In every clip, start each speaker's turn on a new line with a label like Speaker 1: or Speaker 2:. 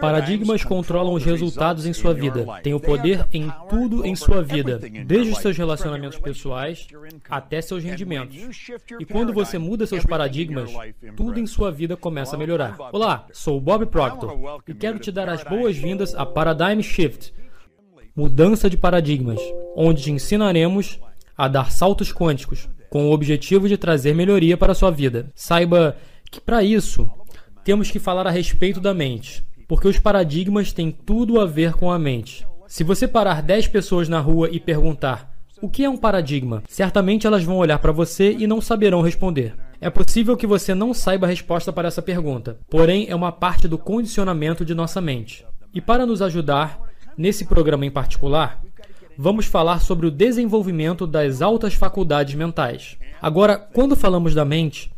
Speaker 1: Paradigmas controlam os resultados em sua vida. Tem o poder em tudo em sua vida, desde os seus relacionamentos pessoais até seus rendimentos. E quando você muda seus paradigmas, tudo em sua vida começa a melhorar. Olá, sou Bob Proctor e quero te dar as boas-vindas a Paradigm Shift Mudança de Paradigmas onde te ensinaremos a dar saltos quânticos com o objetivo de trazer melhoria para a sua vida. Saiba que para isso temos que falar a respeito da mente, porque os paradigmas têm tudo a ver com a mente. Se você parar 10 pessoas na rua e perguntar o que é um paradigma, certamente elas vão olhar para você e não saberão responder. É possível que você não saiba a resposta para essa pergunta, porém é uma parte do condicionamento de nossa mente. E para nos ajudar, nesse programa em particular, vamos falar sobre o desenvolvimento das altas faculdades mentais. Agora, quando falamos da mente,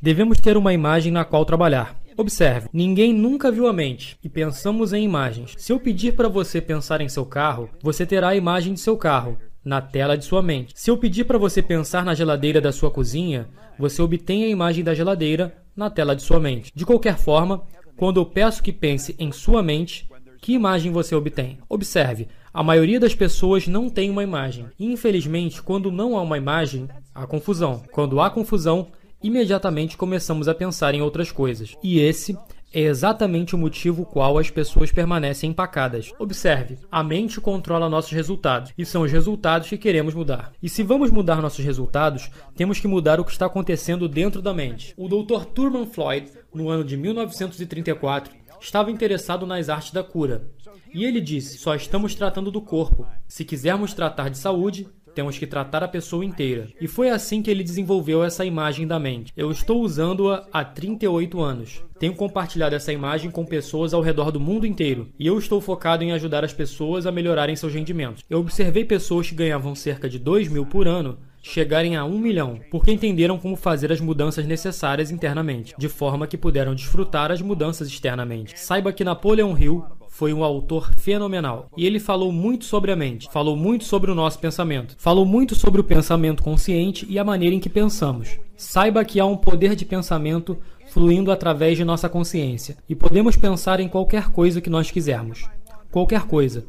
Speaker 1: devemos ter uma imagem na qual trabalhar. Observe, ninguém nunca viu a mente e pensamos em imagens. Se eu pedir para você pensar em seu carro, você terá a imagem de seu carro na tela de sua mente. Se eu pedir para você pensar na geladeira da sua cozinha, você obtém a imagem da geladeira na tela de sua mente. De qualquer forma, quando eu peço que pense em sua mente, que imagem você obtém? Observe, a maioria das pessoas não tem uma imagem. infelizmente, quando não há uma imagem, há confusão. Quando há confusão, imediatamente começamos a pensar em outras coisas. E esse é exatamente o motivo qual as pessoas permanecem empacadas. Observe, a mente controla nossos resultados e são os resultados que queremos mudar. E se vamos mudar nossos resultados, temos que mudar o que está acontecendo dentro da mente. O Dr. Thurman Floyd, no ano de 1934, estava interessado nas artes da cura. E ele disse: só estamos tratando do corpo. Se quisermos tratar de saúde, temos que tratar a pessoa inteira. E foi assim que ele desenvolveu essa imagem da mente. Eu estou usando-a há 38 anos. Tenho compartilhado essa imagem com pessoas ao redor do mundo inteiro. E eu estou focado em ajudar as pessoas a melhorarem seus rendimentos. Eu observei pessoas que ganhavam cerca de 2 mil por ano chegarem a um milhão, porque entenderam como fazer as mudanças necessárias internamente, de forma que puderam desfrutar as mudanças externamente. Saiba que Napoleon Hill foi um autor fenomenal. E ele falou muito sobre a mente, falou muito sobre o nosso pensamento, falou muito sobre o pensamento consciente e a maneira em que pensamos. Saiba que há um poder de pensamento fluindo através de nossa consciência e podemos pensar em qualquer coisa que nós quisermos. Qualquer coisa.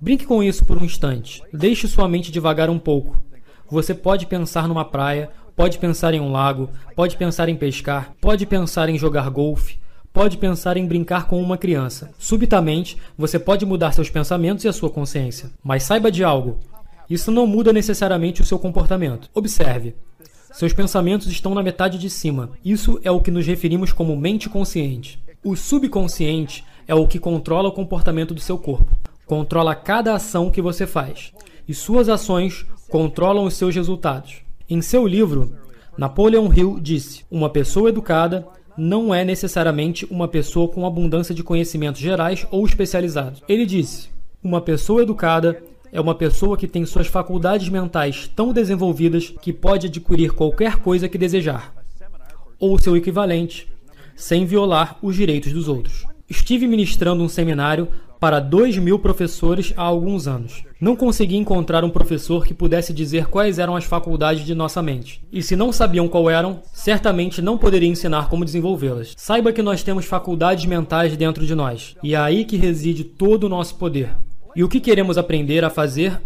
Speaker 1: Brinque com isso por um instante. Deixe sua mente devagar um pouco. Você pode pensar numa praia, pode pensar em um lago, pode pensar em pescar, pode pensar em jogar golfe, pode pensar em brincar com uma criança. Subitamente, você pode mudar seus pensamentos e a sua consciência. Mas saiba de algo: isso não muda necessariamente o seu comportamento. Observe. Seus pensamentos estão na metade de cima. Isso é o que nos referimos como mente consciente. O subconsciente é o que controla o comportamento do seu corpo. Controla cada ação que você faz. E suas ações controlam os seus resultados. Em seu livro, Napoleon Hill disse: Uma pessoa educada não é necessariamente uma pessoa com abundância de conhecimentos gerais ou especializados. Ele disse: uma pessoa educada é uma pessoa que tem suas faculdades mentais tão desenvolvidas que pode adquirir qualquer coisa que desejar, ou seu equivalente, sem violar os direitos dos outros. Estive ministrando um seminário para 2 mil professores há alguns anos. Não consegui encontrar um professor que pudesse dizer quais eram as faculdades de nossa mente. E se não sabiam qual eram, certamente não poderia ensinar como desenvolvê-las. Saiba que nós temos faculdades mentais dentro de nós, e é aí que reside todo o nosso poder. E o que queremos aprender a fazer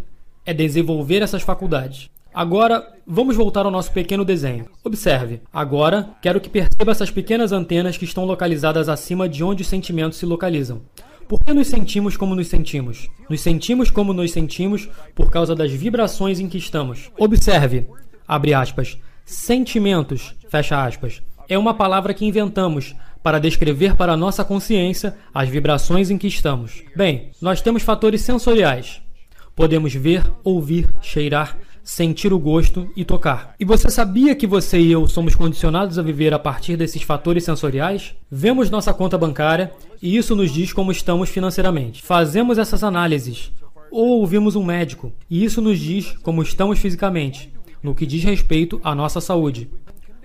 Speaker 1: é desenvolver essas faculdades. Agora, vamos voltar ao nosso pequeno desenho. Observe. Agora, quero que perceba essas pequenas antenas que estão localizadas acima de onde os sentimentos se localizam. Por que nos sentimos como nos sentimos? Nos sentimos como nos sentimos por causa das vibrações em que estamos. Observe, abre aspas, sentimentos, fecha aspas. É uma palavra que inventamos para descrever para a nossa consciência as vibrações em que estamos. Bem, nós temos fatores sensoriais. Podemos ver, ouvir, cheirar, sentir o gosto e tocar. E você sabia que você e eu somos condicionados a viver a partir desses fatores sensoriais? Vemos nossa conta bancária e isso nos diz como estamos financeiramente. Fazemos essas análises ou ouvimos um médico e isso nos diz como estamos fisicamente, no que diz respeito à nossa saúde.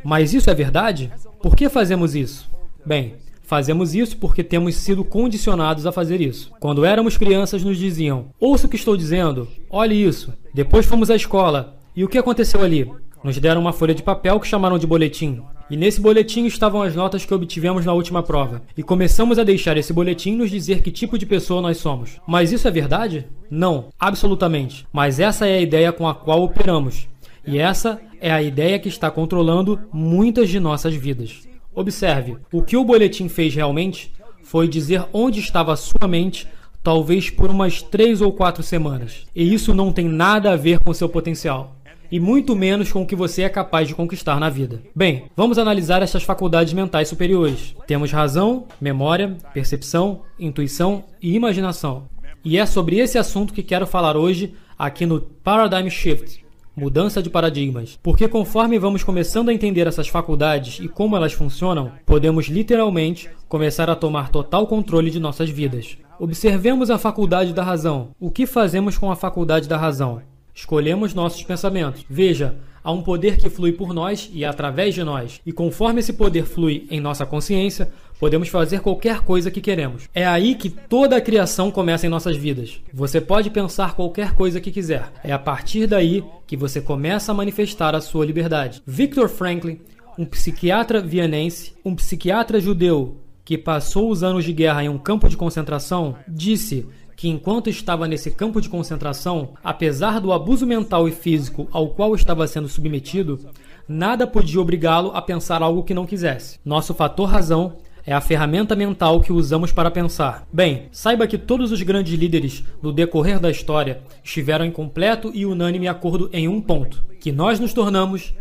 Speaker 1: Mas isso é verdade? Por que fazemos isso? Bem, Fazemos isso porque temos sido condicionados a fazer isso. Quando éramos crianças, nos diziam: Ouça o que estou dizendo, olhe isso. Depois fomos à escola. E o que aconteceu ali? Nos deram uma folha de papel que chamaram de boletim. E nesse boletim estavam as notas que obtivemos na última prova. E começamos a deixar esse boletim nos dizer que tipo de pessoa nós somos. Mas isso é verdade? Não, absolutamente. Mas essa é a ideia com a qual operamos. E essa é a ideia que está controlando muitas de nossas vidas. Observe, o que o boletim fez realmente foi dizer onde estava sua mente talvez por umas três ou quatro semanas. E isso não tem nada a ver com seu potencial. E muito menos com o que você é capaz de conquistar na vida. Bem, vamos analisar essas faculdades mentais superiores. Temos razão, memória, percepção, intuição e imaginação. E é sobre esse assunto que quero falar hoje aqui no Paradigm Shift, mudança de paradigmas. Porque conforme vamos começando a entender essas faculdades e como elas funcionam, podemos literalmente começar a tomar total controle de nossas vidas. Observemos a faculdade da razão. O que fazemos com a faculdade da razão? Escolhemos nossos pensamentos. Veja, há um poder que flui por nós e através de nós. E conforme esse poder flui em nossa consciência, podemos fazer qualquer coisa que queremos. É aí que toda a criação começa em nossas vidas. Você pode pensar qualquer coisa que quiser. É a partir daí que você começa a manifestar a sua liberdade. Viktor Franklin, um psiquiatra vienense, um psiquiatra judeu que passou os anos de guerra em um campo de concentração, disse que enquanto estava nesse campo de concentração, apesar do abuso mental e físico ao qual estava sendo submetido, nada podia obrigá-lo a pensar algo que não quisesse. Nosso fator razão é a ferramenta mental que usamos para pensar. Bem, saiba que todos os grandes líderes no decorrer da história estiveram em completo e unânime acordo em um ponto: que nós nos tornamos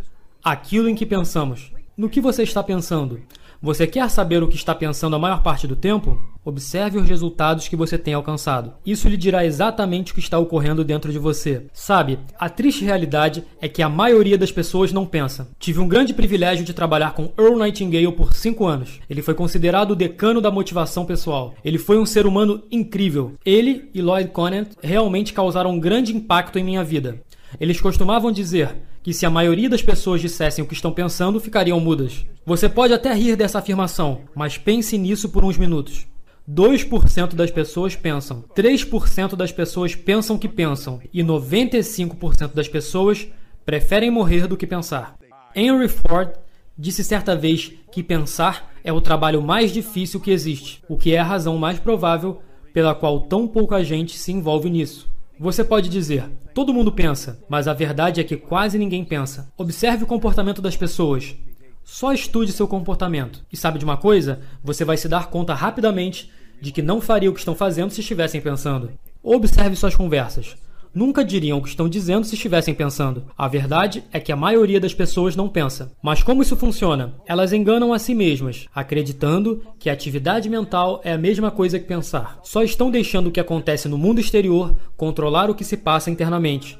Speaker 1: aquilo em que pensamos. No que você está pensando? Você quer saber o que está pensando a maior parte do tempo? Observe os resultados que você tem alcançado. Isso lhe dirá exatamente o que está ocorrendo dentro de você. Sabe, a triste realidade é que a maioria das pessoas não pensa. Tive um grande privilégio de trabalhar com Earl Nightingale por cinco anos. Ele foi considerado o decano da motivação pessoal. Ele foi um ser humano incrível. Ele e Lloyd Conant realmente causaram um grande impacto em minha vida. Eles costumavam dizer: que se a maioria das pessoas dissessem o que estão pensando, ficariam mudas. Você pode até rir dessa afirmação, mas pense nisso por uns minutos. 2% das pessoas pensam, 3% das pessoas pensam que pensam e 95% das pessoas preferem morrer do que pensar. Henry Ford disse certa vez que pensar é o trabalho mais difícil que existe, o que é a razão mais provável pela qual tão pouca gente se envolve nisso. Você pode dizer, todo mundo pensa, mas a verdade é que quase ninguém pensa. Observe o comportamento das pessoas. Só estude seu comportamento. E sabe de uma coisa? Você vai se dar conta rapidamente de que não faria o que estão fazendo se estivessem pensando. Observe suas conversas nunca diriam o que estão dizendo se estivessem pensando. A verdade é que a maioria das pessoas não pensa. Mas como isso funciona? Elas enganam a si mesmas, acreditando que atividade mental é a mesma coisa que pensar. Só estão deixando o que acontece no mundo exterior controlar o que se passa internamente.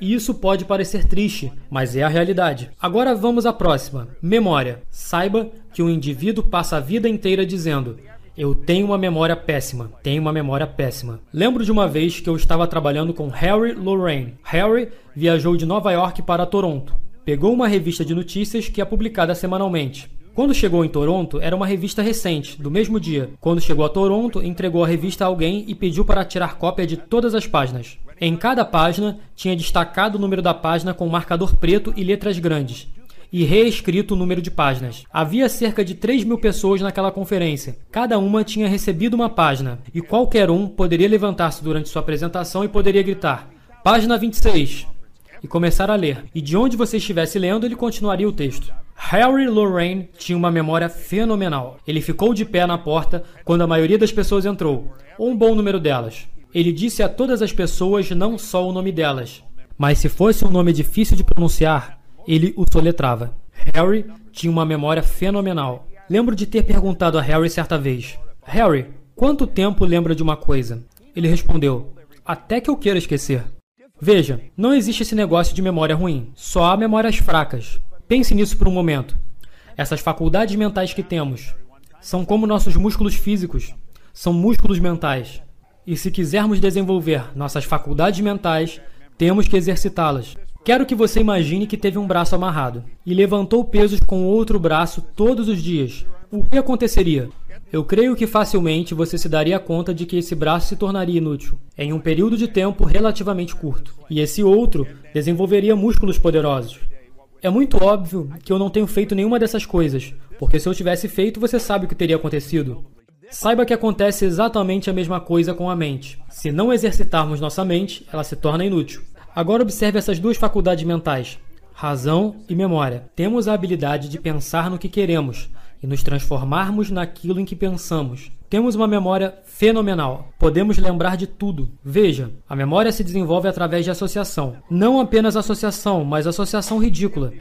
Speaker 1: E isso pode parecer triste, mas é a realidade. Agora vamos à próxima. Memória. Saiba que um indivíduo passa a vida inteira dizendo: eu tenho uma memória péssima. Tenho uma memória péssima. Lembro de uma vez que eu estava trabalhando com Harry Lorraine. Harry viajou de Nova York para Toronto. Pegou uma revista de notícias que é publicada semanalmente. Quando chegou em Toronto, era uma revista recente, do mesmo dia. Quando chegou a Toronto, entregou a revista a alguém e pediu para tirar cópia de todas as páginas. Em cada página, tinha destacado o número da página com marcador preto e letras grandes e reescrito o número de páginas. Havia cerca de 3 mil pessoas naquela conferência. Cada uma tinha recebido uma página, e qualquer um poderia levantar-se durante sua apresentação e poderia gritar: Página 26! E começar a ler. E de onde você estivesse lendo, ele continuaria o texto. Harry Lorraine tinha uma memória fenomenal. Ele ficou de pé na porta quando a maioria das pessoas entrou, ou um bom número delas. Ele disse a todas as pessoas não só o nome delas, mas se fosse um nome difícil de pronunciar, ele o soletrava. Harry tinha uma memória fenomenal. Lembro de ter perguntado a Harry certa vez: Harry, quanto tempo lembra de uma coisa? Ele respondeu: Até que eu queira esquecer. Veja, não existe esse negócio de memória ruim, só há memórias fracas. Pense nisso por um momento. Essas faculdades mentais que temos são como nossos músculos físicos, são músculos mentais. E se quisermos desenvolver nossas faculdades mentais, temos que exercitá-las. Quero que você imagine que teve um braço amarrado e levantou pesos com outro braço todos os dias. O que aconteceria? Eu creio que facilmente você se daria conta de que esse braço se tornaria inútil em um período de tempo relativamente curto, e esse outro desenvolveria músculos poderosos. É muito óbvio que eu não tenho feito nenhuma dessas coisas, porque se eu tivesse feito, você sabe o que teria acontecido. Saiba que acontece exatamente a mesma coisa com a mente. Se não exercitarmos nossa mente, ela se torna inútil. Agora observe essas duas faculdades mentais, razão e memória. Temos a habilidade de pensar no que queremos e nos transformarmos naquilo em que pensamos. Temos uma memória fenomenal. Podemos lembrar de tudo. Veja, a memória se desenvolve através de associação. Não apenas associação, mas associação ridícula.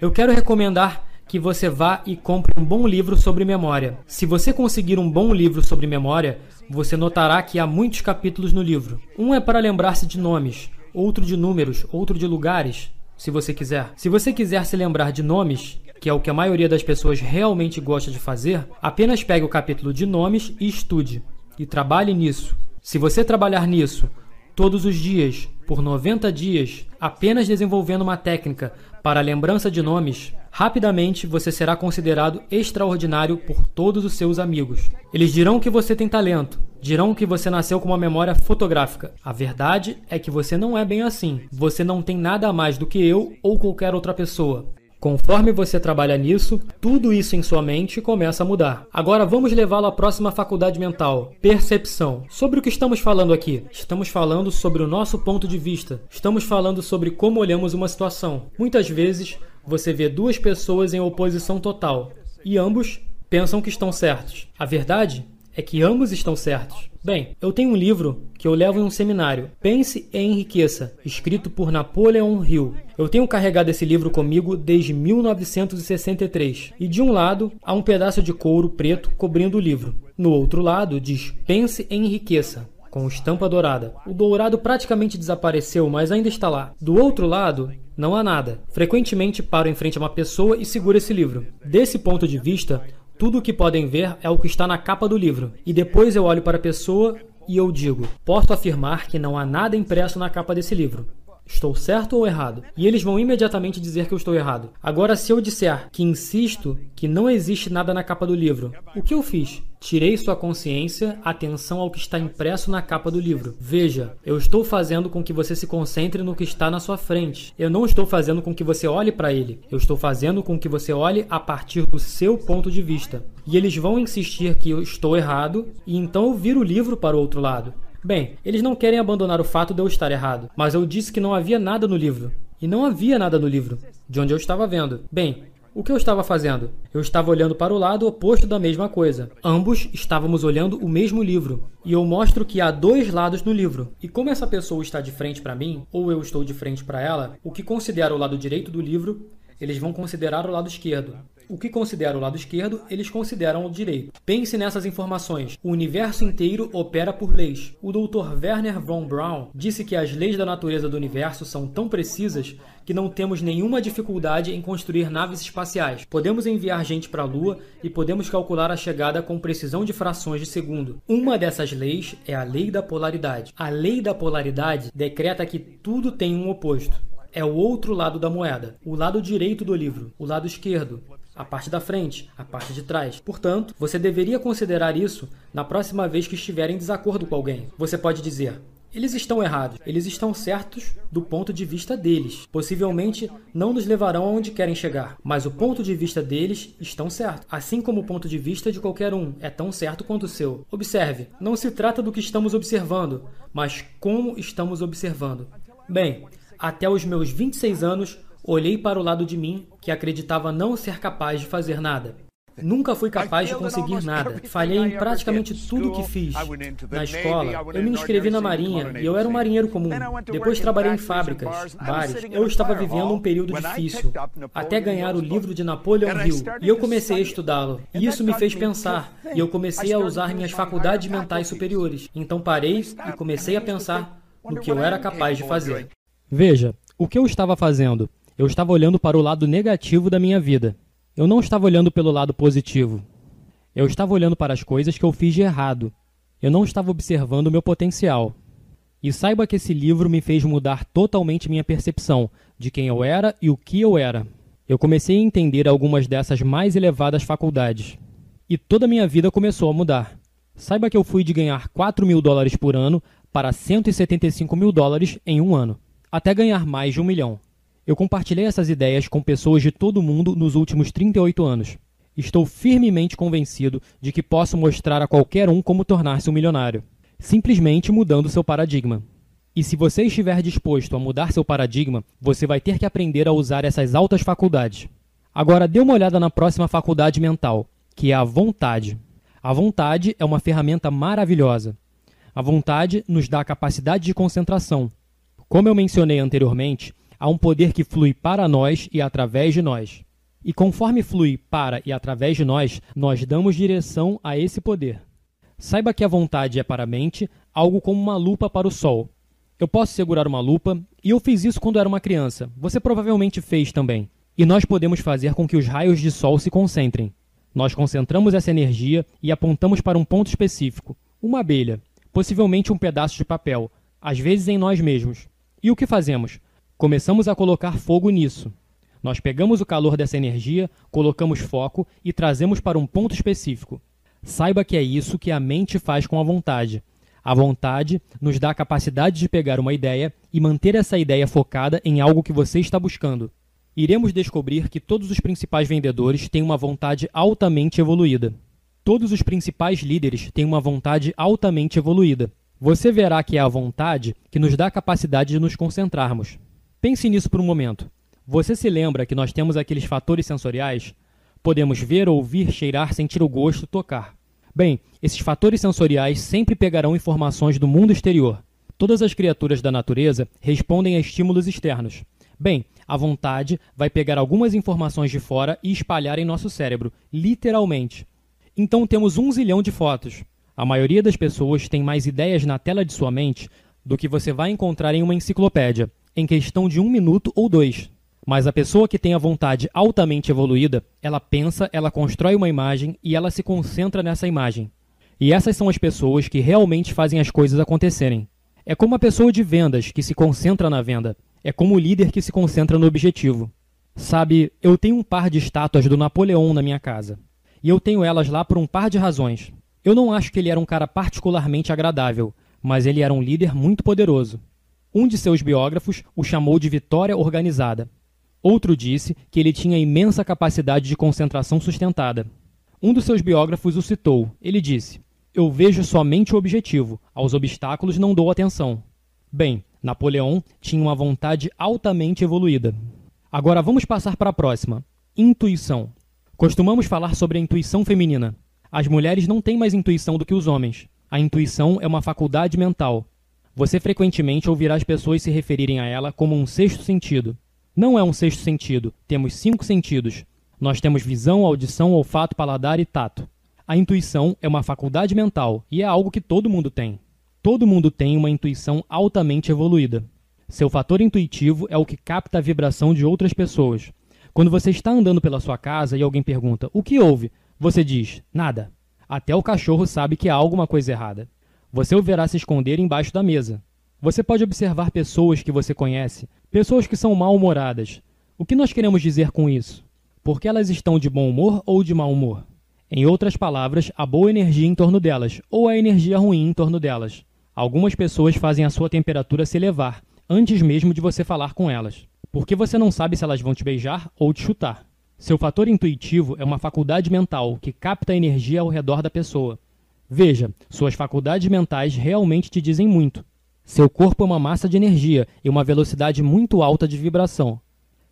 Speaker 1: Eu quero recomendar que você vá e compre um bom livro sobre memória. Se você conseguir um bom livro sobre memória, você notará que há muitos capítulos no livro. Um é para lembrar-se de nomes, outro de números, outro de lugares, se você quiser. Se você quiser se lembrar de nomes, que é o que a maioria das pessoas realmente gosta de fazer, apenas pegue o capítulo de nomes e estude. E trabalhe nisso. Se você trabalhar nisso todos os dias, por 90 dias, apenas desenvolvendo uma técnica para a lembrança de nomes, rapidamente você será considerado extraordinário por todos os seus amigos. Eles dirão que você tem talento, dirão que você nasceu com uma memória fotográfica. A verdade é que você não é bem assim. Você não tem nada mais do que eu ou qualquer outra pessoa. Conforme você trabalha nisso, tudo isso em sua mente começa a mudar. Agora vamos levá-lo à próxima faculdade mental, percepção. Sobre o que estamos falando aqui? Estamos falando sobre o nosso ponto de vista. Estamos falando sobre como olhamos uma situação. Muitas vezes você vê duas pessoas em oposição total e ambos pensam que estão certos. A verdade é que ambos estão certos. Bem, eu tenho um livro que eu levo em um seminário, Pense e Enriqueça, escrito por Napoleon Hill. Eu tenho carregado esse livro comigo desde 1963. E de um lado há um pedaço de couro preto cobrindo o livro. No outro lado diz Pense e Enriqueça, com estampa dourada. O dourado praticamente desapareceu, mas ainda está lá. Do outro lado, não há nada. Frequentemente paro em frente a uma pessoa e seguro esse livro. Desse ponto de vista, tudo o que podem ver é o que está na capa do livro. E depois eu olho para a pessoa e eu digo: posso afirmar que não há nada impresso na capa desse livro. Estou certo ou errado? E eles vão imediatamente dizer que eu estou errado. Agora, se eu disser que insisto que não existe nada na capa do livro, o que eu fiz? Tirei sua consciência, atenção ao que está impresso na capa do livro. Veja, eu estou fazendo com que você se concentre no que está na sua frente. Eu não estou fazendo com que você olhe para ele. Eu estou fazendo com que você olhe a partir do seu ponto de vista. E eles vão insistir que eu estou errado, e então eu viro o livro para o outro lado. Bem, eles não querem abandonar o fato de eu estar errado, mas eu disse que não havia nada no livro. E não havia nada no livro, de onde eu estava vendo. Bem, o que eu estava fazendo? Eu estava olhando para o lado oposto da mesma coisa. Ambos estávamos olhando o mesmo livro. E eu mostro que há dois lados no livro. E como essa pessoa está de frente para mim, ou eu estou de frente para ela, o que considero o lado direito do livro, eles vão considerar o lado esquerdo. O que considera o lado esquerdo, eles consideram o direito. Pense nessas informações. O universo inteiro opera por leis. O Dr. Werner von Braun disse que as leis da natureza do universo são tão precisas que não temos nenhuma dificuldade em construir naves espaciais. Podemos enviar gente para a Lua e podemos calcular a chegada com precisão de frações de segundo. Uma dessas leis é a lei da polaridade. A lei da polaridade decreta que tudo tem um oposto é o outro lado da moeda, o lado direito do livro, o lado esquerdo a parte da frente, a parte de trás. Portanto, você deveria considerar isso na próxima vez que estiver em desacordo com alguém. Você pode dizer: eles estão errados, eles estão certos do ponto de vista deles. Possivelmente não nos levarão aonde querem chegar, mas o ponto de vista deles estão certo. Assim como o ponto de vista de qualquer um é tão certo quanto o seu. Observe, não se trata do que estamos observando, mas como estamos observando. Bem, até os meus 26 anos, Olhei para o lado de mim que acreditava não ser capaz de fazer nada. Nunca fui capaz de conseguir nada. Falhei em praticamente tudo que fiz. Na escola, eu me inscrevi na Marinha e eu era um marinheiro comum. Depois trabalhei em fábricas, bares. Eu estava vivendo um período difícil, até ganhar o livro de Napoleon Hill. E eu comecei a estudá-lo. E isso me fez pensar. E eu comecei a usar minhas faculdades mentais superiores. Então parei e comecei a pensar no que eu era capaz de fazer. Veja, o que eu estava fazendo? Eu estava olhando para o lado negativo da minha vida. Eu não estava olhando pelo lado positivo. Eu estava olhando para as coisas que eu fiz de errado. Eu não estava observando o meu potencial. E saiba que esse livro me fez mudar totalmente minha percepção de quem eu era e o que eu era. Eu comecei a entender algumas dessas mais elevadas faculdades. E toda a minha vida começou a mudar. Saiba que eu fui de ganhar 4 mil dólares por ano para 175 mil dólares em um ano, até ganhar mais de um milhão. Eu compartilhei essas ideias com pessoas de todo mundo nos últimos 38 anos. Estou firmemente convencido de que posso mostrar a qualquer um como tornar-se um milionário, simplesmente mudando seu paradigma. E se você estiver disposto a mudar seu paradigma, você vai ter que aprender a usar essas altas faculdades. Agora dê uma olhada na próxima faculdade mental, que é a vontade. A vontade é uma ferramenta maravilhosa. A vontade nos dá a capacidade de concentração. Como eu mencionei anteriormente, há um poder que flui para nós e através de nós. E conforme flui para e através de nós, nós damos direção a esse poder. Saiba que a vontade é para a mente algo como uma lupa para o sol. Eu posso segurar uma lupa, e eu fiz isso quando era uma criança. Você provavelmente fez também. E nós podemos fazer com que os raios de sol se concentrem. Nós concentramos essa energia e apontamos para um ponto específico, uma abelha, possivelmente um pedaço de papel, às vezes em nós mesmos. E o que fazemos? Começamos a colocar fogo nisso. Nós pegamos o calor dessa energia, colocamos foco e trazemos para um ponto específico. Saiba que é isso que a mente faz com a vontade. A vontade nos dá a capacidade de pegar uma ideia e manter essa ideia focada em algo que você está buscando. Iremos descobrir que todos os principais vendedores têm uma vontade altamente evoluída. Todos os principais líderes têm uma vontade altamente evoluída. Você verá que é a vontade que nos dá a capacidade de nos concentrarmos. Pense nisso por um momento. Você se lembra que nós temos aqueles fatores sensoriais? Podemos ver, ouvir, cheirar, sentir o gosto, tocar. Bem, esses fatores sensoriais sempre pegarão informações do mundo exterior. Todas as criaturas da natureza respondem a estímulos externos. Bem, a vontade vai pegar algumas informações de fora e espalhar em nosso cérebro, literalmente. Então temos um zilhão de fotos. A maioria das pessoas tem mais ideias na tela de sua mente do que você vai encontrar em uma enciclopédia, em questão de um minuto ou dois. Mas a pessoa que tem a vontade altamente evoluída, ela pensa, ela constrói uma imagem e ela se concentra nessa imagem. E essas são as pessoas que realmente fazem as coisas acontecerem. É como a pessoa de vendas que se concentra na venda. É como o líder que se concentra no objetivo. Sabe, eu tenho um par de estátuas do Napoleão na minha casa. E eu tenho elas lá por um par de razões. Eu não acho que ele era um cara particularmente agradável, mas ele era um líder muito poderoso. Um de seus biógrafos o chamou de vitória organizada. Outro disse que ele tinha imensa capacidade de concentração sustentada. Um dos seus biógrafos o citou. Ele disse: Eu vejo somente o objetivo, aos obstáculos não dou atenção. Bem, Napoleão tinha uma vontade altamente evoluída. Agora vamos passar para a próxima: intuição. Costumamos falar sobre a intuição feminina. As mulheres não têm mais intuição do que os homens. A intuição é uma faculdade mental. Você frequentemente ouvirá as pessoas se referirem a ela como um sexto sentido. Não é um sexto sentido, temos cinco sentidos. Nós temos visão, audição, olfato, paladar e tato. A intuição é uma faculdade mental e é algo que todo mundo tem. Todo mundo tem uma intuição altamente evoluída. Seu fator intuitivo é o que capta a vibração de outras pessoas. Quando você está andando pela sua casa e alguém pergunta: O que houve? Você diz: Nada. Até o cachorro sabe que há alguma coisa errada. Você o verá se esconder embaixo da mesa. Você pode observar pessoas que você conhece, pessoas que são mal-humoradas. O que nós queremos dizer com isso? Porque elas estão de bom humor ou de mau humor? Em outras palavras, a boa energia em torno delas ou a energia ruim em torno delas. Algumas pessoas fazem a sua temperatura se elevar antes mesmo de você falar com elas, porque você não sabe se elas vão te beijar ou te chutar. Seu fator intuitivo é uma faculdade mental que capta a energia ao redor da pessoa. Veja, suas faculdades mentais realmente te dizem muito. Seu corpo é uma massa de energia e uma velocidade muito alta de vibração.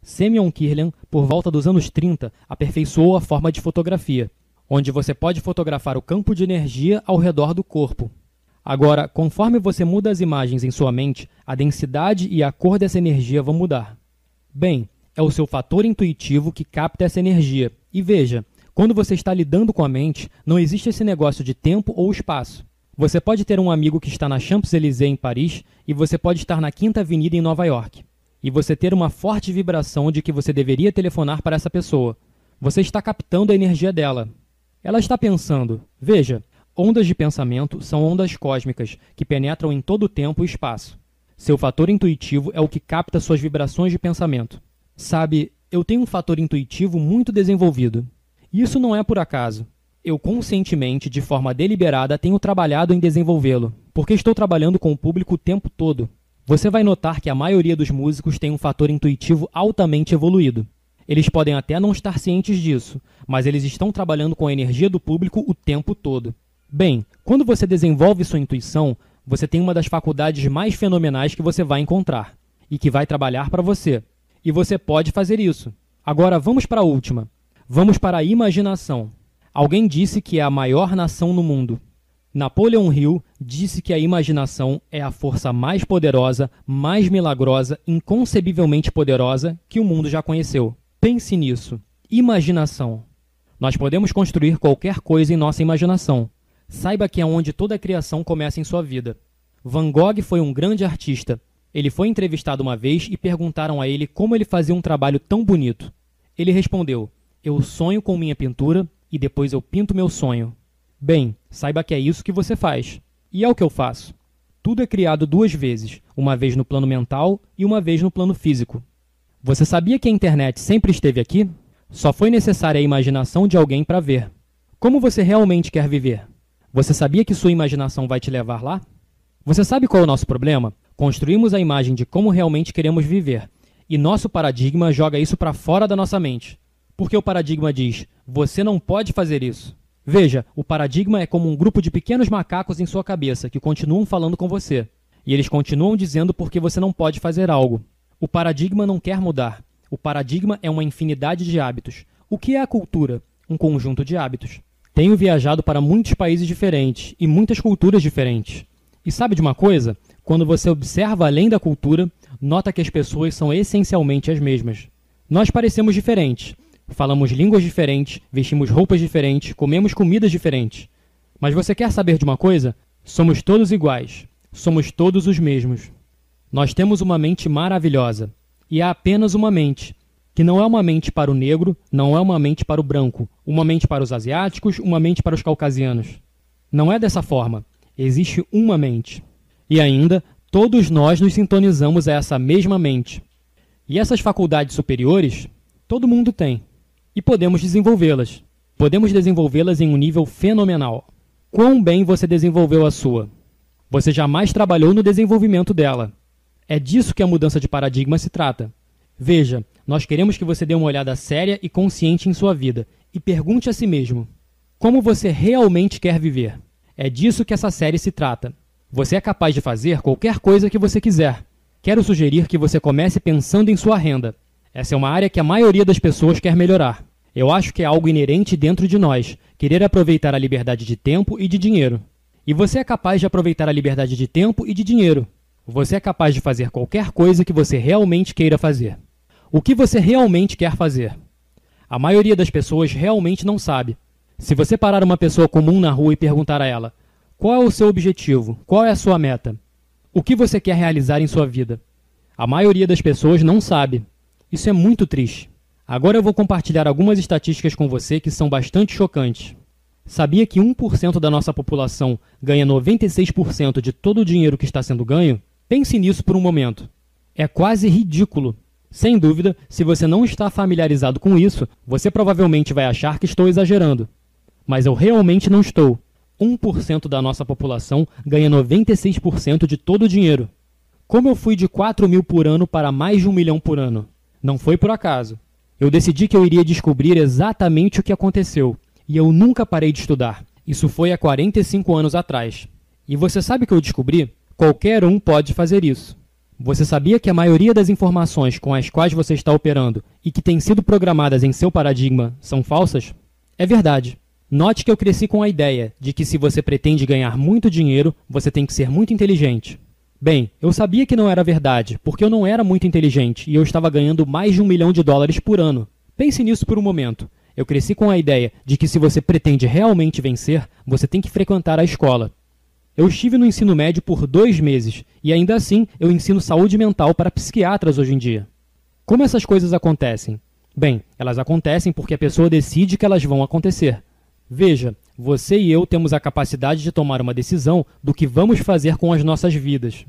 Speaker 1: Semyon Kirlian, por volta dos anos 30, aperfeiçoou a forma de fotografia, onde você pode fotografar o campo de energia ao redor do corpo. Agora, conforme você muda as imagens em sua mente, a densidade e a cor dessa energia vão mudar. Bem, é o seu fator intuitivo que capta essa energia. E veja, quando você está lidando com a mente, não existe esse negócio de tempo ou espaço. Você pode ter um amigo que está na Champs-Élysées em Paris e você pode estar na Quinta Avenida em Nova York. E você ter uma forte vibração de que você deveria telefonar para essa pessoa. Você está captando a energia dela. Ela está pensando: veja, ondas de pensamento são ondas cósmicas que penetram em todo o tempo e espaço. Seu fator intuitivo é o que capta suas vibrações de pensamento. Sabe, eu tenho um fator intuitivo muito desenvolvido. Isso não é por acaso eu conscientemente, de forma deliberada, tenho trabalhado em desenvolvê-lo, porque estou trabalhando com o público o tempo todo. você vai notar que a maioria dos músicos tem um fator intuitivo altamente evoluído. Eles podem até não estar cientes disso, mas eles estão trabalhando com a energia do público o tempo todo. Bem, quando você desenvolve sua intuição, você tem uma das faculdades mais fenomenais que você vai encontrar e que vai trabalhar para você. E você pode fazer isso. Agora vamos para a última. Vamos para a imaginação. Alguém disse que é a maior nação no mundo. Napoleon Hill disse que a imaginação é a força mais poderosa, mais milagrosa, inconcebivelmente poderosa que o mundo já conheceu. Pense nisso. Imaginação. Nós podemos construir qualquer coisa em nossa imaginação. Saiba que é onde toda a criação começa em sua vida. Van Gogh foi um grande artista. Ele foi entrevistado uma vez e perguntaram a ele como ele fazia um trabalho tão bonito. Ele respondeu: Eu sonho com minha pintura e depois eu pinto meu sonho. Bem, saiba que é isso que você faz. E é o que eu faço. Tudo é criado duas vezes, uma vez no plano mental e uma vez no plano físico. Você sabia que a internet sempre esteve aqui? Só foi necessária a imaginação de alguém para ver. Como você realmente quer viver? Você sabia que sua imaginação vai te levar lá? Você sabe qual é o nosso problema? Construímos a imagem de como realmente queremos viver, e nosso paradigma joga isso para fora da nossa mente. Porque o paradigma diz: você não pode fazer isso. Veja, o paradigma é como um grupo de pequenos macacos em sua cabeça que continuam falando com você. E eles continuam dizendo porque você não pode fazer algo. O paradigma não quer mudar. O paradigma é uma infinidade de hábitos. O que é a cultura? Um conjunto de hábitos. Tenho viajado para muitos países diferentes e muitas culturas diferentes. E sabe de uma coisa? Quando você observa além da cultura, nota que as pessoas são essencialmente as mesmas. Nós parecemos diferentes, Falamos línguas diferentes, vestimos roupas diferentes, comemos comidas diferentes. Mas você quer saber de uma coisa? Somos todos iguais. Somos todos os mesmos. Nós temos uma mente maravilhosa. E há apenas uma mente, que não é uma mente para o negro, não é uma mente para o branco, uma mente para os asiáticos, uma mente para os caucasianos. Não é dessa forma. Existe uma mente. E ainda, todos nós nos sintonizamos a essa mesma mente. E essas faculdades superiores, todo mundo tem e podemos desenvolvê-las. Podemos desenvolvê-las em um nível fenomenal. Quão bem você desenvolveu a sua? Você jamais trabalhou no desenvolvimento dela. É disso que a mudança de paradigma se trata. Veja, nós queremos que você dê uma olhada séria e consciente em sua vida e pergunte a si mesmo: como você realmente quer viver? É disso que essa série se trata. Você é capaz de fazer qualquer coisa que você quiser. Quero sugerir que você comece pensando em sua renda. Essa é uma área que a maioria das pessoas quer melhorar. Eu acho que é algo inerente dentro de nós, querer aproveitar a liberdade de tempo e de dinheiro. E você é capaz de aproveitar a liberdade de tempo e de dinheiro. Você é capaz de fazer qualquer coisa que você realmente queira fazer. O que você realmente quer fazer? A maioria das pessoas realmente não sabe. Se você parar uma pessoa comum na rua e perguntar a ela: qual é o seu objetivo? Qual é a sua meta? O que você quer realizar em sua vida? A maioria das pessoas não sabe. Isso é muito triste. Agora eu vou compartilhar algumas estatísticas com você que são bastante chocantes. Sabia que 1% da nossa população ganha 96% de todo o dinheiro que está sendo ganho? Pense nisso por um momento. É quase ridículo. Sem dúvida, se você não está familiarizado com isso, você provavelmente vai achar que estou exagerando. Mas eu realmente não estou. 1% da nossa população ganha 96% de todo o dinheiro. Como eu fui de 4 mil por ano para mais de um milhão por ano? Não foi por acaso. Eu decidi que eu iria descobrir exatamente o que aconteceu, e eu nunca parei de estudar. Isso foi há 45 anos atrás. E você sabe o que eu descobri? Qualquer um pode fazer isso. Você sabia que a maioria das informações com as quais você está operando e que têm sido programadas em seu paradigma são falsas? É verdade. Note que eu cresci com a ideia de que se você pretende ganhar muito dinheiro, você tem que ser muito inteligente. Bem, eu sabia que não era verdade, porque eu não era muito inteligente e eu estava ganhando mais de um milhão de dólares por ano. Pense nisso por um momento. Eu cresci com a ideia de que se você pretende realmente vencer, você tem que frequentar a escola. Eu estive no ensino médio por dois meses e ainda assim eu ensino saúde mental para psiquiatras hoje em dia. Como essas coisas acontecem? Bem, elas acontecem porque a pessoa decide que elas vão acontecer. Veja, você e eu temos a capacidade de tomar uma decisão do que vamos fazer com as nossas vidas.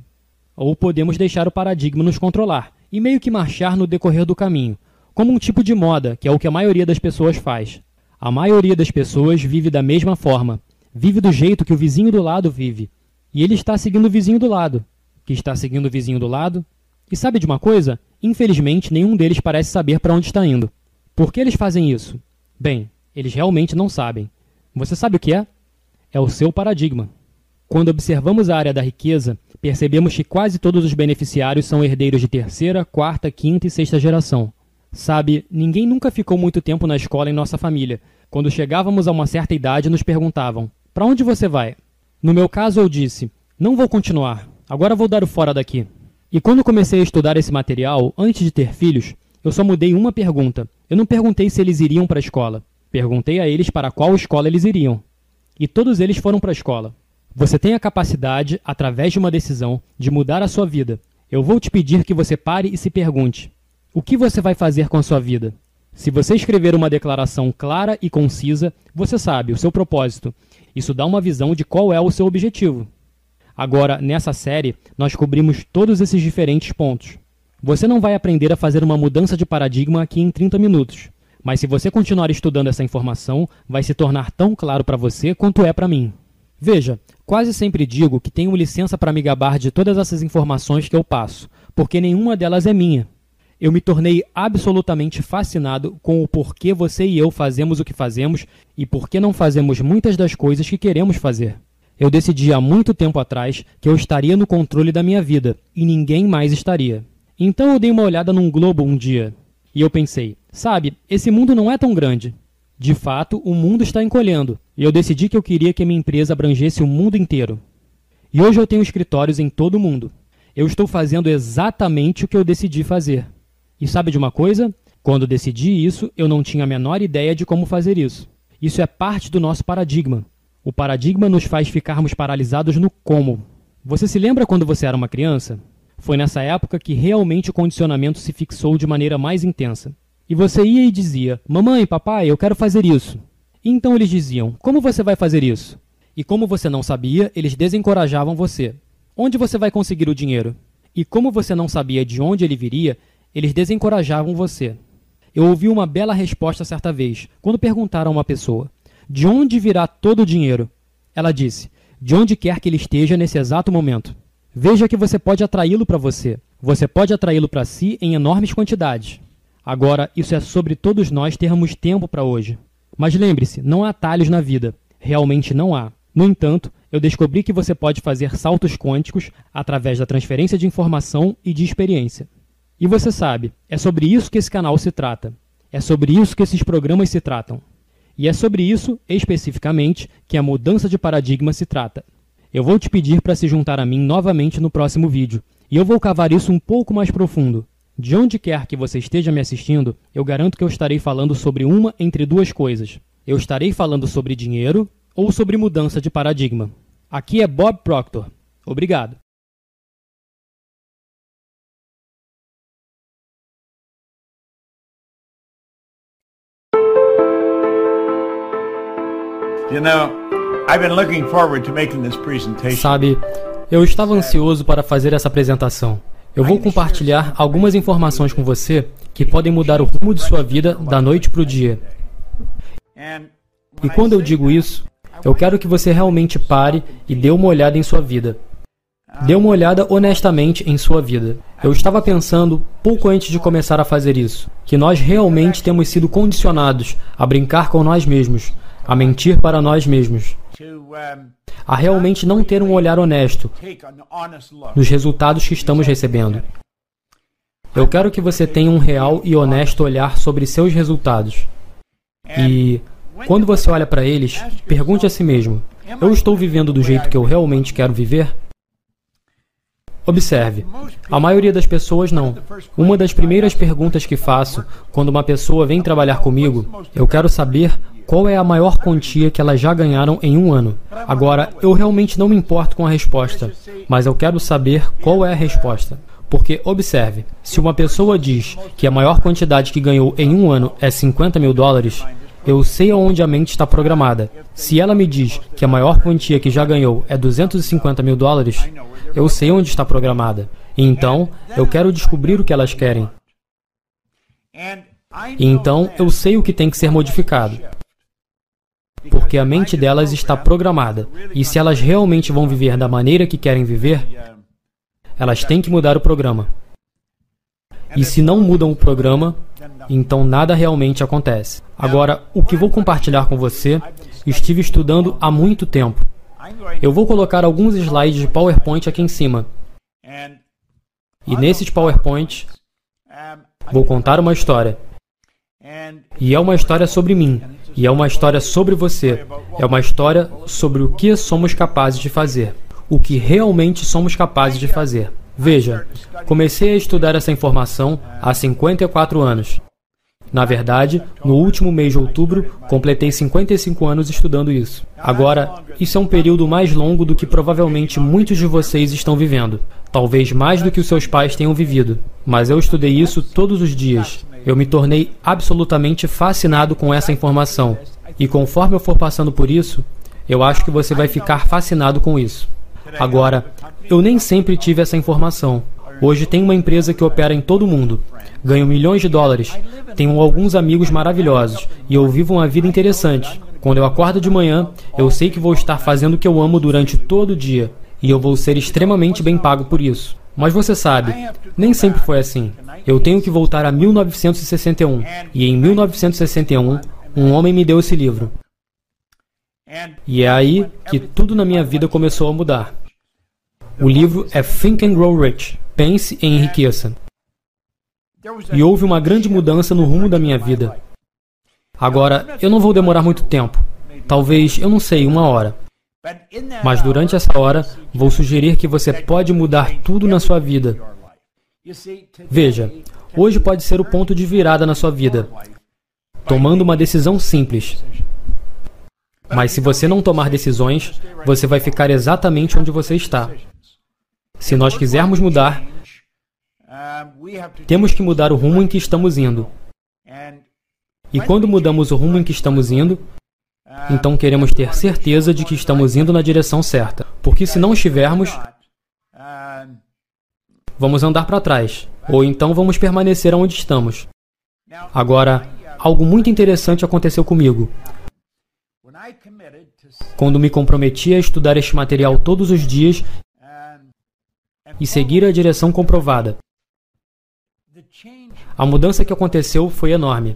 Speaker 1: Ou podemos deixar o paradigma nos controlar e meio que marchar no decorrer do caminho, como um tipo de moda, que é o que a maioria das pessoas faz. A maioria das pessoas vive da mesma forma, vive do jeito que o vizinho do lado vive, e ele está seguindo o vizinho do lado. que está seguindo o vizinho do lado. E sabe de uma coisa? Infelizmente, nenhum deles parece saber para onde está indo. Por que eles fazem isso? Bem, eles realmente não sabem. Você sabe o que é? É o seu paradigma. Quando observamos a área da riqueza, percebemos que quase todos os beneficiários são herdeiros de terceira, quarta, quinta e sexta geração. Sabe, ninguém nunca ficou muito tempo na escola em nossa família. Quando chegávamos a uma certa idade, nos perguntavam: Para onde você vai? No meu caso, eu disse: Não vou continuar. Agora vou dar o fora daqui. E quando comecei a estudar esse material, antes de ter filhos, eu só mudei uma pergunta. Eu não perguntei se eles iriam para a escola. Perguntei a eles para qual escola eles iriam. E todos eles foram para a escola. Você tem a capacidade, através de uma decisão, de mudar a sua vida. Eu vou te pedir que você pare e se pergunte: o que você vai fazer com a sua vida? Se você escrever uma declaração clara e concisa, você sabe o seu propósito. Isso dá uma visão de qual é o seu objetivo. Agora, nessa série, nós cobrimos todos esses diferentes pontos. Você não vai aprender a fazer uma mudança de paradigma aqui em 30 minutos. Mas se você continuar estudando essa informação, vai se tornar tão claro para você quanto é para mim. Veja, quase sempre digo que tenho licença para me gabar de todas essas informações que eu passo, porque nenhuma delas é minha. Eu me tornei absolutamente fascinado com o porquê você e eu fazemos o que fazemos e por que não fazemos muitas das coisas que queremos fazer. Eu decidi há muito tempo atrás que eu estaria no controle da minha vida e ninguém mais estaria. Então eu dei uma olhada num globo um dia e eu pensei: sabe, esse mundo não é tão grande. De fato, o mundo está encolhendo e eu decidi que eu queria que a minha empresa abrangesse o mundo inteiro. E hoje eu tenho escritórios em todo o mundo. Eu estou fazendo exatamente o que eu decidi fazer. E sabe de uma coisa? Quando decidi isso, eu não tinha a menor ideia de como fazer isso. Isso é parte do nosso paradigma. O paradigma nos faz ficarmos paralisados no como. Você se lembra quando você era uma criança? Foi nessa época que realmente o condicionamento se fixou de maneira mais intensa. E você ia e dizia: Mamãe, papai, eu quero fazer isso. E então eles diziam: Como você vai fazer isso? E como você não sabia, eles desencorajavam você. Onde você vai conseguir o dinheiro? E como você não sabia de onde ele viria, eles desencorajavam você. Eu ouvi uma bela resposta certa vez, quando perguntaram a uma pessoa: De onde virá todo o dinheiro? Ela disse: De onde quer que ele esteja nesse exato momento. Veja que você pode atraí-lo para você. Você pode atraí-lo para si em enormes quantidades. Agora, isso é sobre todos nós termos tempo para hoje. Mas lembre-se, não há atalhos na vida. Realmente não há. No entanto, eu descobri que você pode fazer saltos quânticos através da transferência de informação e de experiência. E você sabe, é sobre isso que esse canal se trata. É sobre isso que esses programas se tratam. E é sobre isso, especificamente, que a mudança de paradigma se trata. Eu vou te pedir para se juntar a mim novamente no próximo vídeo, e eu vou cavar isso um pouco mais profundo. De onde quer que você esteja me assistindo, eu garanto que eu estarei falando sobre uma entre duas coisas. Eu estarei falando sobre dinheiro ou sobre mudança de paradigma. Aqui é Bob Proctor. Obrigado. Sabe, eu estava ansioso para fazer essa apresentação. Eu vou compartilhar algumas informações com você que podem mudar o rumo de sua vida da noite para o dia. E quando eu digo isso, eu quero que você realmente pare e dê uma olhada em sua vida. Dê uma olhada honestamente em sua vida. Eu estava pensando, pouco antes de começar a fazer isso, que nós realmente temos sido condicionados a brincar com nós mesmos, a mentir para nós mesmos, a realmente não ter um olhar honesto nos resultados que estamos recebendo. Eu quero que você tenha um real e honesto olhar sobre seus resultados. E, quando você olha para eles, pergunte a si mesmo: eu estou vivendo do jeito que eu realmente quero viver? Observe, a maioria das pessoas não. Uma das primeiras perguntas que faço quando uma pessoa vem trabalhar comigo, eu quero saber qual é a maior quantia que elas já ganharam em um ano. Agora, eu realmente não me importo com a resposta, mas eu quero saber qual é a resposta. Porque, observe, se uma pessoa diz que a maior quantidade que ganhou em um ano é 50 mil dólares, eu sei aonde a mente está programada. Se ela me diz que a maior quantia que já ganhou é 250 mil dólares, eu sei onde está programada. Então, eu quero descobrir o que elas querem. E então, eu sei o que tem que ser modificado porque a mente delas está programada. E se elas realmente vão viver da maneira que querem viver, elas têm que mudar o programa. E se não mudam o programa, então nada realmente acontece. Agora, o que vou compartilhar com você, estive estudando há muito tempo. Eu vou colocar alguns slides de PowerPoint aqui em cima. E nesses PowerPoints, vou contar uma história. E é uma história sobre mim. E é uma história sobre você. É uma história sobre o que somos capazes de fazer. O que realmente somos capazes de fazer. Veja, comecei a estudar essa informação há 54 anos. Na verdade, no último mês de outubro, completei 55 anos estudando isso. Agora, isso é um período mais longo do que provavelmente muitos de vocês estão vivendo. Talvez mais do que os seus pais tenham vivido. Mas eu estudei isso todos os dias. Eu me tornei absolutamente fascinado com essa informação. E conforme eu for passando por isso, eu acho que você vai ficar fascinado com isso. Agora, eu nem sempre tive essa informação. Hoje tenho uma empresa que opera em todo o mundo. Ganho milhões de dólares. Tenho alguns amigos maravilhosos e eu vivo uma vida interessante. Quando eu acordo de manhã, eu sei que vou estar fazendo o que eu amo durante todo o dia e eu vou ser extremamente bem pago por isso. Mas você sabe, nem sempre foi assim. Eu tenho que voltar a 1961 e em 1961 um homem me deu esse livro. E é aí que tudo na minha vida começou a mudar. O livro é Think and Grow Rich. Pense e enriqueça. E houve uma grande mudança no rumo da minha vida. Agora, eu não vou demorar muito tempo. Talvez, eu não sei, uma hora. Mas durante essa hora, vou sugerir que você pode mudar tudo na sua vida. Veja, hoje pode ser o ponto de virada na sua vida, tomando uma decisão simples. Mas se você não tomar decisões, você vai ficar exatamente onde você está. Se nós quisermos mudar, temos que mudar o rumo em que estamos indo. E quando mudamos o rumo em que estamos indo, então queremos ter certeza de que estamos indo na direção certa. Porque se não estivermos, vamos andar para trás. Ou então vamos permanecer onde estamos. Agora, algo muito interessante aconteceu comigo. Quando me comprometi a estudar este material todos os dias e seguir a direção comprovada. A mudança que aconteceu foi enorme.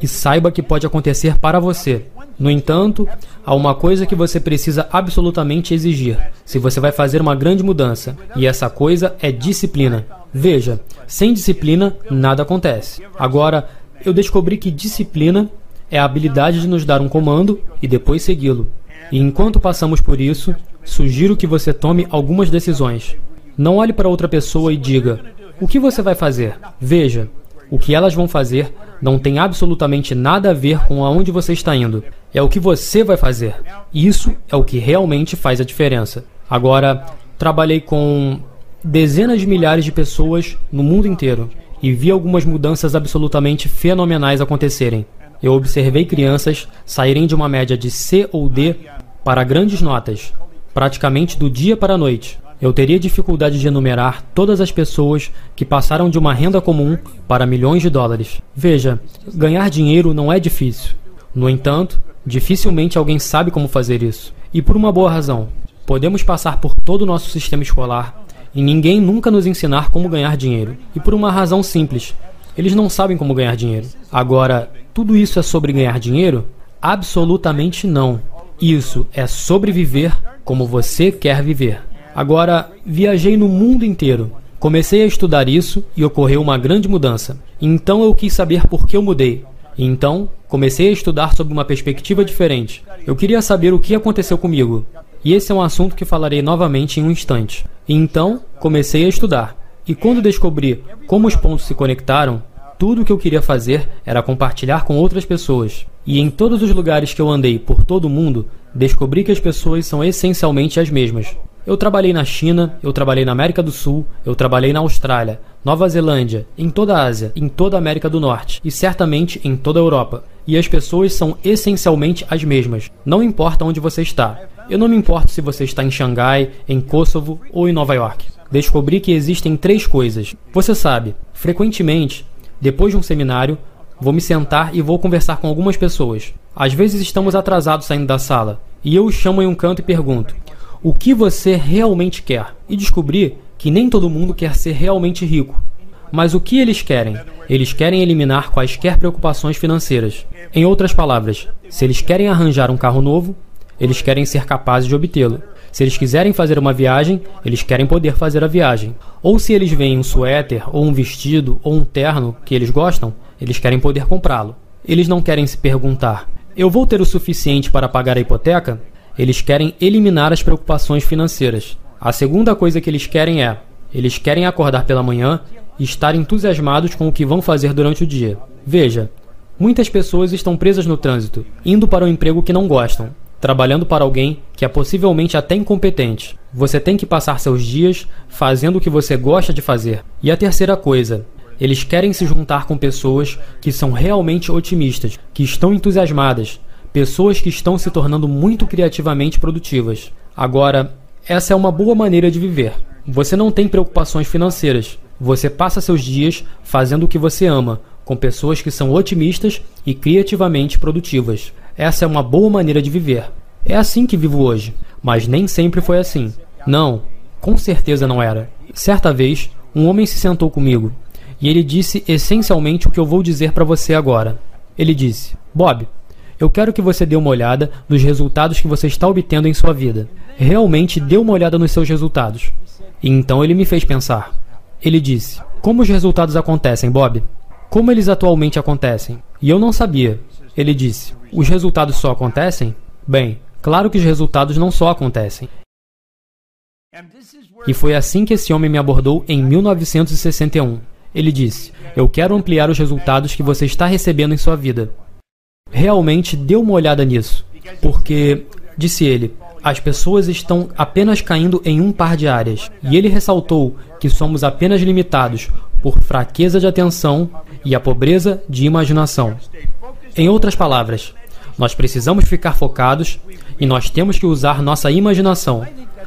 Speaker 1: E saiba que pode acontecer para você. No entanto, há uma coisa que você precisa absolutamente exigir, se você vai fazer uma grande mudança, e essa coisa é disciplina. Veja, sem disciplina, nada acontece. Agora, eu descobri que disciplina é a habilidade de nos dar um comando e depois segui-lo. E enquanto passamos por isso, sugiro que você tome algumas decisões. Não olhe para outra pessoa e diga: O que você vai fazer? Veja, o que elas vão fazer não tem absolutamente nada a ver com aonde você está indo. É o que você vai fazer. Isso é o que realmente faz a diferença. Agora, trabalhei com dezenas de milhares de pessoas no mundo inteiro e vi algumas mudanças absolutamente fenomenais acontecerem. Eu observei crianças saírem de uma média de C ou D para grandes notas, praticamente do dia para a noite. Eu teria dificuldade de enumerar todas as pessoas que passaram de uma renda comum para milhões de dólares. Veja, ganhar dinheiro não é difícil. No entanto, dificilmente alguém sabe como fazer isso. E por uma boa razão. Podemos passar por todo o nosso sistema escolar e ninguém nunca nos ensinar como ganhar dinheiro. E por uma razão simples: eles não sabem como ganhar dinheiro. Agora, tudo isso é sobre ganhar dinheiro? Absolutamente não. Isso é sobreviver como você quer viver. Agora, viajei no mundo inteiro. Comecei a estudar isso e ocorreu uma grande mudança. Então eu quis saber por que eu mudei. Então, comecei a estudar sob uma perspectiva diferente. Eu queria saber o que aconteceu comigo. E esse é um assunto que falarei novamente em um instante. Então, comecei a estudar. E quando descobri como os pontos se conectaram, tudo o que eu queria fazer era compartilhar com outras pessoas. E em todos os lugares que eu andei por todo o mundo, descobri que as pessoas são essencialmente as mesmas. Eu trabalhei na China, eu trabalhei na América do Sul, eu trabalhei na Austrália, Nova Zelândia, em toda a Ásia, em toda a América do Norte e certamente em toda a Europa. E as pessoas são essencialmente as mesmas, não importa onde você está. Eu não me importo se você está em Xangai, em Kosovo ou em Nova York. Descobri que existem três coisas. Você sabe, frequentemente, depois de um seminário, vou me sentar e vou conversar com algumas pessoas. Às vezes estamos atrasados saindo da sala, e eu os chamo em um canto e pergunto: o que você realmente quer e descobri que nem todo mundo quer ser realmente rico. Mas o que eles querem? Eles querem eliminar quaisquer preocupações financeiras. Em outras palavras, se eles querem arranjar um carro novo, eles querem ser capazes de obtê-lo. Se eles quiserem fazer uma viagem, eles querem poder fazer a viagem. Ou se eles veem um suéter, ou um vestido, ou um terno que eles gostam, eles querem poder comprá-lo. Eles não querem se perguntar: eu vou ter o suficiente para pagar a hipoteca? Eles querem eliminar as preocupações financeiras. A segunda coisa que eles querem é: eles querem acordar pela manhã e estar entusiasmados com o que vão fazer durante o dia. Veja, muitas pessoas estão presas no trânsito, indo para um emprego que não gostam, trabalhando para alguém que é possivelmente até incompetente. Você tem que passar seus dias fazendo o que você gosta de fazer. E a terceira coisa, eles querem se juntar com pessoas que são realmente otimistas, que estão entusiasmadas, pessoas que estão se tornando muito criativamente produtivas. Agora, essa é uma boa maneira de viver. Você não tem preocupações financeiras. Você passa seus dias fazendo o que você ama, com pessoas que são otimistas e criativamente produtivas. Essa é uma boa maneira de viver. É assim que vivo hoje, mas nem sempre foi assim. Não, com certeza não era. Certa vez, um homem se sentou comigo e ele disse essencialmente o que eu vou dizer para você agora. Ele disse: Bob, eu quero que você dê uma olhada nos resultados que você está obtendo em sua vida. Realmente dê uma olhada nos seus resultados. E então ele me fez pensar. Ele disse: Como os resultados acontecem, Bob? Como eles atualmente acontecem? E eu não sabia. Ele disse: Os resultados só acontecem? Bem, claro que os resultados não só acontecem. E foi assim que esse homem me abordou em 1961. Ele disse: Eu quero ampliar os resultados que você está recebendo em sua vida. Realmente dê uma olhada nisso, porque, disse ele, as pessoas estão apenas caindo em um par de áreas. E ele ressaltou que somos apenas limitados por fraqueza de atenção e a pobreza de imaginação. Em outras palavras, nós precisamos ficar focados e nós temos que usar nossa imaginação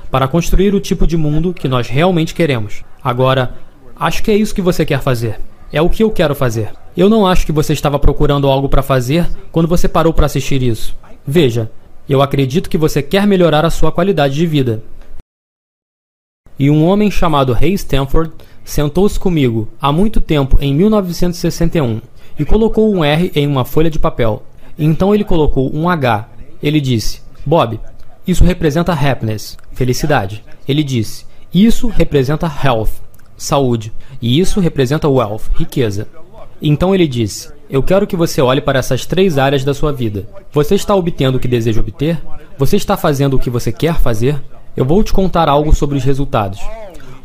Speaker 1: para construir o tipo de mundo que nós realmente queremos. Agora, acho que é isso que você quer fazer. É o que eu quero fazer. Eu não acho que você estava procurando algo para fazer quando você parou para assistir isso. Veja, eu acredito que você quer melhorar a sua qualidade de vida. E um homem chamado Ray Stanford sentou-se comigo há muito tempo em 1961 e colocou um R em uma folha de papel. Então ele colocou um H. Ele disse: Bob, isso representa happiness, felicidade. Ele disse: Isso representa health, saúde. E isso representa wealth, riqueza. Então ele disse: Eu quero que você olhe para essas três áreas da sua vida. Você está obtendo o que deseja obter? Você está fazendo o que você quer fazer? Eu vou te contar algo sobre os resultados.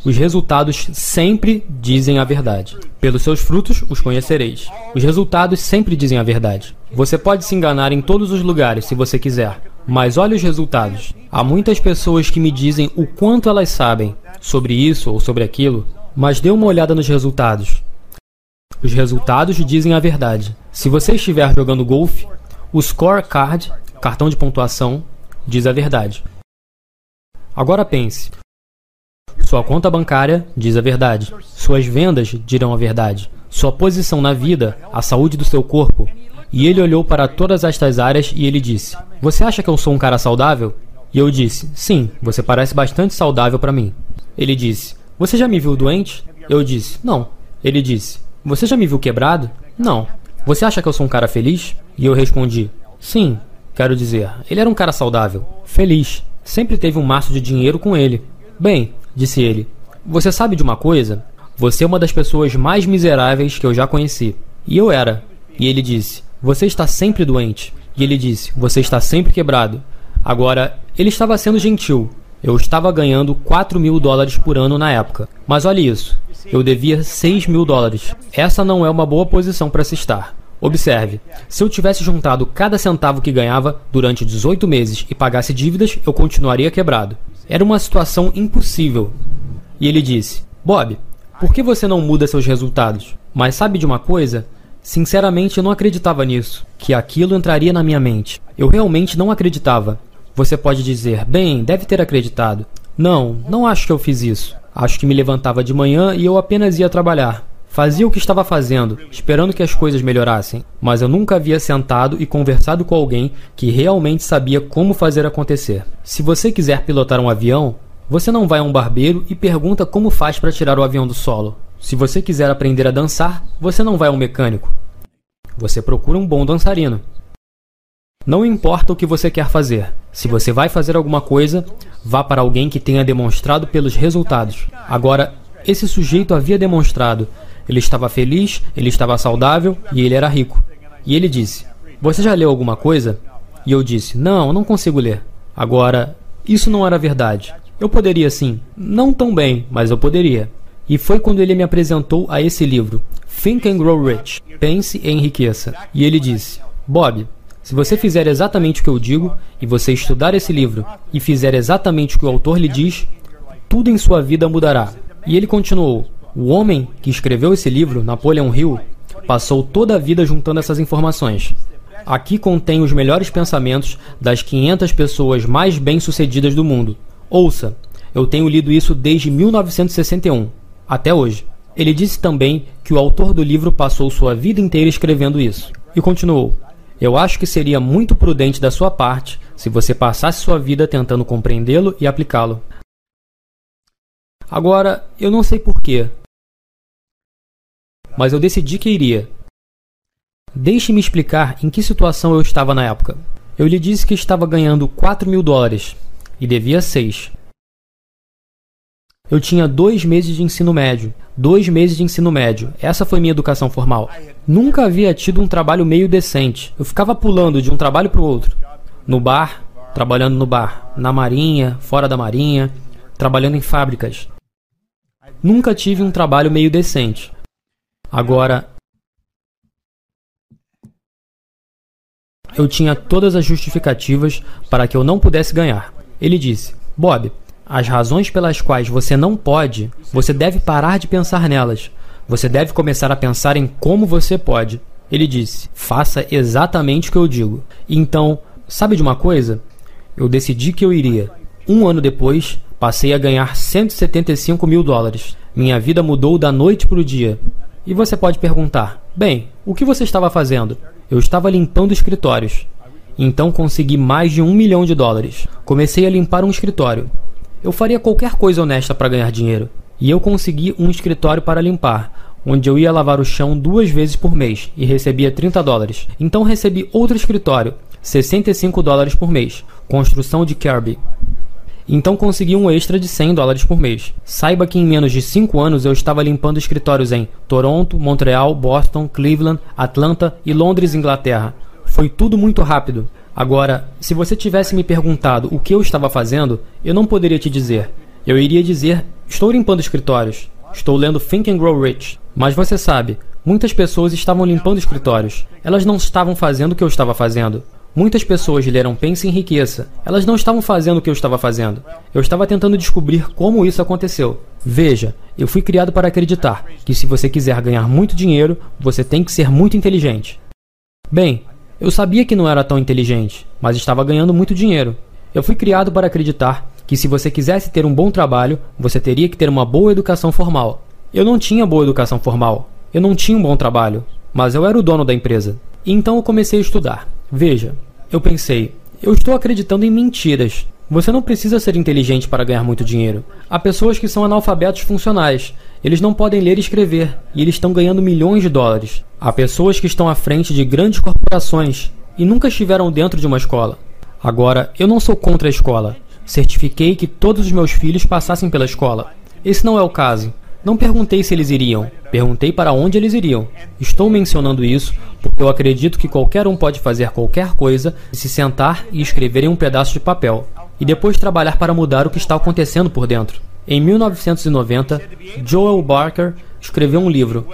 Speaker 1: Os resultados sempre dizem a verdade. Pelos seus frutos os conhecereis. Os resultados sempre dizem a verdade. Você pode se enganar em todos os lugares se você quiser, mas olhe os resultados. Há muitas pessoas que me dizem o quanto elas sabem sobre isso ou sobre aquilo, mas dê uma olhada nos resultados. Os resultados dizem a verdade. Se você estiver jogando golfe, o scorecard, cartão de pontuação, diz a verdade. Agora pense: sua conta bancária diz a verdade. Suas vendas dirão a verdade. Sua posição na vida, a saúde do seu corpo. E ele olhou para todas estas áreas e ele disse: Você acha que eu sou um cara saudável? E eu disse: Sim, você parece bastante saudável para mim. Ele disse: Você já me viu doente? Eu disse: Não. Ele disse: Você já me viu quebrado? Não. Você acha que eu sou um cara feliz? E eu respondi: Sim. Quero dizer, ele era um cara saudável, feliz. Sempre teve um maço de dinheiro com ele. Bem, disse ele. Você sabe de uma coisa? Você é uma das pessoas mais miseráveis que eu já conheci. E eu era. E ele disse: Você está sempre doente. E ele disse: Você está sempre quebrado. Agora, ele estava sendo gentil. Eu estava ganhando 4 mil dólares por ano na época. Mas olhe isso. Eu devia 6 mil dólares. Essa não é uma boa posição para se estar. Observe, se eu tivesse juntado cada centavo que ganhava durante 18 meses e pagasse dívidas, eu continuaria quebrado. Era uma situação impossível. E ele disse: Bob, por que você não muda seus resultados? Mas sabe de uma coisa? Sinceramente, eu não acreditava nisso, que aquilo entraria na minha mente. Eu realmente não acreditava. Você pode dizer, bem, deve ter acreditado. Não, não acho que eu fiz isso. Acho que me levantava de manhã e eu apenas ia trabalhar. Fazia o que estava fazendo, esperando que as coisas melhorassem, mas eu nunca havia sentado e conversado com alguém que realmente sabia como fazer acontecer. Se você quiser pilotar um avião, Você não vai a um barbeiro e pergunta como faz para tirar o avião do solo. Se você quiser aprender a dançar, você não vai a um mecânico. Você procura um bom dançarino. Não importa o que você quer fazer. Se você vai fazer alguma coisa, vá para alguém que tenha demonstrado pelos resultados. Agora, esse sujeito havia demonstrado. Ele estava feliz, ele estava saudável e ele era rico. E ele disse: Você já leu alguma coisa? E eu disse: Não, não consigo ler. Agora, isso não era verdade. Eu poderia sim. Não tão bem, mas eu poderia. E foi quando ele me apresentou a esse livro, Think and Grow Rich Pense e Enriqueça. E ele disse: Bob, se você fizer exatamente o que eu digo, e você estudar esse livro, e fizer exatamente o que o autor lhe diz, tudo em sua vida mudará. E ele continuou: O homem que escreveu esse livro, Napoleon Hill, passou toda a vida juntando essas informações. Aqui contém os melhores pensamentos das 500 pessoas mais bem-sucedidas do mundo. Ouça, eu tenho lido isso desde 1961, até hoje. Ele disse também que o autor do livro passou sua vida inteira escrevendo isso. E continuou: eu acho que seria muito prudente da sua parte se você passasse sua vida tentando compreendê-lo e aplicá-lo. Agora, eu não sei porquê, mas eu decidi que iria. Deixe-me explicar em que situação eu estava na época. Eu lhe disse que estava ganhando 4 mil dólares e devia 6. Eu tinha dois meses de ensino médio. Dois meses de ensino médio. Essa foi minha educação formal. Nunca havia tido um trabalho meio decente. Eu ficava pulando de um trabalho para o outro. No bar, trabalhando no bar. Na marinha, fora da marinha, trabalhando em fábricas. Nunca tive um trabalho meio decente. Agora, eu tinha todas as justificativas para que eu não pudesse ganhar. Ele disse: Bob, as razões pelas quais você não pode, você deve parar de pensar nelas. Você deve começar a pensar em como você pode. Ele disse: faça exatamente o que eu digo. Então, sabe de uma coisa? Eu decidi que eu iria. Um ano depois, passei a ganhar 175 mil dólares. Minha vida mudou da noite para o dia. E você pode perguntar: bem, o que você estava fazendo? Eu estava limpando escritórios. Então consegui mais de um milhão de dólares. Comecei a limpar um escritório. Eu faria qualquer coisa honesta para ganhar dinheiro. E eu consegui um escritório para limpar, onde eu ia lavar o chão duas vezes por mês e recebia 30 dólares. Então recebi outro escritório, 65 dólares por mês, construção de Kirby. Então consegui um extra de 100 dólares por mês. Saiba que em menos de 5 anos eu estava limpando escritórios em Toronto, Montreal, Boston, Cleveland, Atlanta e Londres, Inglaterra. Foi tudo muito rápido. Agora, se você tivesse me perguntado o que eu estava fazendo, eu não poderia te dizer. Eu iria dizer: estou limpando escritórios, estou lendo Think and Grow Rich. Mas você sabe, muitas pessoas estavam limpando escritórios. Elas não estavam fazendo o que eu estava fazendo. Muitas pessoas leram Pense em Riqueza. Elas não estavam fazendo o que eu estava fazendo. Eu estava tentando descobrir como isso aconteceu. Veja, eu fui criado para acreditar que se você quiser ganhar muito dinheiro, você tem que ser muito inteligente. Bem, eu sabia que não era tão inteligente, mas estava ganhando muito dinheiro. Eu fui criado para acreditar que se você quisesse ter um bom trabalho, você teria que ter uma boa educação formal. Eu não tinha boa educação formal. Eu não tinha um bom trabalho, mas eu era o dono da empresa. Então eu comecei a estudar. Veja, eu pensei, eu estou acreditando em mentiras. Você não precisa ser inteligente para ganhar muito dinheiro. Há pessoas que são analfabetos funcionais. Eles não podem ler e escrever, e eles estão ganhando milhões de dólares. Há pessoas que estão à frente de grandes corporações e nunca estiveram dentro de uma escola. Agora, eu não sou contra a escola. Certifiquei que todos os meus filhos passassem pela escola. Esse não é o caso. Não perguntei se eles iriam, perguntei para onde eles iriam. Estou mencionando isso porque eu acredito que qualquer um pode fazer qualquer coisa se sentar e escrever em um pedaço de papel, e depois trabalhar para mudar o que está acontecendo por dentro. Em 1990, Joel Barker escreveu um livro,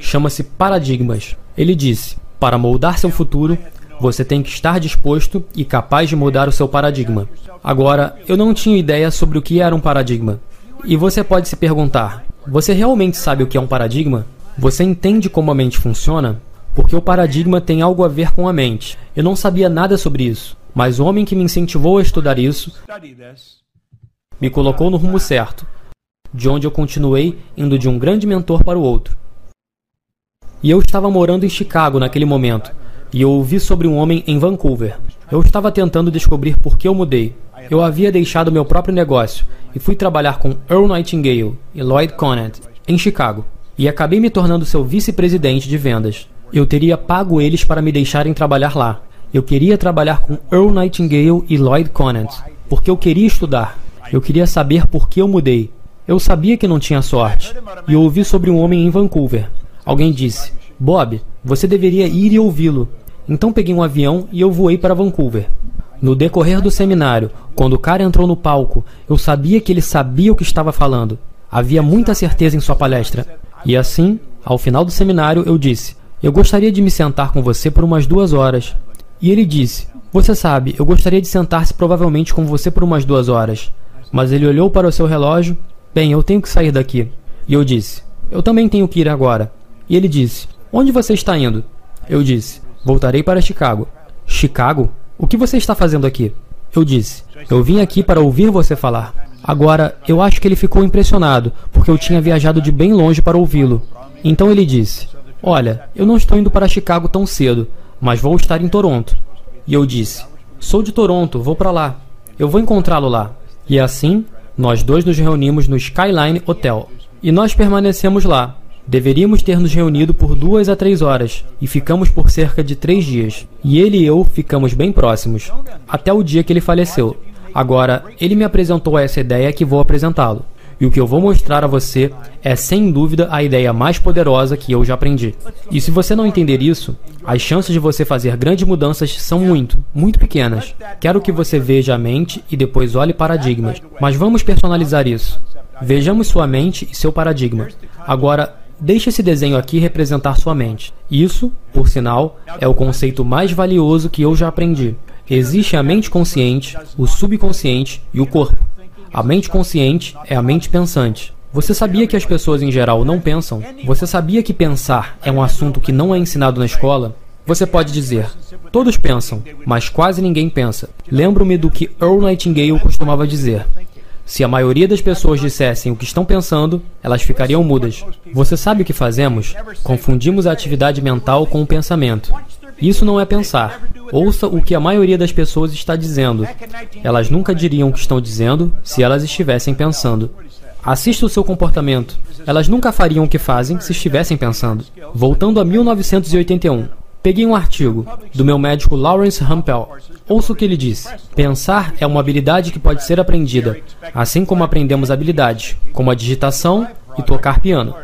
Speaker 1: chama-se Paradigmas. Ele disse: Para moldar seu futuro, você tem que estar disposto e capaz de mudar o seu paradigma. Agora, eu não tinha ideia sobre o que era um paradigma. E você pode se perguntar: você realmente sabe o que é um paradigma? Você entende como a mente funciona? Porque o paradigma tem algo a ver com a mente. Eu não sabia nada sobre isso, mas o homem que me incentivou a estudar isso me colocou no rumo certo, de onde eu continuei indo de um grande mentor para o outro. E eu estava morando em Chicago naquele momento, e eu ouvi sobre um homem em Vancouver. Eu estava tentando descobrir por que eu mudei. Eu havia deixado meu próprio negócio e fui trabalhar com Earl Nightingale e Lloyd Conant em Chicago. E acabei me tornando seu vice-presidente de vendas. Eu teria pago eles para me deixarem trabalhar lá. Eu queria trabalhar com Earl Nightingale e Lloyd Conant, porque eu queria estudar. Eu queria saber por que eu mudei. Eu sabia que não tinha sorte. E ouvi sobre um homem em Vancouver. Alguém disse: Bob, você deveria ir e ouvi-lo. Então peguei um avião e eu voei para Vancouver. No decorrer do seminário, quando o cara entrou no palco, eu sabia que ele sabia o que estava falando. Havia muita certeza em sua palestra. E assim, ao final do seminário, eu disse: Eu gostaria de me sentar com você por umas duas horas. E ele disse: Você sabe, eu gostaria de sentar-se provavelmente com você por umas duas horas. Mas ele olhou para o seu relógio: Bem, eu tenho que sair daqui. E eu disse: Eu também tenho que ir agora. E ele disse: Onde você está indo? Eu disse: Voltarei para Chicago. Chicago? O que você está fazendo aqui? Eu disse: Eu vim aqui para ouvir você falar. Agora, eu acho que ele ficou impressionado, porque eu tinha viajado de bem longe para ouvi-lo. Então ele disse: Olha, eu não estou indo para Chicago tão cedo, mas vou estar em Toronto. E eu disse: Sou de Toronto, vou para lá. Eu vou encontrá-lo lá. E assim, nós dois nos reunimos no Skyline Hotel. E nós permanecemos lá, Deveríamos ter nos reunido por duas a três horas e ficamos por cerca de três dias. E ele e eu ficamos bem próximos, até o dia que ele faleceu. Agora, ele me apresentou essa ideia que vou apresentá-lo. E o que eu vou mostrar a você é sem dúvida a ideia mais poderosa que eu já aprendi. E se você não entender isso, as chances de você fazer grandes mudanças são muito, muito pequenas. Quero que você veja a mente e depois olhe paradigmas. Mas vamos personalizar isso. Vejamos sua mente e seu paradigma. Agora, Deixe esse desenho aqui representar sua mente. Isso, por sinal, é o conceito mais valioso que eu já aprendi. Existe a mente consciente, o subconsciente e o corpo. A mente consciente é a mente pensante. Você sabia que as pessoas em geral não pensam? Você sabia que pensar é um assunto que não é ensinado na escola? Você pode dizer, todos pensam, mas quase ninguém pensa. Lembro-me do que Earl Nightingale costumava dizer: se a maioria das pessoas dissessem o que estão pensando, elas ficariam mudas. Você sabe o que fazemos? Confundimos a atividade mental com o pensamento. Isso não é pensar. Ouça o que a maioria das pessoas está dizendo. Elas nunca diriam o que estão dizendo se elas estivessem pensando. Assista o seu comportamento. Elas nunca fariam o que fazem se estivessem pensando. Voltando a 1981. Peguei um artigo do meu médico Lawrence Hampel. Ouça o que ele disse. Pensar é uma habilidade que pode ser aprendida, assim como aprendemos habilidades, como a digitação e tocar piano.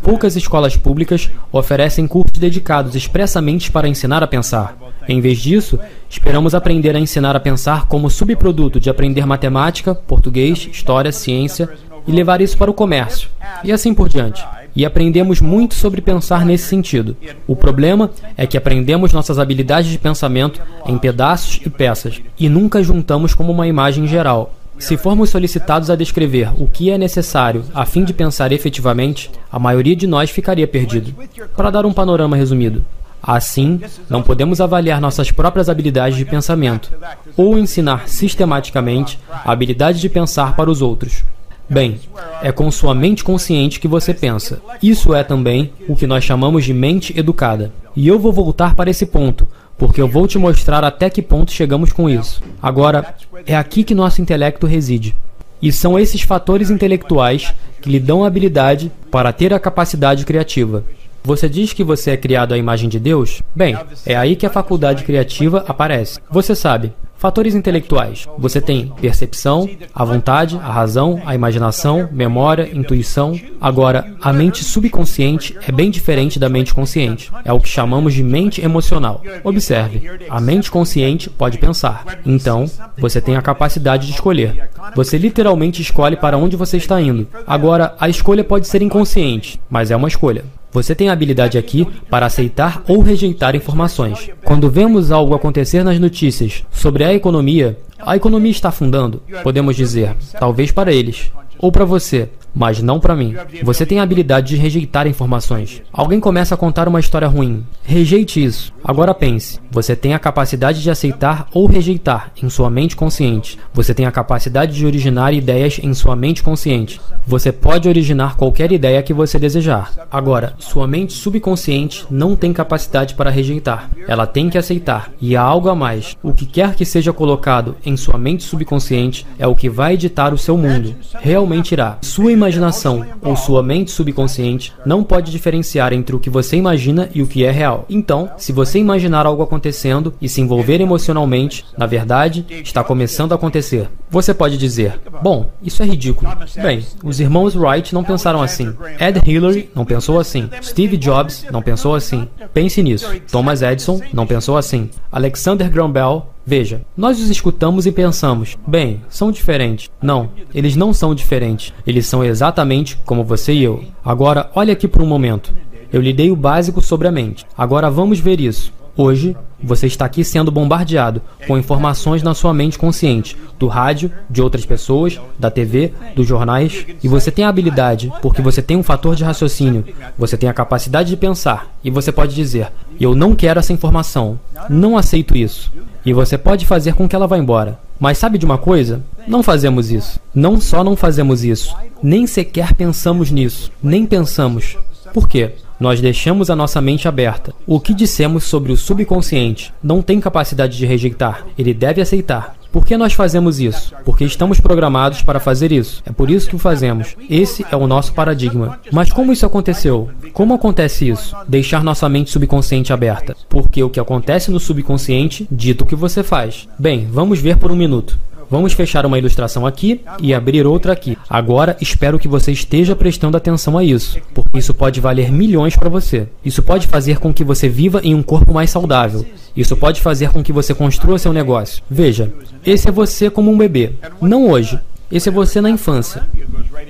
Speaker 1: Poucas escolas públicas oferecem cursos dedicados expressamente para ensinar a pensar. Em vez disso, esperamos aprender a ensinar a pensar como subproduto de aprender matemática, português, história, ciência e levar isso para o comércio, e assim por diante e aprendemos muito sobre pensar nesse sentido. O problema é que aprendemos nossas habilidades de pensamento em pedaços e peças e nunca juntamos como uma imagem geral. Se formos solicitados a descrever o que é necessário a fim de pensar efetivamente, a maioria de nós ficaria perdido. Para dar um panorama resumido, Assim, não podemos avaliar nossas próprias habilidades de pensamento ou ensinar sistematicamente a habilidade de pensar para os outros. Bem, é com sua mente consciente que você pensa. Isso é também o que nós chamamos de mente educada. E eu vou voltar para esse ponto, porque eu vou te mostrar até que ponto chegamos com isso. Agora, é aqui que nosso intelecto reside. E são esses fatores intelectuais que lhe dão a habilidade para ter a capacidade criativa. Você diz que você é criado à imagem de Deus? Bem, é aí que a faculdade criativa aparece. Você sabe, Fatores intelectuais. Você tem percepção, a vontade, a razão, a imaginação, memória, intuição. Agora, a mente subconsciente é bem diferente da mente consciente. É o que chamamos de mente emocional. Observe, a mente consciente pode pensar. Então, você tem a capacidade de escolher. Você literalmente escolhe para onde você está indo. Agora, a escolha pode ser inconsciente, mas é uma escolha. Você tem a habilidade aqui para aceitar ou rejeitar informações. Quando vemos algo acontecer nas notícias sobre a economia, a economia está afundando, podemos dizer, talvez para eles. Ou para você, mas não para mim. Você tem a habilidade de rejeitar informações. Alguém começa a contar uma história ruim. Rejeite isso. Agora pense. Você tem a capacidade de aceitar ou rejeitar em sua mente consciente. Você tem a capacidade de originar ideias em sua mente consciente. Você pode originar qualquer ideia que você desejar. Agora, sua mente subconsciente não tem capacidade para rejeitar. Ela tem que aceitar. E há algo a mais. O que quer que seja colocado em sua mente subconsciente é o que vai editar o seu mundo. Realmente irá. Sua imaginação ou sua mente subconsciente não pode diferenciar entre o que você imagina e o que é real. Então, se você imaginar algo acontecendo e se envolver emocionalmente, na verdade, está começando a acontecer. Você pode dizer: Bom, isso é ridículo. Bem, os irmãos Wright não pensaram assim. Ed Hillary não pensou assim. Steve Jobs não pensou assim. Pense nisso. Thomas Edison não pensou assim. Alexander Graham Bell Veja, nós os escutamos e pensamos, bem, são diferentes. Não, eles não são diferentes. Eles são exatamente como você e eu. Agora, olhe aqui por um momento. Eu lhe dei o básico sobre a mente. Agora vamos ver isso. Hoje, você está aqui sendo bombardeado com informações na sua mente consciente, do rádio, de outras pessoas, da TV, dos jornais, e você tem a habilidade, porque você tem um fator de raciocínio, você tem a capacidade de pensar, e você pode dizer: Eu não quero essa informação, não aceito isso. E você pode fazer com que ela vá embora. Mas sabe de uma coisa? Não fazemos isso. Não só não fazemos isso, nem sequer pensamos nisso, nem pensamos. Por quê? Nós deixamos a nossa mente aberta. O que dissemos sobre o subconsciente não tem capacidade de rejeitar, ele deve aceitar. Por que nós fazemos isso? Porque estamos programados para fazer isso. É por isso que o fazemos. Esse é o nosso paradigma. Mas como isso aconteceu? Como acontece isso? Deixar nossa mente subconsciente aberta. Porque o que acontece no subconsciente dita o que você faz. Bem, vamos ver por um minuto. Vamos fechar uma ilustração aqui e abrir outra aqui. Agora, espero que você esteja prestando atenção a isso, porque isso pode valer milhões para você. Isso pode fazer com que você viva em um corpo mais saudável. Isso pode fazer com que você construa seu negócio. Veja, esse é você como um bebê. Não hoje. Esse é você na infância.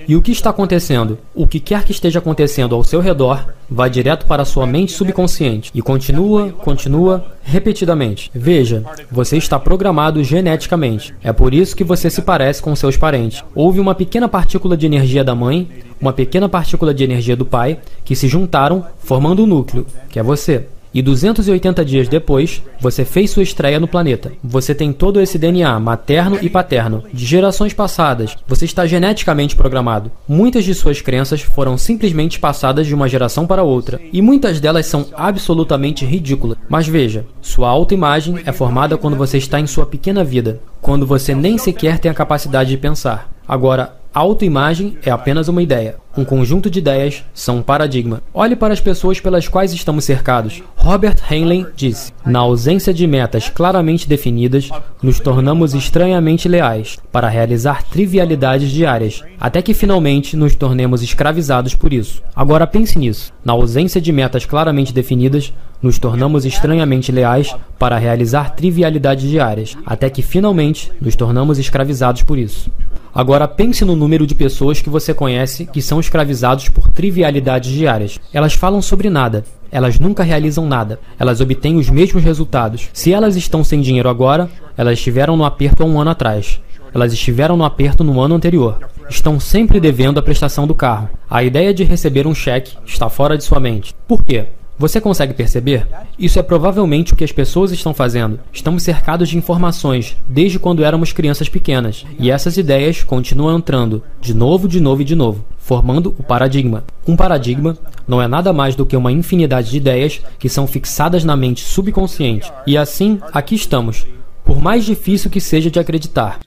Speaker 1: E o que está acontecendo? O que quer que esteja acontecendo ao seu redor vai direto para a sua mente subconsciente e continua, continua repetidamente. Veja, você está programado geneticamente. É por isso que você se parece com seus parentes. Houve uma pequena partícula de energia da mãe, uma pequena partícula de energia do pai, que se juntaram, formando um núcleo, que é você. E 280 dias depois, você fez sua estreia no planeta. Você tem todo esse DNA materno e paterno, de gerações passadas. Você está geneticamente programado. Muitas de suas crenças foram simplesmente passadas de uma geração para outra, e muitas delas são absolutamente ridículas. Mas veja, sua autoimagem é formada quando você está em sua pequena vida, quando você nem sequer tem a capacidade de pensar. Agora, autoimagem é apenas uma ideia. Um conjunto de ideias são um paradigma. Olhe para as pessoas pelas quais estamos cercados. Robert Heinlein disse: Na ausência de metas claramente definidas, nos tornamos estranhamente leais para realizar trivialidades diárias, até que finalmente nos tornemos escravizados por isso. Agora pense nisso. Na ausência de metas claramente definidas, nos tornamos estranhamente leais para realizar trivialidades diárias, até que finalmente nos tornamos escravizados por isso. Agora pense no número de pessoas que você conhece que são escravizados por trivialidades diárias. Elas falam sobre nada. Elas nunca realizam nada. Elas obtêm os mesmos resultados. Se elas estão sem dinheiro agora, elas estiveram no aperto há um ano atrás. Elas estiveram no aperto no ano anterior. Estão sempre devendo a prestação do carro. A ideia de receber um cheque está fora de sua mente. Por quê? Você consegue perceber? Isso é provavelmente o que as pessoas estão fazendo. Estamos cercados de informações desde quando éramos crianças pequenas, e essas ideias continuam entrando de novo, de novo e de novo, formando o paradigma. Um paradigma não é nada mais do que uma infinidade de ideias que são fixadas na mente subconsciente. E assim, aqui estamos, por mais difícil que seja de acreditar.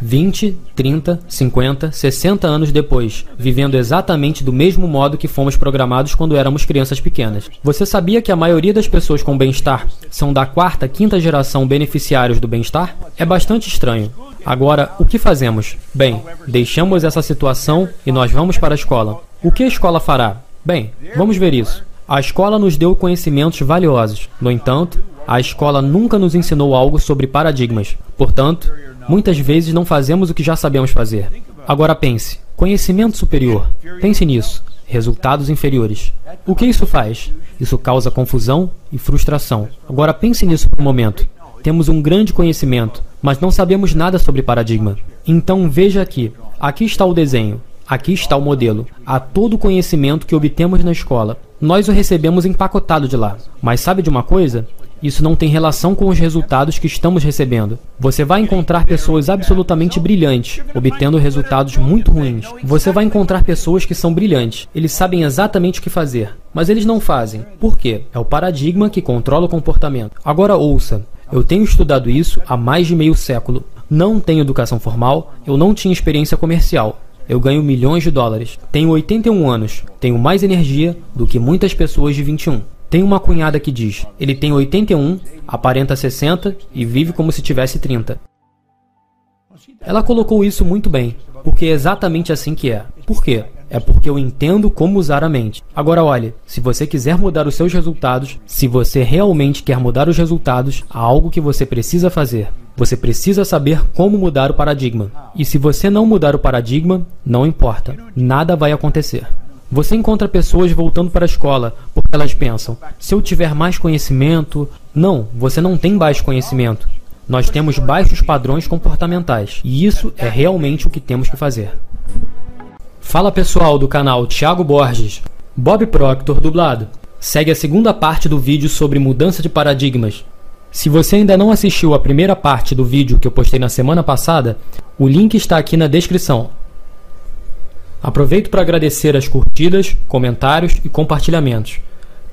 Speaker 1: 20, 30, 50, 60 anos depois, vivendo exatamente do mesmo modo que fomos programados quando éramos crianças pequenas. Você sabia que a maioria das pessoas com bem-estar são da quarta, quinta geração beneficiários do bem-estar? É bastante estranho. Agora, o que fazemos? Bem, deixamos essa situação e nós vamos para a escola. O que a escola fará? Bem, vamos ver isso. A escola nos deu conhecimentos valiosos. No entanto, a escola nunca nos ensinou algo sobre paradigmas. Portanto, Muitas vezes não fazemos o que já sabemos fazer. Agora pense: conhecimento superior. Pense nisso. Resultados inferiores. O que isso faz? Isso causa confusão e frustração. Agora pense nisso por um momento. Temos um grande conhecimento, mas não sabemos nada sobre paradigma. Então veja aqui. Aqui está o desenho. Aqui está o modelo. Há todo o conhecimento que obtemos na escola. Nós o recebemos empacotado de lá. Mas sabe de uma coisa? Isso não tem relação com os resultados que estamos recebendo. Você vai encontrar pessoas absolutamente brilhantes, obtendo resultados muito ruins. Você vai encontrar pessoas que são brilhantes. Eles sabem exatamente o que fazer, mas eles não fazem. Por quê? É o paradigma que controla o comportamento. Agora ouça. Eu tenho estudado isso há mais de meio século. Não tenho educação formal, eu não tinha experiência comercial. Eu ganho milhões de dólares. Tenho 81 anos. Tenho mais energia do que muitas pessoas de 21. Tem uma cunhada que diz: ele tem 81, aparenta 60 e vive como se tivesse 30. Ela colocou isso muito bem, porque é exatamente assim que é. Por quê? É porque eu entendo como usar a mente. Agora olhe, se você quiser mudar os seus resultados, se você realmente quer mudar os resultados, há algo que você precisa fazer. Você precisa saber como mudar o paradigma. E se você não mudar o paradigma, não importa, nada vai acontecer. Você encontra pessoas voltando para a escola porque elas pensam: se eu tiver mais conhecimento. Não, você não tem baixo conhecimento. Nós temos baixos padrões comportamentais. E isso é realmente o que temos que fazer. Fala pessoal do canal Thiago Borges, Bob Proctor dublado. Segue a segunda parte do vídeo sobre mudança de paradigmas. Se você ainda não assistiu a primeira parte do vídeo que eu postei na semana passada, o link está aqui na descrição. Aproveito para agradecer as curtidas, comentários e compartilhamentos,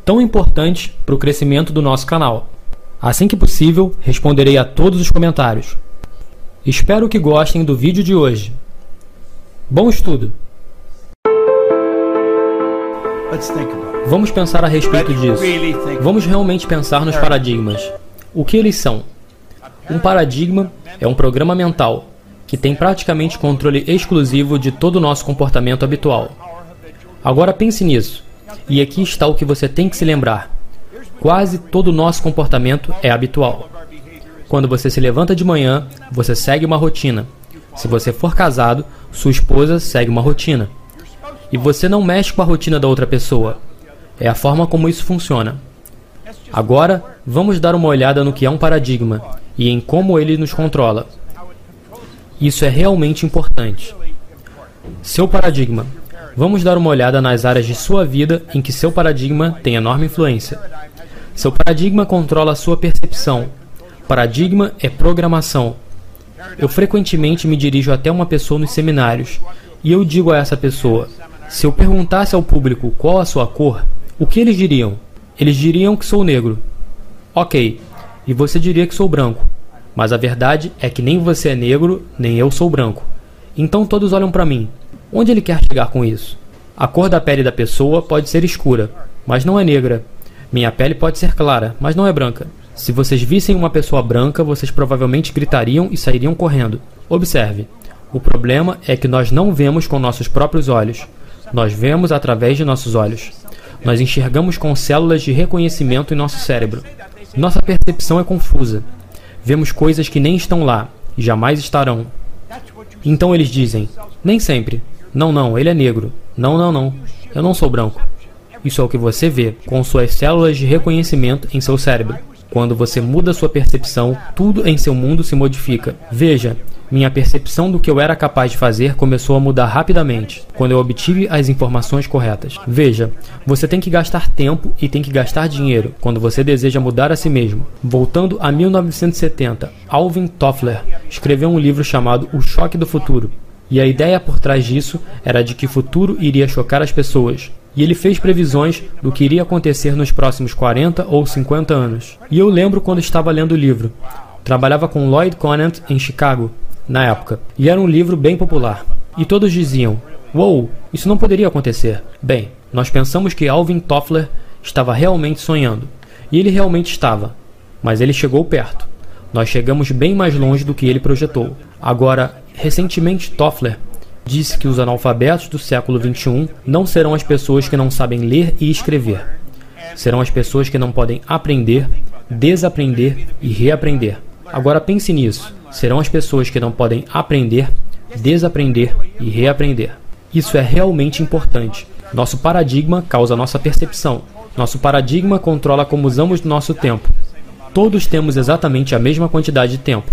Speaker 1: tão importantes para o crescimento do nosso canal. Assim que possível, responderei a todos os comentários. Espero que gostem do vídeo de hoje. Bom estudo! Vamos pensar a respeito disso. Vamos realmente pensar nos paradigmas. O que eles são? Um paradigma é um programa mental que tem praticamente controle exclusivo de todo o nosso comportamento habitual. Agora pense nisso, e aqui está o que você tem que se lembrar. Quase todo o nosso comportamento é habitual. Quando você se levanta de manhã, você segue uma rotina. Se você for casado, sua esposa segue uma rotina. E você não mexe com a rotina da outra pessoa. É a forma como isso funciona. Agora, vamos dar uma olhada no que é um paradigma e em como ele nos controla. Isso é realmente importante. Seu paradigma. Vamos dar uma olhada nas áreas de sua vida em que seu paradigma tem enorme influência. Seu paradigma controla a sua percepção. Paradigma é programação. Eu frequentemente me dirijo até uma pessoa nos seminários e eu digo a essa pessoa: se eu perguntasse ao público qual a sua cor, o que eles diriam? Eles diriam que sou negro. Ok, e você diria que sou branco. Mas a verdade é que nem você é negro, nem eu sou branco. Então todos olham para mim. Onde ele quer chegar com isso? A cor da pele da pessoa pode ser escura, mas não é negra. Minha pele pode ser clara, mas não é branca. Se vocês vissem uma pessoa branca, vocês provavelmente gritariam e sairiam correndo. Observe. O problema é que nós não vemos com nossos próprios olhos. Nós vemos através de nossos olhos. Nós enxergamos com células de reconhecimento em nosso cérebro. Nossa percepção é confusa. Vemos coisas que nem estão lá e jamais estarão. Então eles dizem: nem sempre. Não, não, ele é negro. Não, não, não. Eu não sou branco. Isso é o que você vê com suas células de reconhecimento em seu cérebro. Quando você muda sua percepção, tudo em seu mundo se modifica. Veja, minha percepção do que eu era capaz de fazer começou a mudar rapidamente quando eu obtive as informações corretas. Veja, você tem que gastar tempo e tem que gastar dinheiro quando você deseja mudar a si mesmo. Voltando a 1970, Alvin Toffler escreveu um livro chamado O Choque do Futuro. E a ideia por trás disso era de que o futuro iria chocar as pessoas, e ele fez previsões do que iria acontecer nos próximos 40 ou 50 anos. E eu lembro quando estava lendo o livro. Trabalhava com Lloyd Conant em Chicago na época, e era um livro bem popular. E todos diziam: Uou, isso não poderia acontecer. Bem, nós pensamos que Alvin Toffler estava realmente sonhando. E ele realmente estava. Mas ele chegou perto. Nós chegamos bem mais longe do que ele projetou. Agora, recentemente Toffler disse que os analfabetos do século XXI não serão as pessoas que não sabem ler e escrever. Serão as pessoas que não podem aprender, desaprender e reaprender. Agora pense nisso serão as pessoas que não podem aprender, desaprender e reaprender. Isso é realmente importante. Nosso paradigma causa nossa percepção. Nosso paradigma controla como usamos nosso tempo. Todos temos exatamente a mesma quantidade de tempo.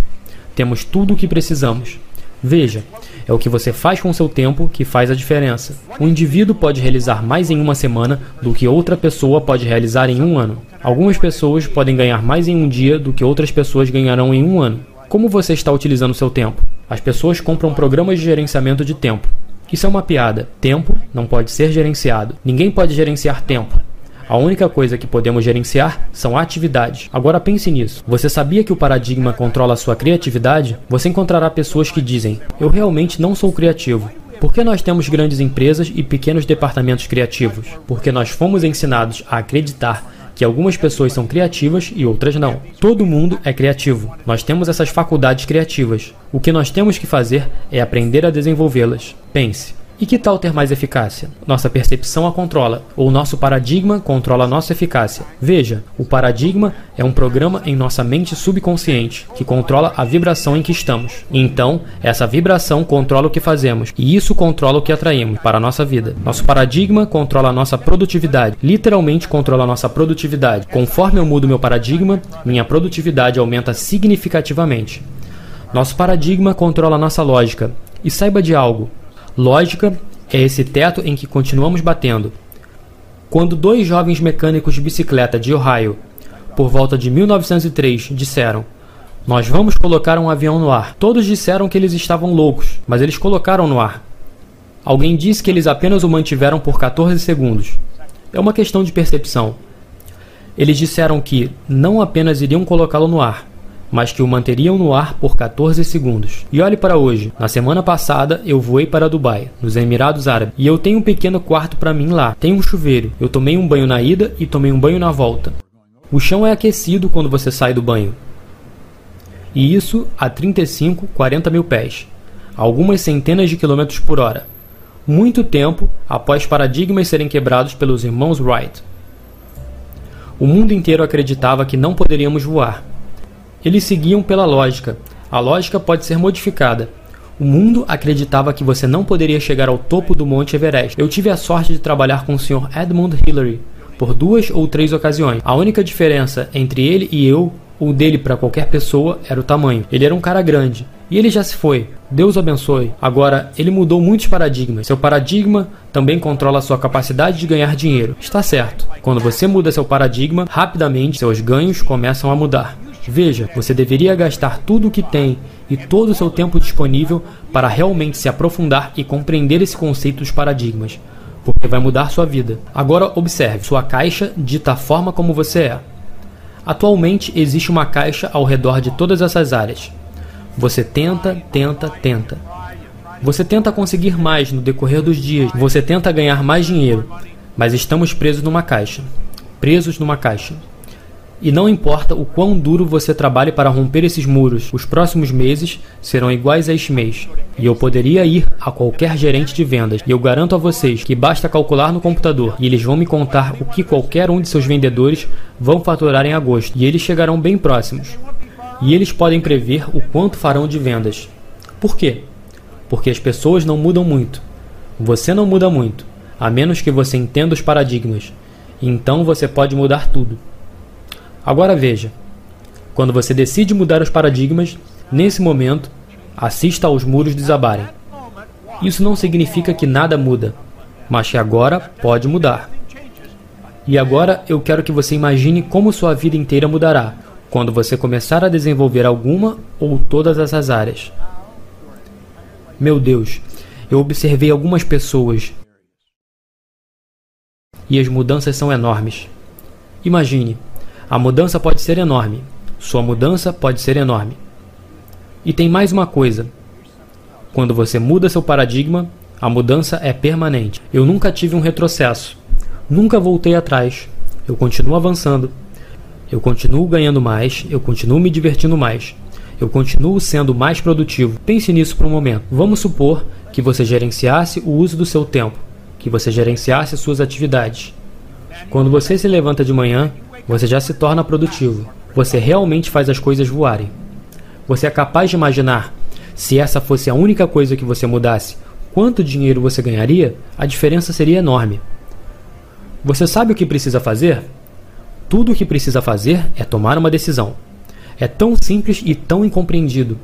Speaker 1: Temos tudo o que precisamos. Veja, é o que você faz com seu tempo que faz a diferença. Um indivíduo pode realizar mais em uma semana do que outra pessoa pode realizar em um ano. Algumas pessoas podem ganhar mais em um dia do que outras pessoas ganharão em um ano. Como você está utilizando seu tempo? As pessoas compram programas de gerenciamento de tempo. Isso é uma piada. Tempo não pode ser gerenciado. Ninguém pode gerenciar tempo. A única coisa que podemos gerenciar são atividades. Agora pense nisso. Você sabia que o paradigma controla a sua criatividade? Você encontrará pessoas que dizem: Eu realmente não sou criativo. Por que nós temos grandes empresas e pequenos departamentos criativos? Porque nós fomos ensinados a acreditar que algumas pessoas são criativas e outras não. Todo mundo é criativo. Nós temos essas faculdades criativas. O que nós temos que fazer é aprender a desenvolvê-las. Pense. E que tal ter mais eficácia? Nossa percepção a controla, ou nosso paradigma controla a nossa eficácia. Veja, o paradigma é um programa em nossa mente subconsciente que controla a vibração em que estamos. Então, essa vibração controla o que fazemos, e isso controla o que atraímos para a nossa vida. Nosso paradigma controla a nossa produtividade, literalmente controla a nossa produtividade. Conforme eu mudo meu paradigma, minha produtividade aumenta significativamente. Nosso paradigma controla a nossa lógica. E saiba de algo: Lógica é esse teto em que continuamos batendo. Quando dois jovens mecânicos de bicicleta de Ohio, por volta de 1903, disseram: Nós vamos colocar um avião no ar. Todos disseram que eles estavam loucos, mas eles colocaram no ar. Alguém disse que eles apenas o mantiveram por 14 segundos. É uma questão de percepção. Eles disseram que não apenas iriam colocá-lo no ar, mas que o manteriam no ar por 14 segundos. E olhe para hoje. Na semana passada eu voei para Dubai, nos Emirados Árabes, e eu tenho um pequeno quarto para mim lá. Tem um chuveiro. Eu tomei um banho na ida e tomei um banho na volta. O chão é aquecido quando você sai do banho. E isso a 35, 40 mil pés, algumas centenas de quilômetros por hora. Muito tempo após paradigmas serem quebrados pelos irmãos Wright. O mundo inteiro acreditava que não poderíamos voar, eles seguiam pela lógica. A lógica pode ser modificada. O mundo acreditava que você não poderia chegar ao topo do Monte Everest. Eu tive a sorte de trabalhar com o Sr. Edmund Hillary por duas ou três ocasiões. A única diferença entre ele e eu, ou dele para qualquer pessoa, era o tamanho. Ele era um cara grande. E ele já se foi. Deus o abençoe. Agora, ele mudou muitos paradigmas. Seu paradigma também controla sua capacidade de ganhar dinheiro. Está certo. Quando você muda seu paradigma, rapidamente seus ganhos começam a mudar. Veja, você deveria gastar tudo o que tem e todo o seu tempo disponível para realmente se aprofundar e compreender esse conceito dos paradigmas, porque vai mudar sua vida. Agora observe, sua caixa dita a forma como você é. Atualmente existe uma caixa ao redor de todas essas áreas. Você tenta, tenta, tenta. Você tenta conseguir mais no decorrer dos dias, você tenta ganhar mais dinheiro, mas estamos presos numa caixa. Presos numa caixa. E não importa o quão duro você trabalhe para romper esses muros, os próximos meses serão iguais a este mês. E eu poderia ir a qualquer gerente de vendas, e eu garanto a vocês que basta calcular no computador e eles vão me contar o que qualquer um de seus vendedores vão faturar em agosto, e eles chegarão bem próximos. E eles podem prever o quanto farão de vendas. Por quê? Porque as pessoas não mudam muito. Você não muda muito, a menos que você entenda os paradigmas. Então você pode mudar tudo. Agora veja: quando você decide mudar os paradigmas, nesse momento, assista aos muros desabarem. Isso não significa que nada muda, mas que agora pode mudar. E agora eu quero que você imagine como sua vida inteira mudará quando você começar a desenvolver alguma ou todas essas áreas. Meu Deus, eu observei algumas pessoas e as mudanças são enormes. Imagine, a mudança pode ser enorme. Sua mudança pode ser enorme. E tem mais uma coisa. Quando você muda seu paradigma, a mudança é permanente. Eu nunca tive um retrocesso. Nunca voltei atrás. Eu continuo avançando. Eu continuo ganhando mais. Eu continuo me divertindo mais. Eu continuo sendo mais produtivo. Pense nisso por um momento. Vamos supor que você gerenciasse o uso do seu tempo, que você gerenciasse suas atividades. Quando você se levanta de manhã, você já se torna produtivo. Você realmente faz as coisas voarem. Você é capaz de imaginar, se essa fosse a única coisa que você mudasse, quanto dinheiro você ganharia? A diferença seria enorme. Você sabe o que precisa fazer? Tudo o que precisa fazer é tomar uma decisão. É tão simples e tão incompreendido.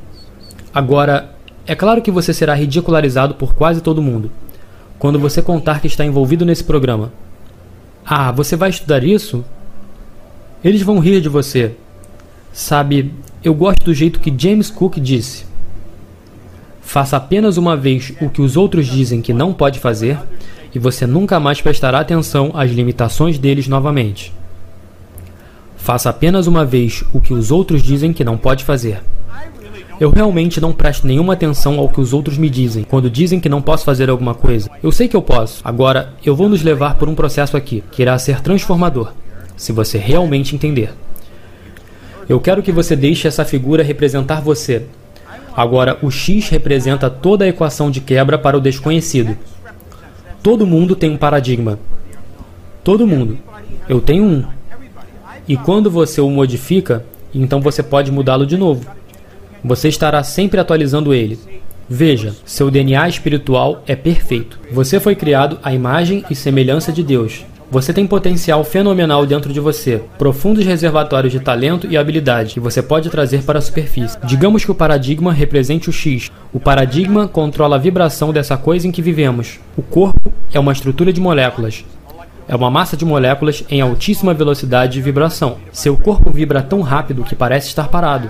Speaker 1: Agora, É claro que você será ridicularizado por quase todo mundo quando você contar que está envolvido nesse programa. Ah, você vai estudar isso? Eles vão rir de você. Sabe, eu gosto do jeito que James Cook disse. Faça apenas uma vez o que os outros dizem que não pode fazer e você nunca mais prestará atenção às limitações deles novamente. Faça apenas uma vez o que os outros dizem que não pode fazer. Eu realmente não presto nenhuma atenção ao que os outros me dizem quando dizem que não posso fazer alguma coisa. Eu sei que eu posso. Agora, eu vou nos levar por um processo aqui que irá ser transformador, se você realmente entender. Eu quero que você deixe essa figura representar você. Agora, o X representa toda a equação de quebra para o desconhecido. Todo mundo tem um paradigma. Todo mundo. Eu tenho um. E quando você o modifica, então você pode mudá-lo de novo. Você estará sempre atualizando ele. Veja, seu DNA espiritual é perfeito. Você foi criado à imagem e semelhança de Deus. Você tem potencial fenomenal dentro de você, profundos reservatórios de talento e habilidade que você pode trazer para a superfície. Digamos que o paradigma represente o X. O paradigma controla a vibração dessa coisa em que vivemos. O corpo é uma estrutura de moléculas. É uma massa de moléculas em altíssima velocidade de vibração. Seu corpo vibra tão rápido que parece estar parado.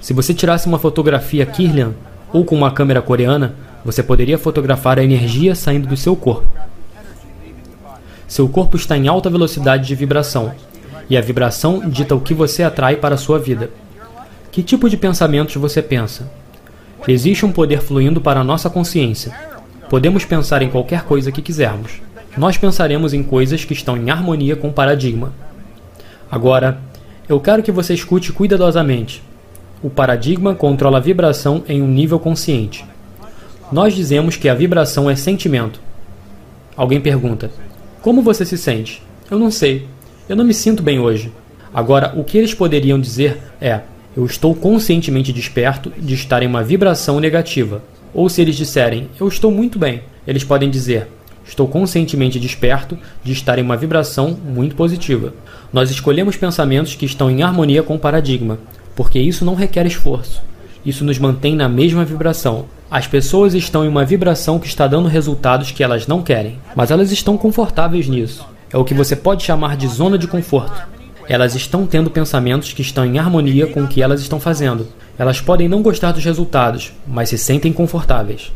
Speaker 1: Se você tirasse uma fotografia Kirlian ou com uma câmera coreana, você poderia fotografar a energia saindo do seu corpo. Seu corpo está em alta velocidade de vibração, e a vibração dita o que você atrai para a sua vida. Que tipo de pensamentos você pensa? Existe um poder fluindo para a nossa consciência. Podemos pensar em qualquer coisa que quisermos. Nós pensaremos em coisas que estão em harmonia com o paradigma. Agora, eu quero que você escute cuidadosamente o paradigma controla a vibração em um nível consciente. Nós dizemos que a vibração é sentimento. Alguém pergunta: Como você se sente? Eu não sei. Eu não me sinto bem hoje. Agora, o que eles poderiam dizer é: Eu estou conscientemente desperto de estar em uma vibração negativa. Ou se eles disserem: Eu estou muito bem, eles podem dizer: Estou conscientemente desperto de estar em uma vibração muito positiva. Nós escolhemos pensamentos que estão em harmonia com o paradigma, porque isso não requer esforço. Isso nos mantém na mesma vibração. As pessoas estão em uma vibração que está dando resultados que elas não querem, mas elas estão confortáveis nisso. É o que você pode chamar de zona de conforto. Elas estão tendo pensamentos que estão em harmonia com o que elas estão fazendo. Elas podem não gostar dos resultados, mas se sentem confortáveis.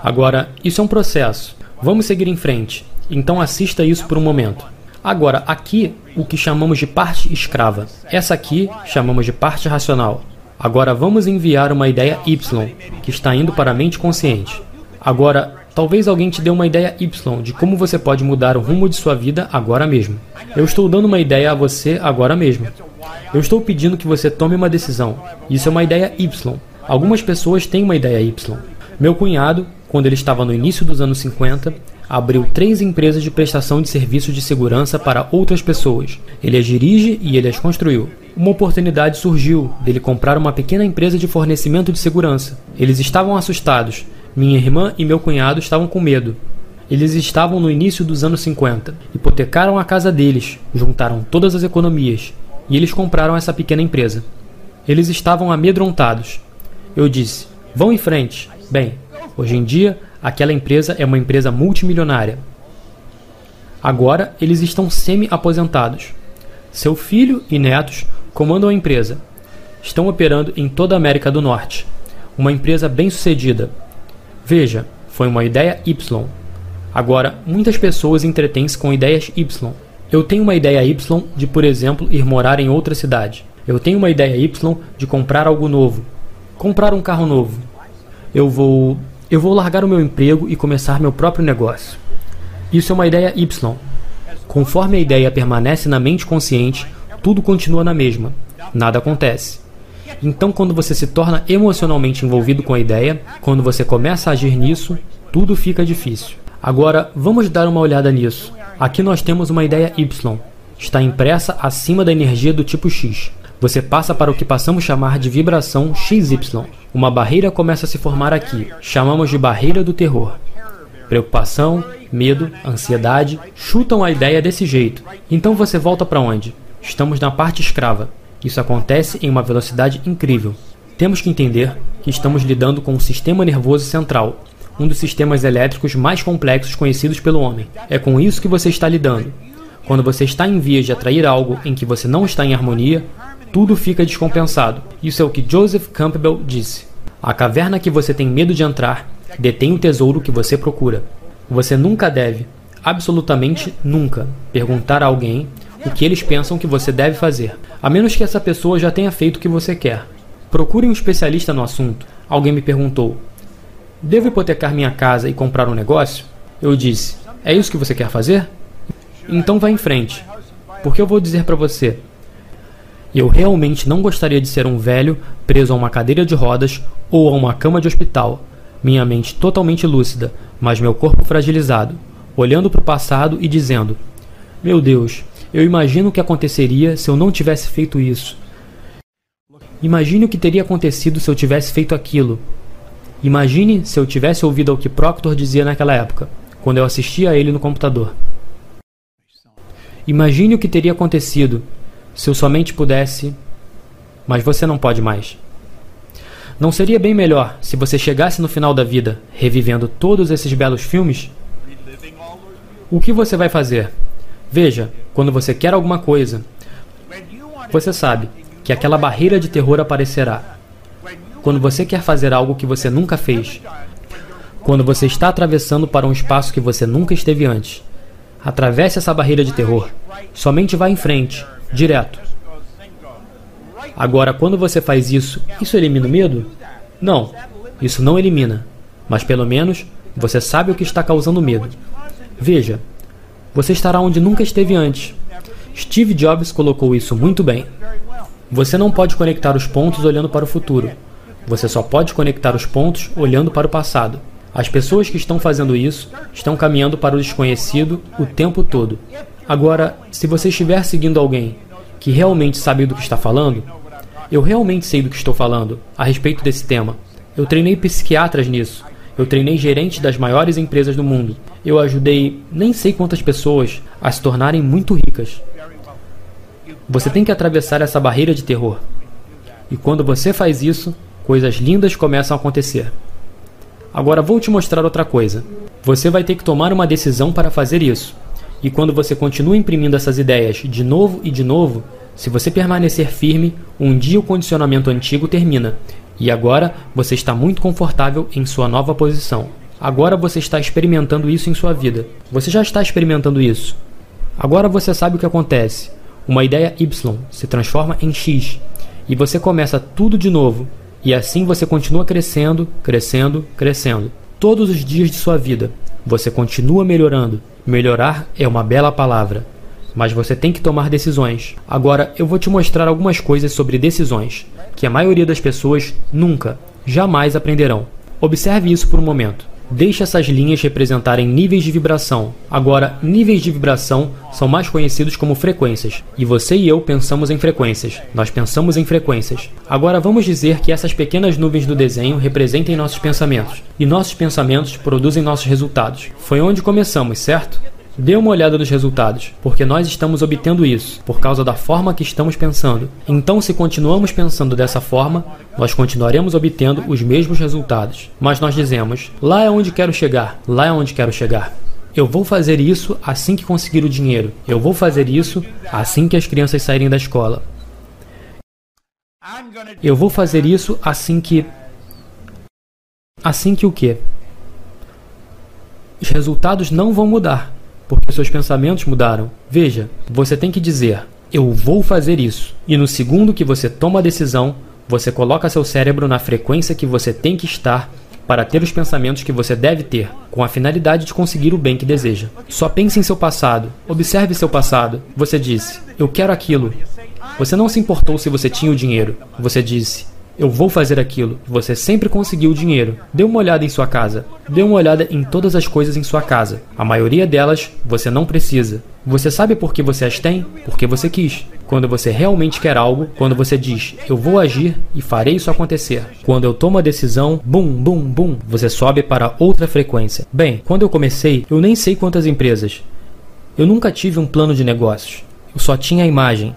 Speaker 1: Agora, isso é um processo. Vamos seguir em frente. Então assista isso por um momento. Agora, aqui, o que chamamos de parte escrava. Essa aqui chamamos de parte racional. Agora vamos enviar uma ideia Y, que está indo para a mente consciente. Agora, talvez alguém te dê uma ideia Y de como você pode mudar o rumo de sua vida agora mesmo. Eu estou dando uma ideia a você agora mesmo. Eu estou pedindo que você tome uma decisão. Isso é uma ideia Y. Algumas pessoas têm uma ideia Y. Meu cunhado, quando ele estava no início dos anos 50, abriu três empresas de prestação de serviços de segurança para outras pessoas. Ele as dirige e ele as construiu. Uma oportunidade surgiu dele comprar uma pequena empresa de fornecimento de segurança. Eles estavam assustados. Minha irmã e meu cunhado estavam com medo. Eles estavam no início dos anos 50. Hipotecaram a casa deles, juntaram todas as economias e eles compraram essa pequena empresa. Eles estavam amedrontados. Eu disse: vão em frente. Bem, hoje em dia aquela empresa é uma empresa multimilionária. Agora eles estão semi-aposentados. Seu filho e netos comandam a empresa. Estão operando em toda a América do Norte. Uma empresa bem-sucedida. Veja, foi uma ideia Y. Agora, muitas pessoas entretêm-se com ideias Y. Eu tenho uma ideia Y de, por exemplo, ir morar em outra cidade. Eu tenho uma ideia Y de comprar algo novo. Comprar um carro novo. Eu vou eu vou largar o meu emprego e começar meu próprio negócio. Isso é uma ideia Y. Conforme a ideia permanece na mente consciente, tudo continua na mesma. Nada acontece. Então, quando você se torna emocionalmente envolvido com a ideia, quando você começa a agir nisso, tudo fica difícil. Agora, vamos dar uma olhada nisso. Aqui nós temos uma ideia Y. Está impressa acima da energia do tipo X. Você passa para o que passamos chamar de vibração XY. Uma barreira começa a se formar aqui. Chamamos de barreira do terror. Preocupação, medo, ansiedade chutam a ideia desse jeito. Então você volta para onde? Estamos na parte escrava. Isso acontece em uma velocidade incrível. Temos que entender que estamos lidando com o sistema nervoso central, um dos sistemas elétricos mais complexos conhecidos pelo homem. É com isso que você está lidando. Quando você está em vias de atrair algo em que você não está em harmonia, tudo fica descompensado. Isso é o que Joseph Campbell disse. A caverna que você tem medo de entrar detém o tesouro que você procura. Você nunca deve, absolutamente nunca, perguntar a alguém o que eles pensam que você deve fazer, a menos que essa pessoa já tenha feito o que você quer. Procure um especialista no assunto. Alguém me perguntou: Devo hipotecar minha casa e comprar um negócio? Eu disse: É isso que você quer fazer? Então vá em frente. Porque eu vou dizer para você: eu realmente não gostaria de ser um velho preso a uma cadeira de rodas ou a uma cama de hospital, minha mente totalmente lúcida, mas meu corpo fragilizado, olhando para o passado e dizendo: Meu Deus, eu imagino o que aconteceria se eu não tivesse feito isso. Imagine o que teria acontecido se eu tivesse feito aquilo. Imagine se eu tivesse ouvido o que Proctor dizia naquela época, quando eu assistia a ele no computador. Imagine o que teria acontecido se eu somente pudesse. Mas você não pode mais. Não seria bem melhor se você chegasse no final da vida revivendo todos esses belos filmes? O que você vai fazer? Veja, quando você quer alguma coisa, você sabe que aquela barreira de terror aparecerá. Quando você quer fazer algo que você nunca fez, quando você está atravessando para um espaço que você nunca esteve antes, atravesse essa barreira de terror. Somente vá em frente direto. Agora, quando você faz isso, isso elimina o medo? Não, isso não elimina. Mas pelo menos você sabe o que está causando medo. Veja, você estará onde nunca esteve antes. Steve Jobs colocou isso muito bem. Você não pode conectar os pontos olhando para o futuro. Você só pode conectar os pontos olhando para o passado. As pessoas que estão fazendo isso estão caminhando para o desconhecido o tempo todo. Agora, se você estiver seguindo alguém que realmente sabe do que está falando, eu realmente sei do que estou falando a respeito desse tema. Eu treinei psiquiatras nisso. Eu treinei gerentes das maiores empresas do mundo. Eu ajudei nem sei quantas pessoas a se tornarem muito ricas. Você tem que atravessar essa barreira de terror. E quando você faz isso, coisas lindas começam a acontecer. Agora vou te mostrar outra coisa. Você vai ter que tomar uma decisão para fazer isso. E quando você continua imprimindo essas ideias de novo e de novo, se você permanecer firme, um dia o condicionamento antigo termina, e agora você está muito confortável em sua nova posição. Agora você está experimentando isso em sua vida. Você já está experimentando isso. Agora você sabe o que acontece. Uma ideia Y se transforma em X, e você começa tudo de novo, e assim você continua crescendo, crescendo, crescendo. Todos os dias de sua vida, você continua melhorando, Melhorar é uma bela palavra, mas você tem que tomar decisões. Agora eu vou te mostrar algumas coisas sobre decisões que a maioria das pessoas nunca, jamais aprenderão. Observe isso por um momento. Deixe essas linhas representarem níveis de vibração. Agora, níveis de vibração são mais conhecidos como frequências, e você e eu pensamos em frequências. Nós pensamos em frequências. Agora vamos dizer que essas pequenas nuvens do desenho representem nossos pensamentos, e nossos pensamentos produzem nossos resultados. Foi onde começamos, certo? Dê uma olhada nos resultados, porque nós estamos obtendo isso por causa da forma que estamos pensando. Então, se continuamos pensando dessa forma, nós continuaremos obtendo os mesmos resultados. Mas nós dizemos: lá é onde quero chegar, lá é onde quero chegar. Eu vou fazer isso assim que conseguir o dinheiro. Eu vou fazer isso assim que as crianças saírem da escola. Eu vou fazer isso assim que. Assim que o quê? Os resultados não vão mudar porque seus pensamentos mudaram. Veja, você tem que dizer: Eu vou fazer isso. E no segundo que você toma a decisão, você coloca seu cérebro na frequência que você tem que estar para ter os pensamentos que você deve ter, com a finalidade de conseguir o bem que deseja. Só pense em seu passado, observe seu passado. Você disse: Eu quero aquilo. Você não se importou se você tinha o dinheiro. Você disse: eu vou fazer aquilo. Você sempre conseguiu dinheiro. Dê uma olhada em sua casa. Dê uma olhada em todas as coisas em sua casa. A maioria delas você não precisa. Você sabe por que você as tem? Porque você quis. Quando você realmente quer algo, quando você diz, eu vou agir e farei isso acontecer. Quando eu tomo a decisão, bum, bum, bum, você sobe para outra frequência. Bem, quando eu comecei, eu nem sei quantas empresas. Eu nunca tive um plano de negócios. Eu só tinha a imagem.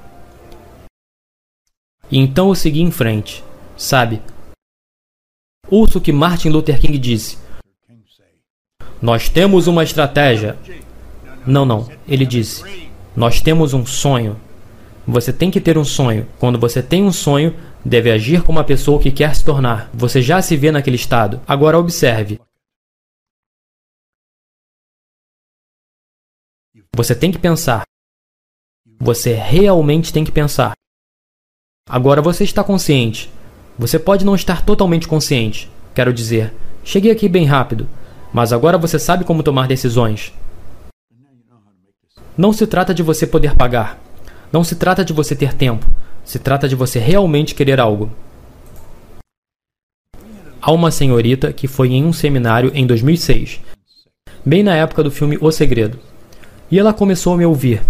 Speaker 1: E então eu segui em frente. Sabe, ouça o que Martin Luther King disse. Nós temos uma estratégia. Não, não. Ele disse: Nós temos um sonho. Você tem que ter um sonho. Quando você tem um sonho, deve agir como a pessoa que quer se tornar. Você já se vê naquele estado. Agora observe. Você tem que pensar. Você realmente tem que pensar. Agora você está consciente. Você pode não estar totalmente consciente. Quero dizer, cheguei aqui bem rápido, mas agora você sabe como tomar decisões. Não se trata de você poder pagar. Não se trata de você ter tempo. Se trata de você realmente querer algo. Há uma senhorita que foi em um seminário em 2006, bem na época do filme O Segredo. E ela começou a me ouvir.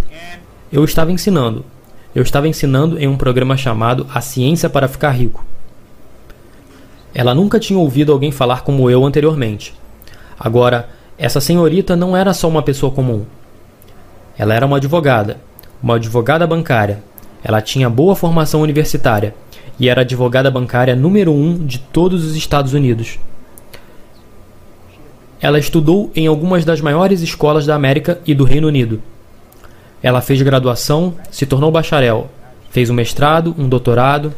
Speaker 1: Eu estava ensinando. Eu estava ensinando em um programa chamado A Ciência para Ficar Rico. Ela nunca tinha ouvido alguém falar como eu anteriormente. Agora, essa senhorita não era só uma pessoa comum. Ela era uma advogada, uma advogada bancária. Ela tinha boa formação universitária e era advogada bancária número um de todos os Estados Unidos. Ela estudou em algumas das maiores escolas da América e do Reino Unido. Ela fez graduação, se tornou bacharel, fez um mestrado, um doutorado.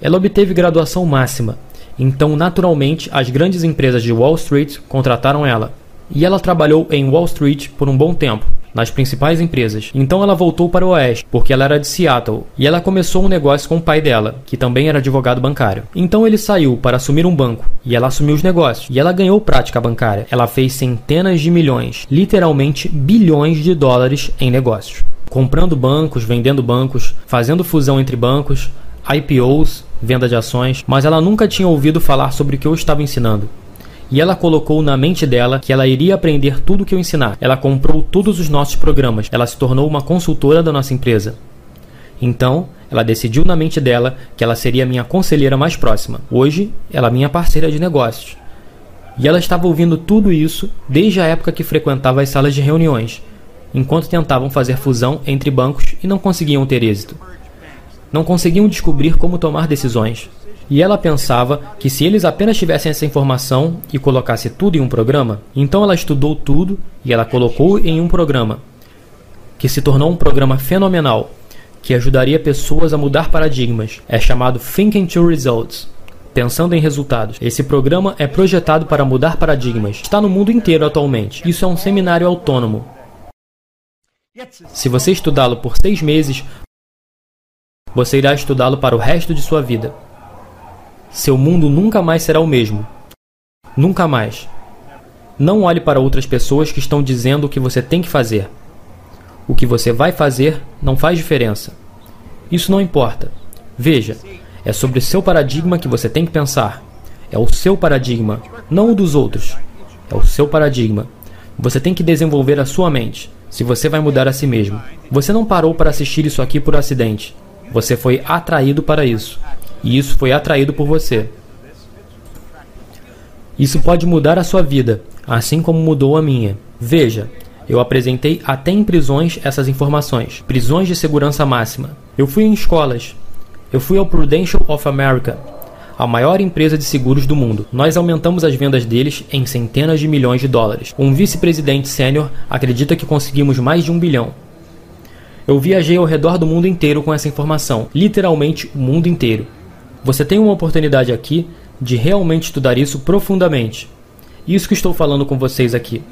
Speaker 1: Ela obteve graduação máxima, então naturalmente as grandes empresas de Wall Street contrataram ela. E ela trabalhou em Wall Street por um bom tempo, nas principais empresas. Então ela voltou para o Oeste, porque ela era de Seattle, e ela começou um negócio com o pai dela, que também era advogado bancário. Então ele saiu para assumir um banco, e ela assumiu os negócios, e ela ganhou prática bancária. Ela fez centenas de milhões, literalmente bilhões de dólares em negócios. Comprando bancos, vendendo bancos, fazendo fusão entre bancos, IPOs, venda de ações, mas ela nunca tinha ouvido falar sobre o que eu estava ensinando e ela colocou na mente dela que ela iria aprender tudo o que eu ensinar. Ela comprou todos os nossos programas. Ela se tornou uma consultora da nossa empresa. Então, ela decidiu na mente dela que ela seria minha conselheira mais próxima. Hoje, ela é minha parceira de negócios. E ela estava ouvindo tudo isso desde a época que frequentava as salas de reuniões, enquanto tentavam fazer fusão entre bancos e não conseguiam ter êxito. Não conseguiam descobrir como tomar decisões e ela pensava que se eles apenas tivessem essa informação e colocasse tudo em um programa, então ela estudou tudo e ela colocou em um programa, que se tornou um programa fenomenal, que ajudaria pessoas a mudar paradigmas. É chamado Thinking to Results. Pensando em resultados. Esse programa é projetado para mudar paradigmas. Está no mundo inteiro atualmente. Isso é um seminário autônomo. Se você estudá-lo por seis meses, você irá estudá-lo para o resto de sua vida. Seu mundo nunca mais será o mesmo. Nunca mais. Não olhe para outras pessoas que estão dizendo o que você tem que fazer. O que você vai fazer não faz diferença. Isso não importa. Veja, é sobre seu paradigma que você tem que pensar. É o seu paradigma, não o dos outros. É o seu paradigma. Você tem que desenvolver a sua mente, se você vai mudar a si mesmo. Você não parou para assistir isso aqui por acidente. Você foi atraído para isso e isso foi atraído por você. Isso pode mudar a sua vida, assim como mudou a minha. Veja, eu apresentei até em prisões essas informações, prisões de segurança máxima. Eu fui em escolas. Eu fui ao Prudential of America, a maior empresa de seguros do mundo. Nós aumentamos as vendas deles em centenas de milhões de dólares. Um vice-presidente sênior acredita que conseguimos mais de um bilhão. Eu viajei ao redor do mundo inteiro com essa informação, literalmente o mundo inteiro. Você tem uma oportunidade aqui de realmente estudar isso profundamente. Isso que estou falando com vocês aqui.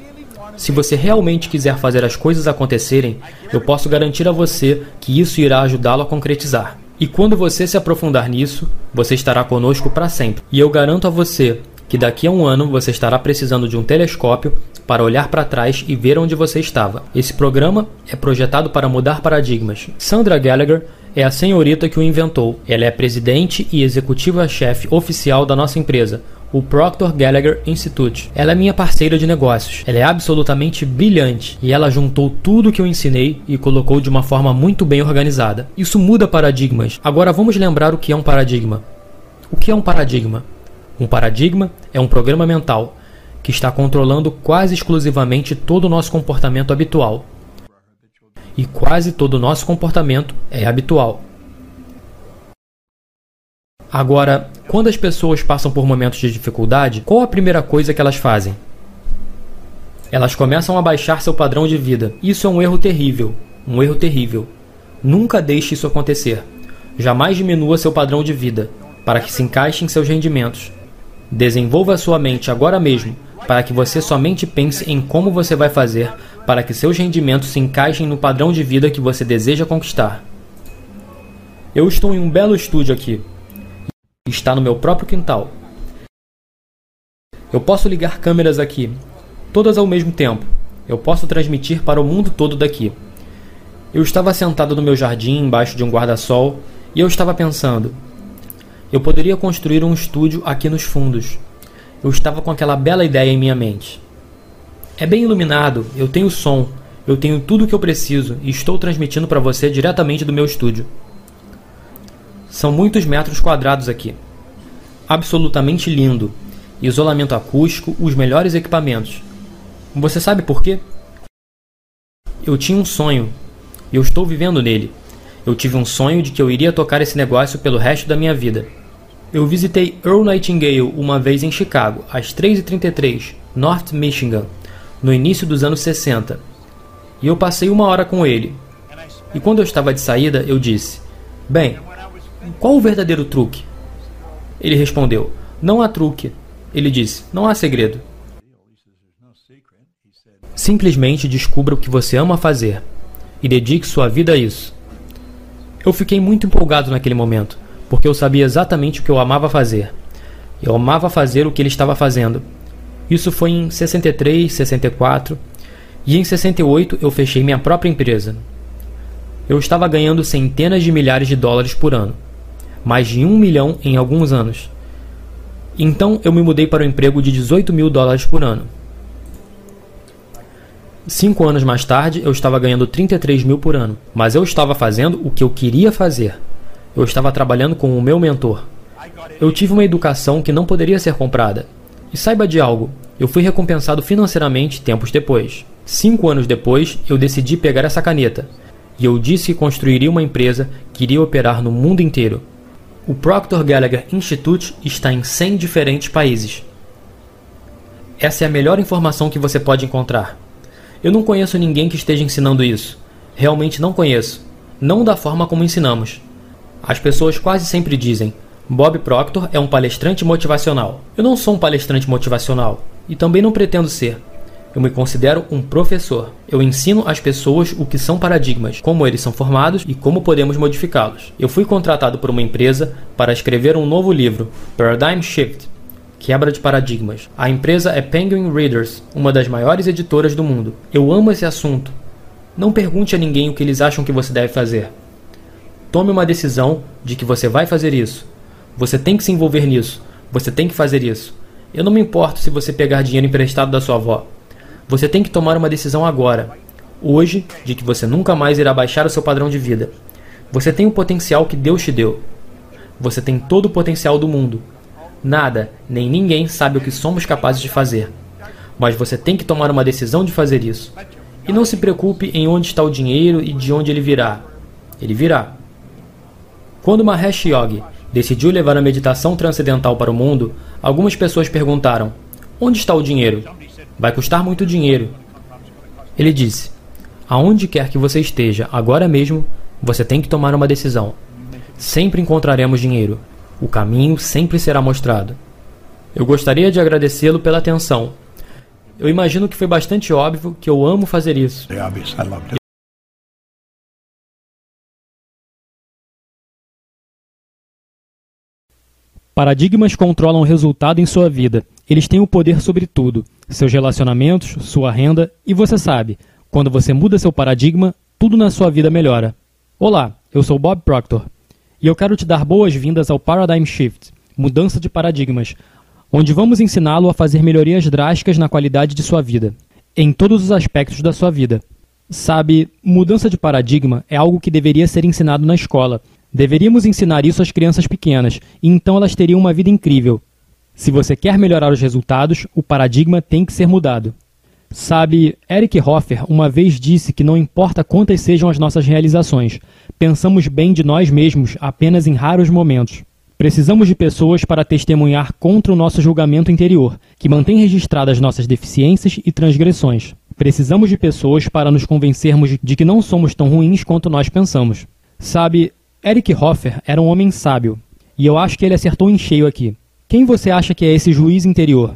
Speaker 1: Se você realmente quiser fazer as coisas acontecerem, eu posso garantir a você que isso irá ajudá-lo a concretizar. E quando você se aprofundar nisso, você estará conosco para sempre. E eu garanto a você que daqui a um ano você estará precisando de um telescópio para olhar para trás e ver onde você estava. Esse programa é projetado para mudar paradigmas. Sandra Gallagher é a senhorita que o inventou. Ela é presidente e executiva-chefe oficial da nossa empresa, o Proctor Gallagher Institute. Ela é minha parceira de negócios. Ela é absolutamente brilhante e ela juntou tudo que eu ensinei e colocou de uma forma muito bem organizada. Isso muda paradigmas. Agora vamos lembrar o que é um paradigma. O que é um paradigma? Um paradigma é um programa mental que está controlando quase exclusivamente todo o nosso comportamento habitual e quase todo o nosso comportamento é habitual. Agora, Quando as pessoas passam por momentos de dificuldade, qual a primeira coisa que elas fazem? Elas começam a baixar seu padrão de vida. Isso é um erro terrível. Um erro terrível. Nunca deixe isso acontecer. Jamais diminua seu padrão de vida, para que se encaixe em seus rendimentos. Desenvolva sua mente agora mesmo, para que você somente pense em como você vai fazer para que seus rendimentos se encaixem no padrão de vida que você deseja conquistar. Eu estou em um belo estúdio aqui. Está no meu próprio quintal. Eu posso ligar câmeras aqui, todas ao mesmo tempo. Eu posso transmitir para o mundo todo daqui. Eu estava sentado no meu jardim embaixo de um guarda-sol e eu estava pensando: eu poderia construir um estúdio aqui nos fundos. Eu estava com aquela bela ideia em minha mente. É bem iluminado, eu tenho som, eu tenho tudo o que eu preciso e estou transmitindo para você diretamente do meu estúdio. São muitos metros quadrados aqui. Absolutamente lindo. Isolamento acústico, os melhores equipamentos. Você sabe por quê? Eu tinha um sonho. Eu estou vivendo nele. Eu tive um sonho de que eu iria tocar esse negócio pelo resto da minha vida. Eu visitei Earl Nightingale uma vez em Chicago, às 3h33, North Michigan, no início dos anos 60. E eu passei uma hora com ele. E quando eu estava de saída, eu disse: Bem, qual o verdadeiro truque? Ele respondeu: Não há truque. Ele disse: Não há segredo. Simplesmente descubra o que você ama fazer e dedique sua vida a isso. Eu fiquei muito empolgado naquele momento, porque eu sabia exatamente o que eu amava fazer. Eu amava fazer o que ele estava fazendo. Isso foi em 63, 64 e em 68 eu fechei minha própria empresa. Eu estava ganhando centenas de milhares de dólares por ano, mais de um milhão em alguns anos. Então eu me mudei para um emprego de 18 mil dólares por ano. Cinco anos mais tarde, eu estava ganhando 33 mil por ano, mas eu estava fazendo o que eu queria fazer. Eu estava trabalhando com o meu mentor. Eu tive uma educação que não poderia ser comprada. E saiba de algo, eu fui recompensado financeiramente tempos depois. Cinco anos depois, eu decidi pegar essa caneta e eu disse que construiria uma empresa que iria operar no mundo inteiro. O Proctor Gallagher Institute está em 100 diferentes países. Essa é a melhor informação que você pode encontrar. Eu não conheço ninguém que esteja ensinando isso. Realmente não conheço. Não da forma como ensinamos. As pessoas quase sempre dizem: Bob Proctor é um palestrante motivacional. Eu não sou um palestrante motivacional e também não pretendo ser. Eu me considero um professor. Eu ensino às pessoas o que são paradigmas, como eles são formados e como podemos modificá-los. Eu fui contratado por uma empresa para escrever um novo livro, Paradigm Shift Quebra de paradigmas. A empresa é Penguin Readers, uma das maiores editoras do mundo. Eu amo esse assunto. Não pergunte a ninguém o que eles acham que você deve fazer. Tome uma decisão de que você vai fazer isso. Você tem que se envolver nisso. Você tem que fazer isso. Eu não me importo se você pegar dinheiro emprestado da sua avó. Você tem que tomar uma decisão agora, hoje, de que você nunca mais irá baixar o seu padrão de vida. Você tem o potencial que Deus te deu. Você tem todo o potencial do mundo. Nada, nem ninguém sabe o que somos capazes de fazer. Mas você tem que tomar uma decisão de fazer isso. E não se preocupe em onde está o dinheiro e de onde ele virá. Ele virá. Quando Mahesh Yogi decidiu levar a meditação transcendental para o mundo, algumas pessoas perguntaram: Onde está o dinheiro? Vai custar muito dinheiro. Ele disse: Aonde quer que você esteja, agora mesmo, você tem que tomar uma decisão. Sempre encontraremos dinheiro. O caminho sempre será mostrado. Eu gostaria de agradecê-lo pela atenção. Eu imagino que foi bastante óbvio que eu amo fazer isso. Paradigmas controlam o resultado em sua vida. Eles têm o poder sobre tudo: seus relacionamentos, sua renda, e você sabe, quando você muda seu paradigma, tudo na sua vida melhora. Olá, eu sou Bob Proctor. E eu quero te dar boas-vindas ao Paradigm Shift, mudança de paradigmas, onde vamos ensiná-lo a fazer melhorias drásticas na qualidade de sua vida, em todos os aspectos da sua vida. Sabe, mudança de paradigma é algo que deveria ser ensinado na escola. Deveríamos ensinar isso às crianças pequenas, e então elas teriam uma vida incrível. Se você quer melhorar os resultados, o paradigma tem que ser mudado. Sabe, Eric Hoffer uma vez disse que não importa quantas sejam as nossas realizações, pensamos bem de nós mesmos apenas em raros momentos. Precisamos de pessoas para testemunhar contra o nosso julgamento interior, que mantém registradas nossas deficiências e transgressões. Precisamos de pessoas para nos convencermos de que não somos tão ruins quanto nós pensamos. Sabe, Eric Hoffer era um homem sábio, e eu acho que ele acertou em cheio aqui. Quem você acha que é esse juiz interior?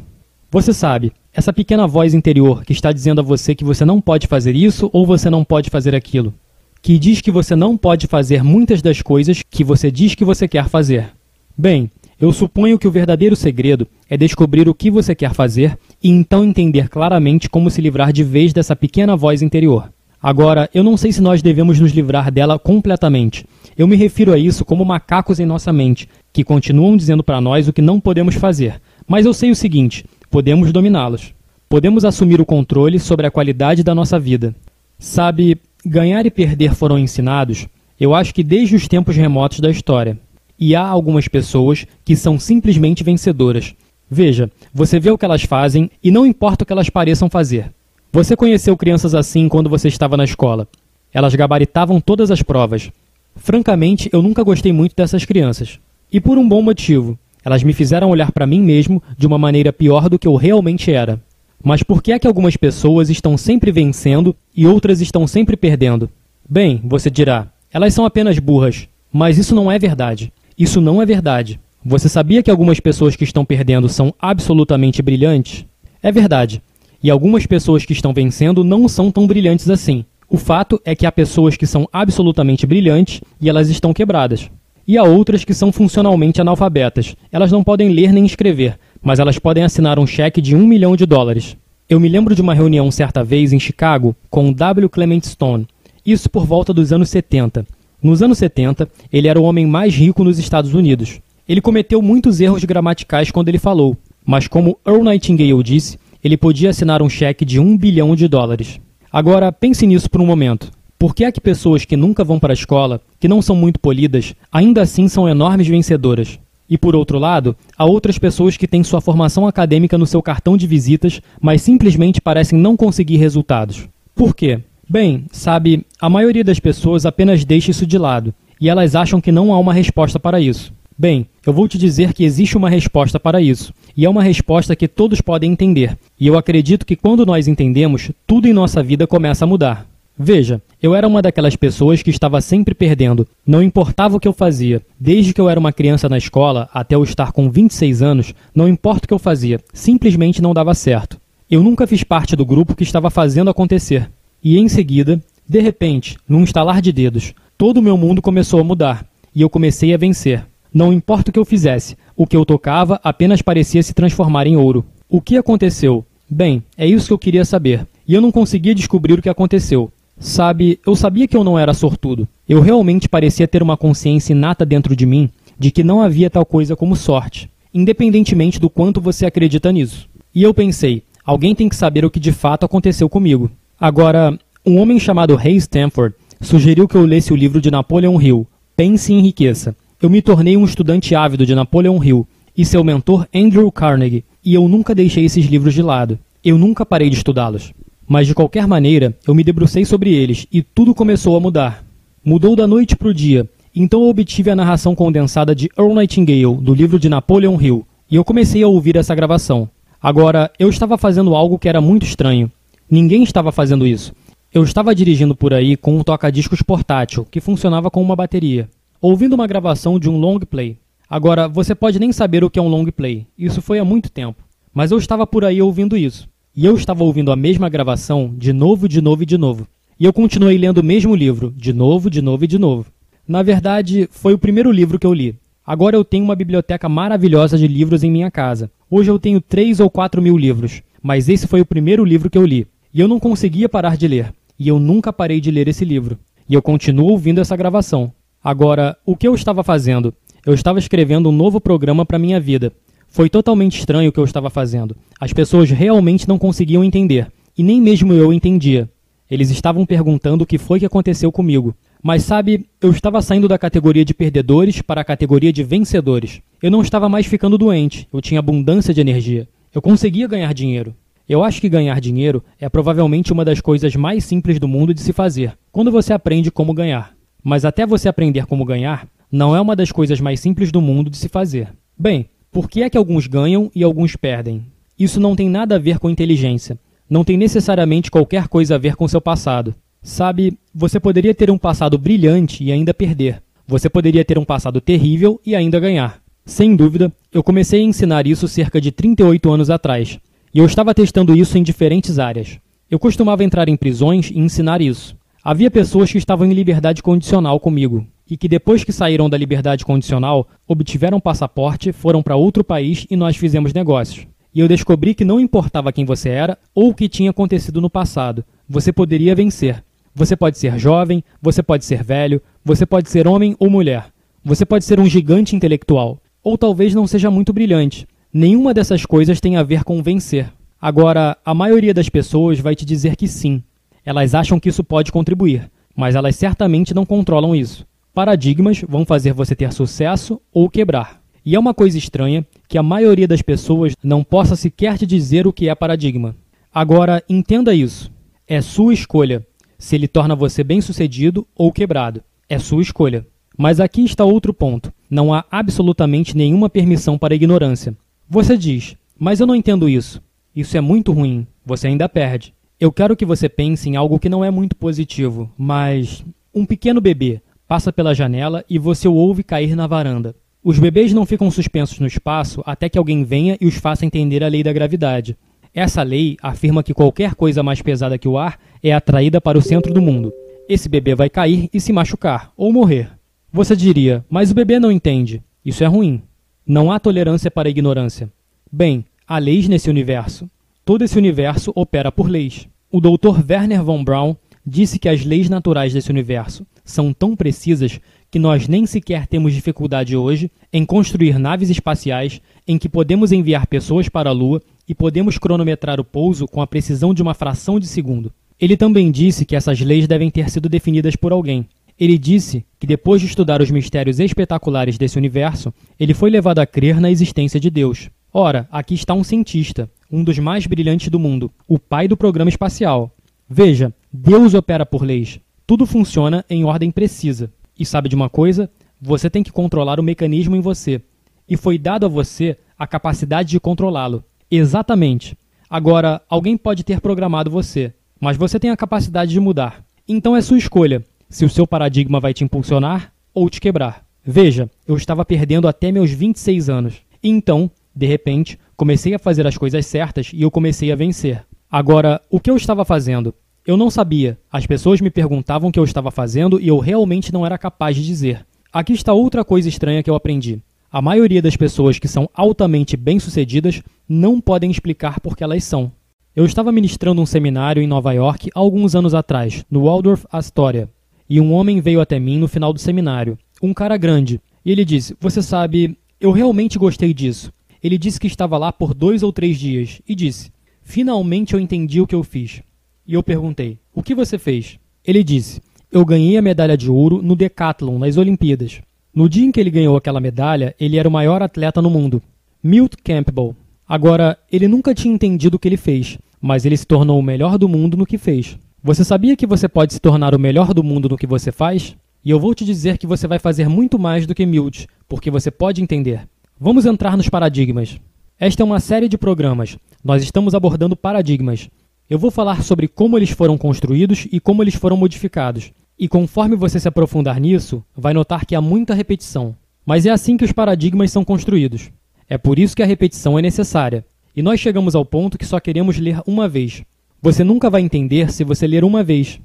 Speaker 1: Você sabe, essa pequena voz interior que está dizendo a você que você não pode fazer isso ou você não pode fazer aquilo. Que diz que você não pode fazer muitas das coisas que você diz que você quer fazer. Bem, eu suponho que o verdadeiro segredo é descobrir o que você quer fazer e então entender claramente como se livrar de vez dessa pequena voz interior. Agora, eu não sei se nós devemos nos livrar dela completamente. Eu me refiro a isso como macacos em nossa mente, que continuam dizendo para nós o que não podemos fazer. Mas eu sei o seguinte: podemos dominá-los. Podemos assumir o controle sobre a qualidade da nossa vida. Sabe, ganhar e perder foram ensinados, eu acho que desde os tempos remotos da história. E há algumas pessoas que são simplesmente vencedoras. Veja, você vê o que elas fazem e não importa o que elas pareçam fazer. Você conheceu crianças assim quando você estava na escola. Elas gabaritavam todas as provas. Francamente, eu nunca gostei muito dessas crianças. E por um bom motivo. Elas me fizeram olhar para mim mesmo de uma maneira pior do que eu realmente era. Mas por que é que algumas pessoas estão sempre vencendo e outras estão sempre perdendo? Bem, você dirá, elas são apenas burras. Mas isso não é verdade. Isso não é verdade. Você sabia que algumas pessoas que estão perdendo são absolutamente brilhantes? É verdade. E algumas pessoas que estão vencendo não são tão brilhantes assim. O fato é que há pessoas que são absolutamente brilhantes e elas estão quebradas. E há outras que são funcionalmente analfabetas. Elas não podem ler nem escrever, mas elas podem assinar um cheque de um milhão de dólares. Eu me lembro de uma reunião certa vez em Chicago com W. Clement Stone, isso por volta dos anos 70. Nos anos 70, ele era o homem mais rico nos Estados Unidos. Ele cometeu muitos erros gramaticais quando ele falou, mas como Earl Nightingale disse, ele podia assinar um cheque de um bilhão de dólares. Agora, pense nisso por um momento. Por que é que pessoas que nunca vão para a escola, que não são muito polidas, ainda assim são enormes vencedoras? E por outro lado, há outras pessoas que têm sua formação acadêmica no seu cartão de visitas, mas simplesmente parecem não conseguir resultados. Por quê? Bem, sabe, a maioria das pessoas apenas deixa isso de lado e elas acham que não há uma resposta para isso. Bem, eu vou te dizer que existe uma resposta para isso, e é uma resposta que todos podem entender, e eu acredito que quando nós entendemos, tudo em nossa vida começa a mudar. Veja, eu era uma daquelas pessoas que estava sempre perdendo, não importava o que eu fazia. Desde que eu era uma criança na escola até eu estar com 26 anos, não importa o que eu fazia, simplesmente não dava certo. Eu nunca fiz parte do grupo que estava fazendo acontecer. E em seguida, de repente, num estalar de dedos, todo o meu mundo começou a mudar e eu comecei a vencer. Não importa o que eu fizesse, o que eu tocava apenas parecia se transformar em ouro. O que aconteceu? Bem, é isso que eu queria saber. E eu não conseguia descobrir o que aconteceu. Sabe, eu sabia que eu não era sortudo. Eu realmente parecia ter uma consciência inata dentro de mim de que não havia tal coisa como sorte, independentemente do quanto você acredita nisso. E eu pensei, alguém tem que saber o que de fato aconteceu comigo. Agora, um homem chamado Ray Stanford sugeriu que eu lesse o livro de Napoleon Hill, Pense e Enriqueça. Eu me tornei um estudante ávido de Napoleon Hill e seu mentor Andrew Carnegie, e eu nunca deixei esses livros de lado. Eu nunca parei de estudá-los. Mas de qualquer maneira, eu me debrucei sobre eles e tudo começou a mudar. Mudou da noite para o dia, então eu obtive a narração condensada de Earl Nightingale do livro de Napoleon Hill, e eu comecei a ouvir essa gravação. Agora, eu estava fazendo algo que era muito estranho. Ninguém estava fazendo isso. Eu estava dirigindo por aí com um toca-discos portátil, que funcionava com uma bateria, ouvindo uma gravação de um long play. Agora, você pode nem saber o que é um long play, isso foi há muito tempo. Mas eu estava por aí ouvindo isso. E eu estava ouvindo a mesma gravação de novo, de novo e de novo. E eu continuei lendo o mesmo livro, de novo, de novo e de novo. Na verdade, foi o primeiro livro que eu li. Agora eu tenho uma biblioteca maravilhosa de livros em minha casa. Hoje eu tenho 3 ou 4 mil livros, mas esse foi o primeiro livro que eu li. E eu não conseguia parar de ler. E eu nunca parei de ler esse livro. E eu continuo ouvindo essa gravação. Agora, o que eu estava fazendo? Eu estava escrevendo um novo programa para minha vida. Foi totalmente estranho o que eu estava fazendo. As pessoas realmente não conseguiam entender. E nem mesmo eu entendia. Eles estavam perguntando o que foi que aconteceu comigo. Mas sabe, eu estava saindo da categoria de perdedores para a categoria de vencedores. Eu não estava mais ficando doente, eu tinha abundância de energia. Eu conseguia ganhar dinheiro. Eu acho que ganhar dinheiro é provavelmente uma das coisas mais simples do mundo de se fazer, quando você aprende como ganhar. Mas até você aprender como ganhar, não é uma das coisas mais simples do mundo de se fazer. Bem, por que é que alguns ganham e alguns perdem? Isso não tem nada a ver com inteligência. Não tem necessariamente qualquer coisa a ver com seu passado. Sabe, você poderia ter um passado brilhante e ainda perder. Você poderia ter um passado terrível e ainda ganhar. Sem dúvida, eu comecei a ensinar isso cerca de 38 anos atrás, e eu estava testando isso em diferentes áreas. Eu costumava entrar em prisões e ensinar isso. Havia pessoas que estavam em liberdade condicional comigo, e que depois que saíram da liberdade condicional, obtiveram passaporte, foram para outro país e nós fizemos negócios. E eu descobri que não importava quem você era ou o que tinha acontecido no passado, você poderia vencer. Você pode ser jovem, você pode ser velho, você pode ser homem ou mulher. Você pode ser um gigante intelectual, ou talvez não seja muito brilhante. Nenhuma dessas coisas tem a ver com vencer. Agora, a maioria das pessoas vai te dizer que sim. Elas acham que isso pode contribuir, mas elas certamente não controlam isso. Paradigmas vão fazer você ter sucesso ou quebrar. E é uma coisa estranha que a maioria das pessoas não possa sequer te dizer o que é paradigma. Agora, entenda isso. É sua escolha se ele torna você bem-sucedido ou quebrado. É sua escolha. Mas aqui está outro ponto. Não há absolutamente nenhuma permissão para a ignorância. Você diz, mas eu não entendo isso. Isso é muito ruim. Você ainda perde. Eu quero que você pense em algo que não é muito positivo, mas. Um pequeno bebê passa pela janela e você o ouve cair na varanda. Os bebês não ficam suspensos no espaço até que alguém venha e os faça entender a lei da gravidade. Essa lei afirma que qualquer coisa mais pesada que o ar é atraída para o centro do mundo. Esse bebê vai cair e se machucar, ou morrer. Você diria, mas o bebê não entende. Isso é ruim. Não há tolerância para a ignorância. Bem, há leis nesse universo. Todo esse universo opera por leis. O Dr. Werner von Braun disse que as leis naturais desse universo são tão precisas que nós nem sequer temos dificuldade hoje em construir naves espaciais em que podemos enviar pessoas para a Lua e podemos cronometrar o pouso com a precisão de uma fração de segundo. Ele também disse que essas leis devem ter sido definidas por alguém. Ele disse que depois de estudar os mistérios espetaculares desse universo, ele foi levado a crer na existência de Deus. Ora, aqui está um cientista, um dos mais brilhantes do mundo, o pai do programa espacial. Veja, Deus opera por leis. Tudo funciona em ordem precisa. E sabe de uma coisa? Você tem que controlar o mecanismo em você. E foi dado a você a capacidade de controlá-lo. Exatamente. Agora, alguém pode ter programado você, mas você tem a capacidade de mudar. Então é sua escolha se o seu paradigma vai te impulsionar ou te quebrar. Veja, eu estava perdendo até meus 26 anos. E então, de repente, comecei a fazer as coisas certas e eu comecei a vencer. Agora, o que eu estava fazendo? Eu não sabia. As pessoas me perguntavam o que eu estava fazendo e eu realmente não era capaz de dizer. Aqui está outra coisa estranha que eu aprendi. A maioria das pessoas que são altamente bem-sucedidas não podem explicar por que elas são. Eu estava ministrando um seminário em Nova York alguns anos atrás, no Waldorf Astoria, e um homem veio até mim no final do seminário, um cara grande, e ele disse: Você sabe, eu realmente gostei disso. Ele disse que estava lá por dois ou três dias e disse: Finalmente eu entendi o que eu fiz. E eu perguntei: O que você fez? Ele disse: Eu ganhei a medalha de ouro no Decathlon nas Olimpíadas. No dia em que ele ganhou aquela medalha, ele era o maior atleta no mundo. Milt Campbell. Agora, ele nunca tinha entendido o que ele fez, mas ele se tornou o melhor do mundo no que fez. Você sabia que você pode se tornar o melhor do mundo no que você faz? E eu vou te dizer que você vai fazer muito mais do que Milt, porque você pode entender. Vamos entrar nos paradigmas. Esta é uma série de programas. Nós estamos abordando paradigmas. Eu vou falar sobre como eles foram construídos e como eles foram modificados. E conforme você se aprofundar nisso, vai notar que há muita repetição. Mas é assim que os paradigmas são construídos. É por isso que a repetição é necessária. E nós chegamos ao ponto que só queremos ler uma vez. Você nunca vai entender se você ler uma vez.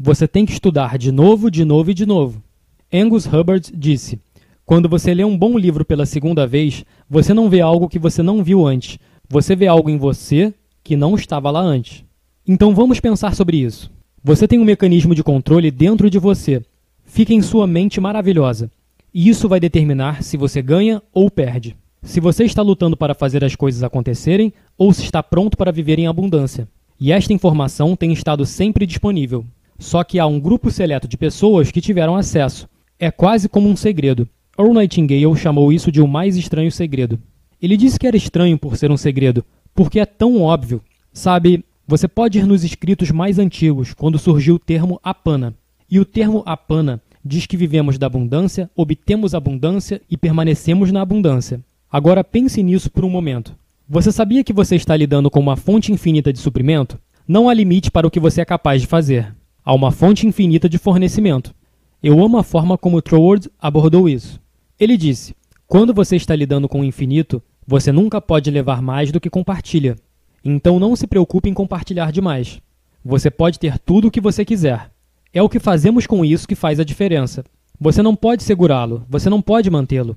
Speaker 1: Você tem que estudar de novo, de novo e de novo. Angus Hubbard disse: Quando você lê um bom livro pela segunda vez, você não vê algo que você não viu antes. Você vê algo em você que não estava lá antes. Então vamos pensar sobre isso. Você tem um mecanismo de controle dentro de você. Fica em sua mente maravilhosa. E isso vai determinar se você ganha ou perde. Se você está lutando para fazer as coisas acontecerem ou se está pronto para viver em abundância. E esta informação tem estado sempre disponível. Só que há um grupo seleto de pessoas que tiveram acesso. É quase como um segredo. Earl Nightingale chamou isso de o mais estranho segredo. Ele disse que era estranho por ser um segredo, porque é tão óbvio. Sabe, você pode ir nos escritos mais antigos, quando surgiu o termo apana. E o termo apana diz que vivemos da abundância, obtemos abundância e permanecemos na abundância. Agora pense nisso por um momento. Você sabia que você está lidando com uma fonte infinita de suprimento? Não há limite para o que você é capaz de fazer. Há uma fonte infinita de fornecimento. Eu amo a forma como Troward abordou isso. Ele disse: quando você está lidando com o infinito, você nunca pode levar mais do que compartilha. Então não se preocupe em compartilhar demais. Você pode ter tudo o que você quiser. É o que fazemos com isso que faz a diferença. Você não pode segurá-lo, você não pode mantê-lo.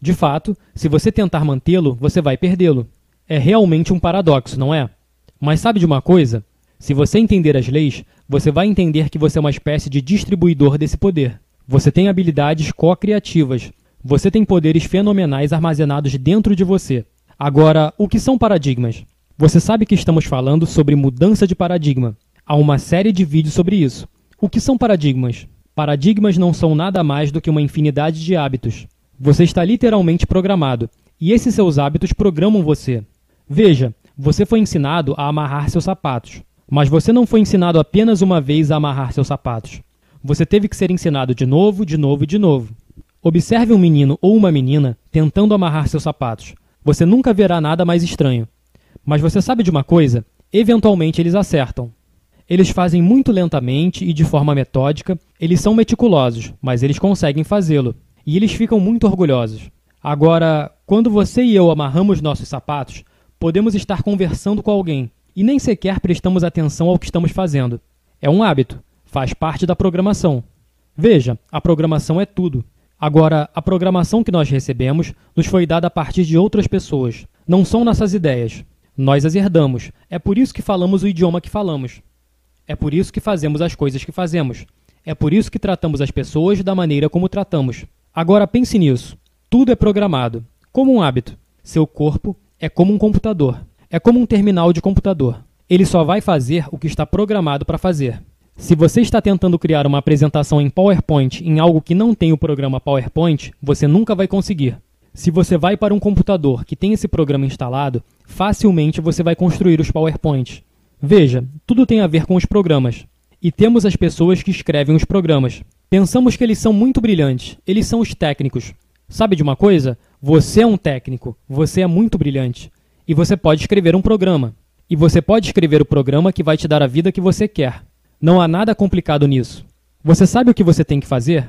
Speaker 1: De fato, se você tentar mantê-lo, você vai perdê-lo. É realmente um paradoxo, não é? Mas sabe de uma coisa? Se você entender as leis, você vai entender que você é uma espécie de distribuidor desse poder. Você tem habilidades co-criativas, você tem poderes fenomenais armazenados dentro de você. Agora, o que são paradigmas? Você sabe que estamos falando sobre mudança de paradigma. Há uma série de vídeos sobre isso. O que são paradigmas? Paradigmas não são nada mais do que uma infinidade de hábitos. Você está literalmente programado, e esses seus hábitos programam você. Veja, você foi ensinado a amarrar seus sapatos, mas você não foi ensinado apenas uma vez a amarrar seus sapatos. Você teve que ser ensinado de novo, de novo e de novo. Observe um menino ou uma menina tentando amarrar seus sapatos. Você nunca verá nada mais estranho. Mas você sabe de uma coisa? Eventualmente eles acertam. Eles fazem muito lentamente e de forma metódica, eles são meticulosos, mas eles conseguem fazê-lo. E eles ficam muito orgulhosos. Agora, quando você e eu amarramos nossos sapatos, podemos estar conversando com alguém e nem sequer prestamos atenção ao que estamos fazendo. É um hábito, faz parte da programação. Veja, a programação é tudo. Agora, a programação que nós recebemos nos foi dada a partir de outras pessoas. Não são nossas ideias. Nós as herdamos. É por isso que falamos o idioma que falamos. É por isso que fazemos as coisas que fazemos. É por isso que tratamos as pessoas da maneira como tratamos. Agora pense nisso. Tudo é programado, como um hábito. Seu corpo é como um computador. É como um terminal de computador. Ele só vai fazer o que está programado para fazer. Se você está tentando criar uma apresentação em PowerPoint em algo que não tem o programa PowerPoint, você nunca vai conseguir. Se você vai para um computador que tem esse programa instalado, facilmente você vai construir os PowerPoints. Veja, tudo tem a ver com os programas. E temos as pessoas que escrevem os programas. Pensamos que eles são muito brilhantes, eles são os técnicos. Sabe de uma coisa? Você é um técnico, você é muito brilhante. E você pode escrever um programa. E você pode escrever o programa que vai te dar a vida que você quer. Não há nada complicado nisso. Você sabe o que você tem que fazer?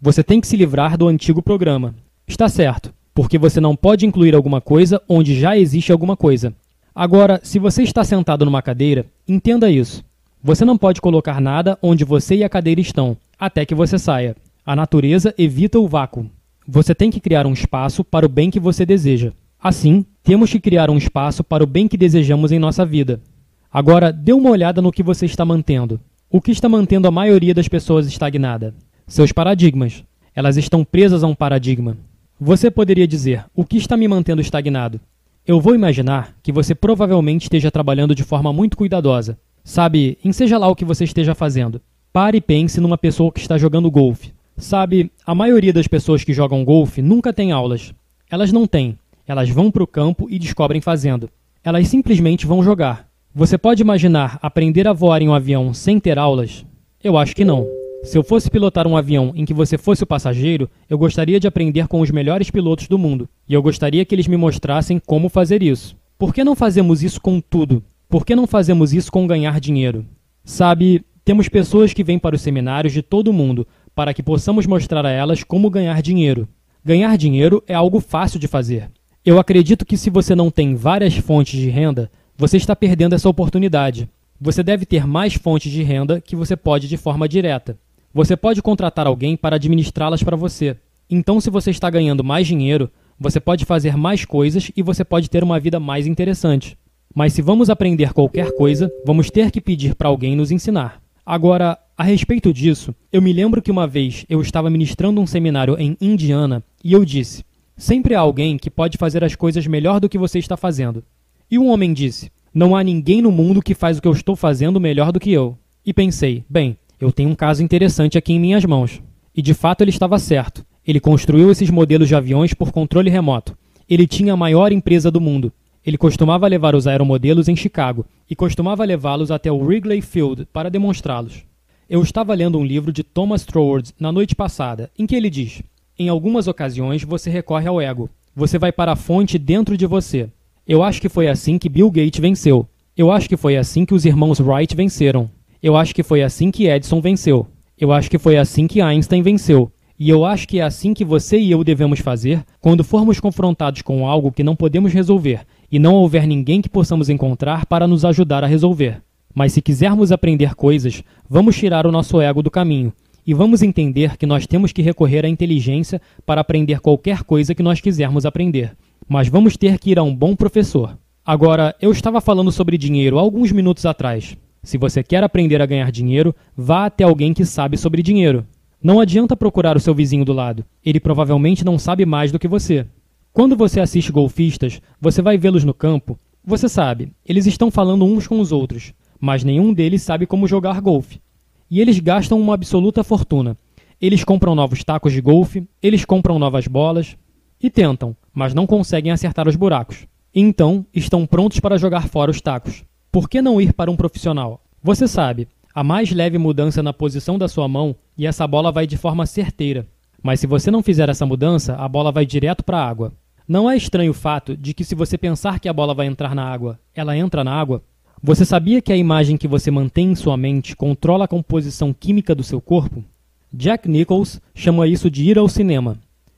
Speaker 1: Você tem que se livrar do antigo programa. Está certo, porque você não pode incluir alguma coisa onde já existe alguma coisa. Agora, se você está sentado numa cadeira, entenda isso. Você não pode colocar nada onde você e a cadeira estão, até que você saia. A natureza evita o vácuo. Você tem que criar um espaço para o bem que você deseja. Assim, temos que criar um espaço para o bem que desejamos em nossa vida. Agora, dê uma olhada no que você está mantendo. O que está mantendo a maioria das pessoas estagnada? Seus paradigmas. Elas estão presas a um paradigma. Você poderia dizer: o que está me mantendo estagnado? Eu vou imaginar que você provavelmente esteja trabalhando de forma muito cuidadosa. Sabe, em seja lá o que você esteja fazendo. Pare e pense numa pessoa que está jogando golfe. Sabe, a maioria das pessoas que jogam golfe nunca tem aulas. Elas não têm. Elas vão para o campo e descobrem fazendo. Elas simplesmente vão jogar. Você pode imaginar aprender a voar em um avião sem ter aulas? Eu acho que não. Se eu fosse pilotar um avião em que você fosse o passageiro, eu gostaria de aprender com os melhores pilotos do mundo, e eu gostaria que eles me mostrassem como fazer isso. Por que não fazemos isso com tudo? Por que não fazemos isso com ganhar dinheiro? Sabe, temos pessoas que vêm para os seminários de todo o mundo para que possamos mostrar a elas como ganhar dinheiro. Ganhar dinheiro é algo fácil de fazer. Eu acredito que se você não tem várias fontes de renda, você está perdendo essa oportunidade. Você deve ter mais fontes de renda que você pode de forma direta. Você pode contratar alguém para administrá-las para você. Então, se você está ganhando mais dinheiro, você pode fazer mais coisas e você pode ter uma vida mais interessante. Mas se vamos aprender qualquer coisa, vamos ter que pedir para alguém nos ensinar. Agora, a respeito disso, eu me lembro que uma vez eu estava ministrando um seminário em Indiana e eu disse: sempre há alguém que pode fazer as coisas melhor do que você está fazendo. E um homem disse: Não há ninguém no mundo que faz o que eu estou fazendo melhor do que eu. E pensei: Bem, eu tenho um caso interessante aqui em minhas mãos. E de fato ele estava certo. Ele construiu esses modelos de aviões por controle remoto. Ele tinha a maior empresa do mundo. Ele costumava levar os aeromodelos em Chicago e costumava levá-los até o Wrigley Field para demonstrá-los. Eu estava lendo um livro de Thomas Troward na noite passada, em que ele diz: Em algumas ocasiões você recorre ao ego. Você vai para a fonte dentro de você. Eu acho que foi assim que Bill Gates venceu. Eu acho que foi assim que os irmãos Wright venceram. Eu acho que foi assim que Edison venceu. Eu acho que foi assim que Einstein venceu. E eu acho que é assim que você e eu devemos fazer quando formos confrontados com algo que não podemos resolver e não houver ninguém que possamos encontrar para nos ajudar a resolver. Mas se quisermos aprender coisas, vamos tirar o nosso ego do caminho e vamos entender que nós temos que recorrer à inteligência para aprender qualquer coisa que nós quisermos aprender. Mas vamos ter que ir a um bom professor. Agora, eu estava falando sobre dinheiro alguns minutos atrás. Se você quer aprender a ganhar dinheiro, vá até alguém que sabe sobre dinheiro. Não adianta procurar o seu vizinho do lado. Ele provavelmente não sabe mais do que você. Quando você assiste golfistas, você vai vê-los no campo. Você sabe, eles estão falando uns com os outros mas nenhum deles sabe como jogar golfe. E eles gastam uma absoluta fortuna. Eles compram novos tacos de golfe, eles compram novas bolas e tentam, mas não conseguem acertar os buracos. Então, estão prontos para jogar fora os tacos. Por que não ir para um profissional? Você sabe, a mais leve mudança na posição da sua mão e essa bola vai de forma certeira. Mas se você não fizer essa mudança, a bola vai direto para a água. Não é estranho o fato de que se você pensar que a bola vai entrar na água, ela entra na água? Você sabia que a imagem que você mantém em sua mente controla a composição química do seu corpo? Jack Nichols chama isso de ir ao cinema.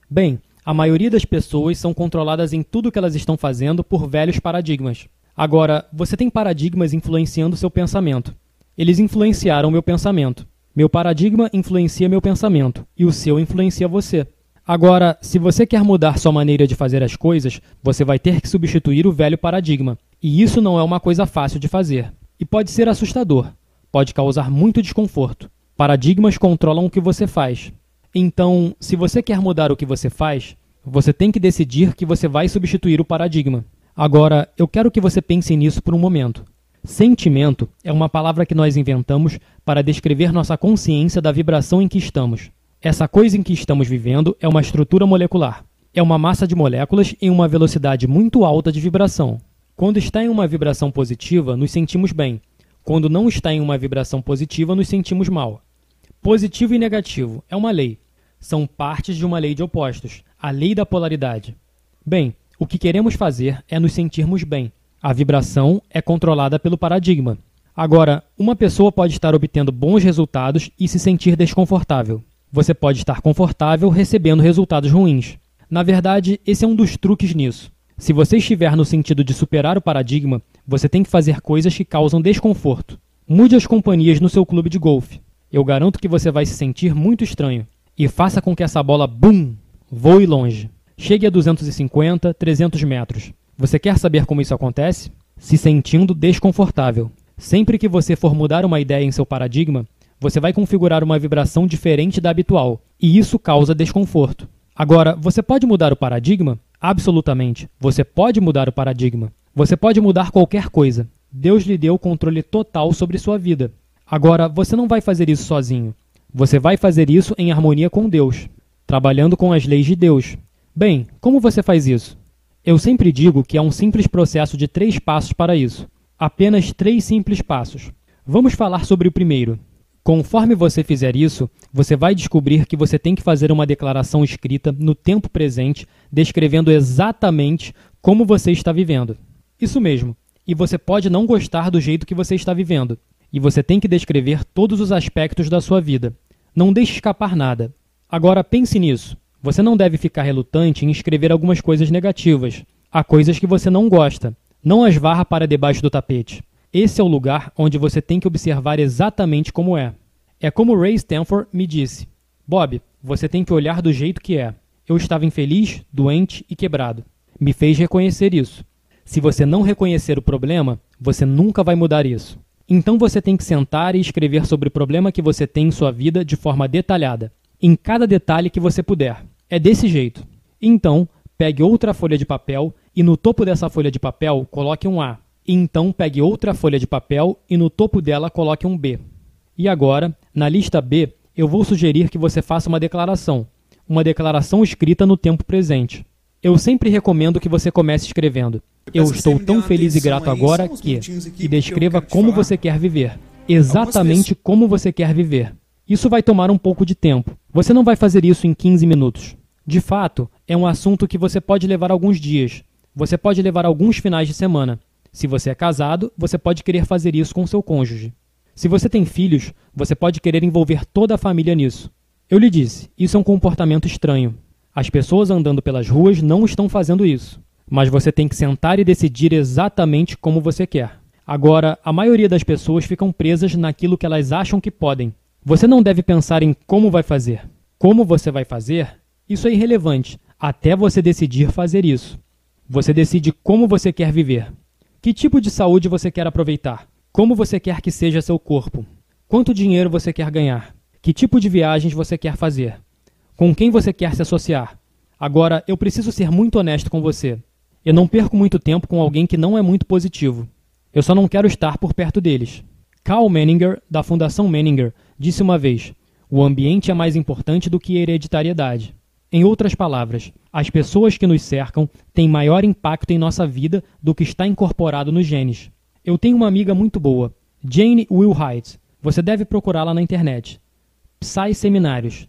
Speaker 1: Bem, a maioria das pessoas são controladas em tudo que elas estão fazendo por velhos paradigmas. Agora, você tem paradigmas influenciando seu pensamento. Eles influenciaram meu pensamento. Meu paradigma influencia meu pensamento e o seu influencia você. Agora, se você quer mudar sua maneira de fazer as coisas, você vai ter que substituir o velho paradigma. E isso não é uma coisa fácil de fazer. E pode ser assustador. Pode causar muito desconforto. Paradigmas controlam o que você faz. Então, se você quer mudar o que você faz, você tem que decidir que você vai substituir o paradigma. Agora, eu quero que você pense nisso por um momento. Sentimento é uma palavra que nós inventamos para descrever nossa consciência da vibração em que estamos. Essa coisa em que estamos vivendo é uma estrutura molecular. É uma massa de moléculas em uma velocidade muito alta de vibração. Quando está em uma vibração positiva, nos sentimos bem. Quando não está em uma vibração positiva, nos sentimos mal. Positivo e negativo é uma lei. São partes de uma lei de opostos, a lei da polaridade. Bem, o que queremos fazer é nos sentirmos bem. A vibração é controlada pelo paradigma. Agora, uma pessoa pode estar obtendo bons resultados e se sentir desconfortável. Você pode estar confortável recebendo resultados ruins. Na verdade, esse é um dos truques nisso. Se você estiver no sentido de superar o paradigma, você tem que fazer coisas que causam desconforto. Mude as companhias no seu clube de golfe. Eu garanto que você vai se sentir muito estranho. E faça com que essa bola, BUM! voe longe. Chegue a 250, 300 metros. Você quer saber como isso acontece? Se sentindo desconfortável. Sempre que você for mudar uma ideia em seu paradigma, você vai configurar uma vibração diferente da habitual, e isso causa desconforto. Agora, você pode mudar o paradigma? Absolutamente. Você pode mudar o paradigma. Você pode mudar qualquer coisa. Deus lhe deu o controle total sobre sua vida. Agora, você não vai fazer isso sozinho. Você vai fazer isso em harmonia com Deus, trabalhando com as leis de Deus. Bem, como você faz isso? Eu sempre digo que é um simples processo de três passos para isso. Apenas três simples passos. Vamos falar sobre o primeiro. Conforme você fizer isso, você vai descobrir que você tem que fazer uma declaração escrita no tempo presente, descrevendo exatamente como você está vivendo. Isso mesmo. E você pode não gostar do jeito que você está vivendo. E você tem que descrever todos os aspectos da sua vida. Não deixe escapar nada. Agora pense nisso. Você não deve ficar relutante em escrever algumas coisas negativas. Há coisas que você não gosta. Não as varra para debaixo do tapete. Esse é o lugar onde você tem que observar exatamente como é. É como Ray Stanford me disse: Bob, você tem que olhar do jeito que é. Eu estava infeliz, doente e quebrado. Me fez reconhecer isso. Se você não reconhecer o problema, você nunca vai mudar isso. Então você tem que sentar e escrever sobre o problema que você tem em sua vida de forma detalhada, em cada detalhe que você puder. É desse jeito. Então, pegue outra folha de papel e no topo dessa folha de papel coloque um A então pegue outra folha de papel e no topo dela coloque um B. E agora, na lista B, eu vou sugerir que você faça uma declaração, uma declaração escrita no tempo presente. Eu sempre recomendo que você comece escrevendo: Eu estou tão feliz e grato agora que. E descreva como você quer viver. exatamente como você quer viver. Isso vai tomar um pouco de tempo. Você não vai fazer isso em 15 minutos. De fato, é um assunto que você pode levar alguns dias. Você pode levar alguns finais de semana. Se você é casado, você pode querer fazer isso com seu cônjuge. Se você tem filhos, você pode querer envolver toda a família nisso. Eu lhe disse, isso é um comportamento estranho. As pessoas andando pelas ruas não estão fazendo isso. Mas você tem que sentar e decidir exatamente como você quer. Agora, a maioria das pessoas ficam presas naquilo que elas acham que podem. Você não deve pensar em como vai fazer. Como você vai fazer? Isso é irrelevante, até você decidir fazer isso. Você decide como você quer viver. Que tipo de saúde você quer aproveitar? Como você quer que seja seu corpo? Quanto dinheiro você quer ganhar? Que tipo de viagens você quer fazer? Com quem você quer se associar? Agora, eu preciso ser muito honesto com você. Eu não perco muito tempo com alguém que não é muito positivo. Eu só não quero estar por perto deles. Carl Menninger, da Fundação Menninger, disse uma vez: o ambiente é mais importante do que a hereditariedade. Em outras palavras, as pessoas que nos cercam têm maior impacto em nossa vida do que está incorporado nos genes. Eu tenho uma amiga muito boa, Jane Wilhite. Você deve procurá-la na internet. Psy Seminários.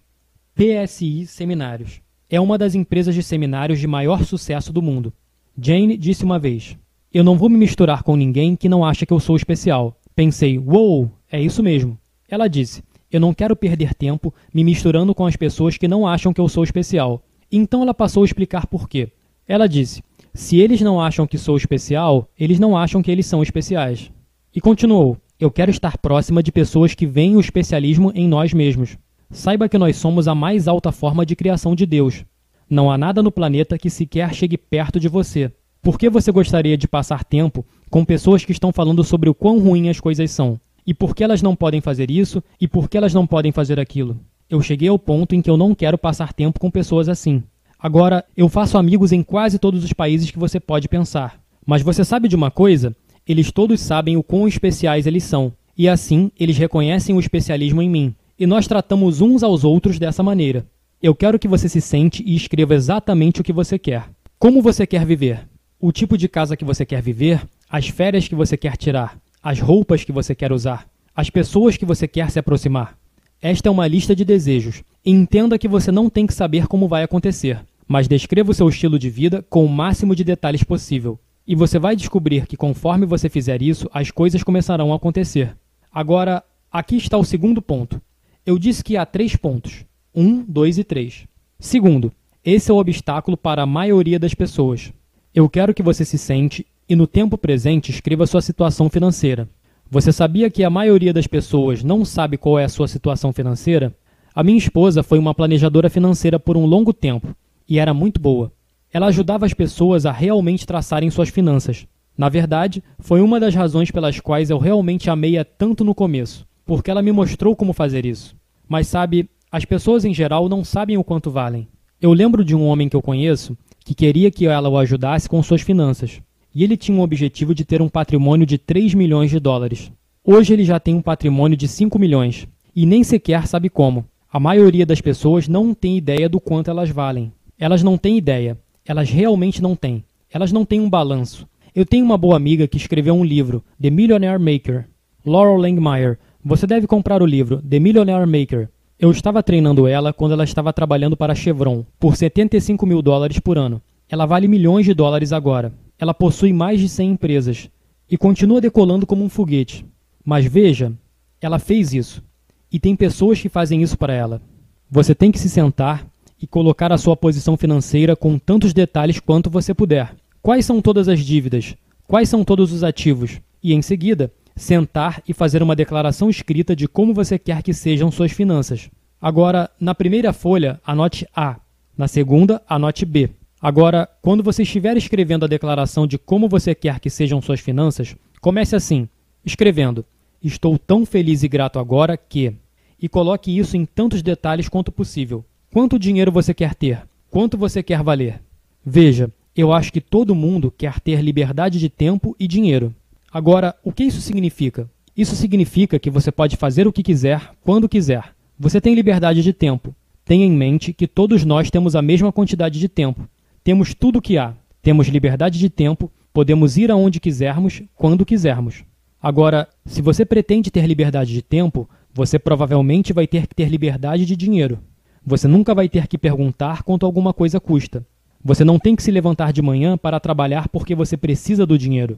Speaker 1: PSI Seminários. É uma das empresas de seminários de maior sucesso do mundo. Jane disse uma vez: Eu não vou me misturar com ninguém que não acha que eu sou especial. Pensei, uou, wow, é isso mesmo. Ela disse: Eu não quero perder tempo me misturando com as pessoas que não acham que eu sou especial. Então ela passou a explicar por quê. Ela disse: se eles não acham que sou especial, eles não acham que eles são especiais. E continuou: Eu quero estar próxima de pessoas que veem o especialismo em nós mesmos. Saiba que nós somos a mais alta forma de criação de Deus. Não há nada no planeta que sequer chegue perto de você. Por que você gostaria de passar tempo com pessoas que estão falando sobre o quão ruim as coisas são? E por que elas não podem fazer isso? E por que elas não podem fazer aquilo? Eu cheguei ao ponto em que eu não quero passar tempo com pessoas assim. Agora, eu faço amigos em quase todos os países que você pode pensar. Mas você sabe de uma coisa? Eles todos sabem o quão especiais eles são. E assim, eles reconhecem o especialismo em mim. E nós tratamos uns aos outros dessa maneira. Eu quero que você se sente e escreva exatamente o que você quer. Como você quer viver? O tipo de casa que você quer viver? As férias que você quer tirar? As roupas que você quer usar? As pessoas que você quer se aproximar? Esta é uma lista de desejos. Entenda que você não tem que saber como vai acontecer mas descreva o seu estilo de vida com o máximo de detalhes possível. E você vai descobrir que conforme você fizer isso, as coisas começarão a acontecer. Agora, aqui está o segundo ponto. Eu disse que há três pontos: um, dois e três. Segundo, esse é o obstáculo para a maioria das pessoas. Eu quero que você se sente e no tempo presente escreva sua situação financeira. Você sabia que a maioria das pessoas não sabe qual é a sua situação financeira? A minha esposa foi uma planejadora financeira por um longo tempo e era muito boa. Ela ajudava as pessoas a realmente traçarem suas finanças. Na verdade, foi uma das razões pelas quais eu realmente amei-a tanto no começo, porque ela me mostrou como fazer isso. Mas sabe, as pessoas em geral não sabem o quanto valem. Eu lembro de um homem que eu conheço que queria que ela o ajudasse com suas finanças, e ele tinha o objetivo de ter um patrimônio de 3 milhões de dólares. Hoje ele já tem um patrimônio de 5 milhões, e nem sequer sabe como. A maioria das pessoas não tem ideia do quanto elas valem. Elas não têm ideia. Elas realmente não têm. Elas não têm um balanço. Eu tenho uma boa amiga que escreveu um livro, The Millionaire Maker. Laurel Langmeyer. Você deve comprar o livro, The Millionaire Maker. Eu estava treinando ela quando ela estava trabalhando para a Chevron, por 75 mil dólares por ano. Ela vale milhões de dólares agora. Ela possui mais de 100 empresas. E continua decolando como um foguete. Mas veja, ela fez isso. E tem pessoas que fazem isso para ela. Você tem que se sentar e colocar a sua posição financeira com tantos detalhes quanto você puder. Quais são todas as dívidas? Quais são todos os ativos? E em seguida, sentar e fazer uma declaração escrita de como você quer que sejam suas finanças. Agora, na primeira folha, anote A. Na segunda, anote B. Agora, quando você estiver escrevendo a declaração de como você quer que sejam suas finanças, comece assim, escrevendo: Estou tão feliz e grato agora que. E coloque isso em tantos detalhes quanto possível. Quanto dinheiro você quer ter? Quanto você quer valer? Veja, eu acho que todo mundo quer ter liberdade de tempo e dinheiro. Agora, o que isso significa? Isso significa que você pode fazer o que quiser, quando quiser. Você tem liberdade de tempo. Tenha em mente que todos nós temos a mesma quantidade de tempo. Temos tudo o que há. Temos liberdade de tempo, podemos ir aonde quisermos, quando quisermos. Agora, se você pretende ter liberdade de tempo, você provavelmente vai ter que ter liberdade de dinheiro. Você nunca vai ter que perguntar quanto alguma coisa custa. Você não tem que se levantar de manhã para trabalhar porque você precisa do dinheiro.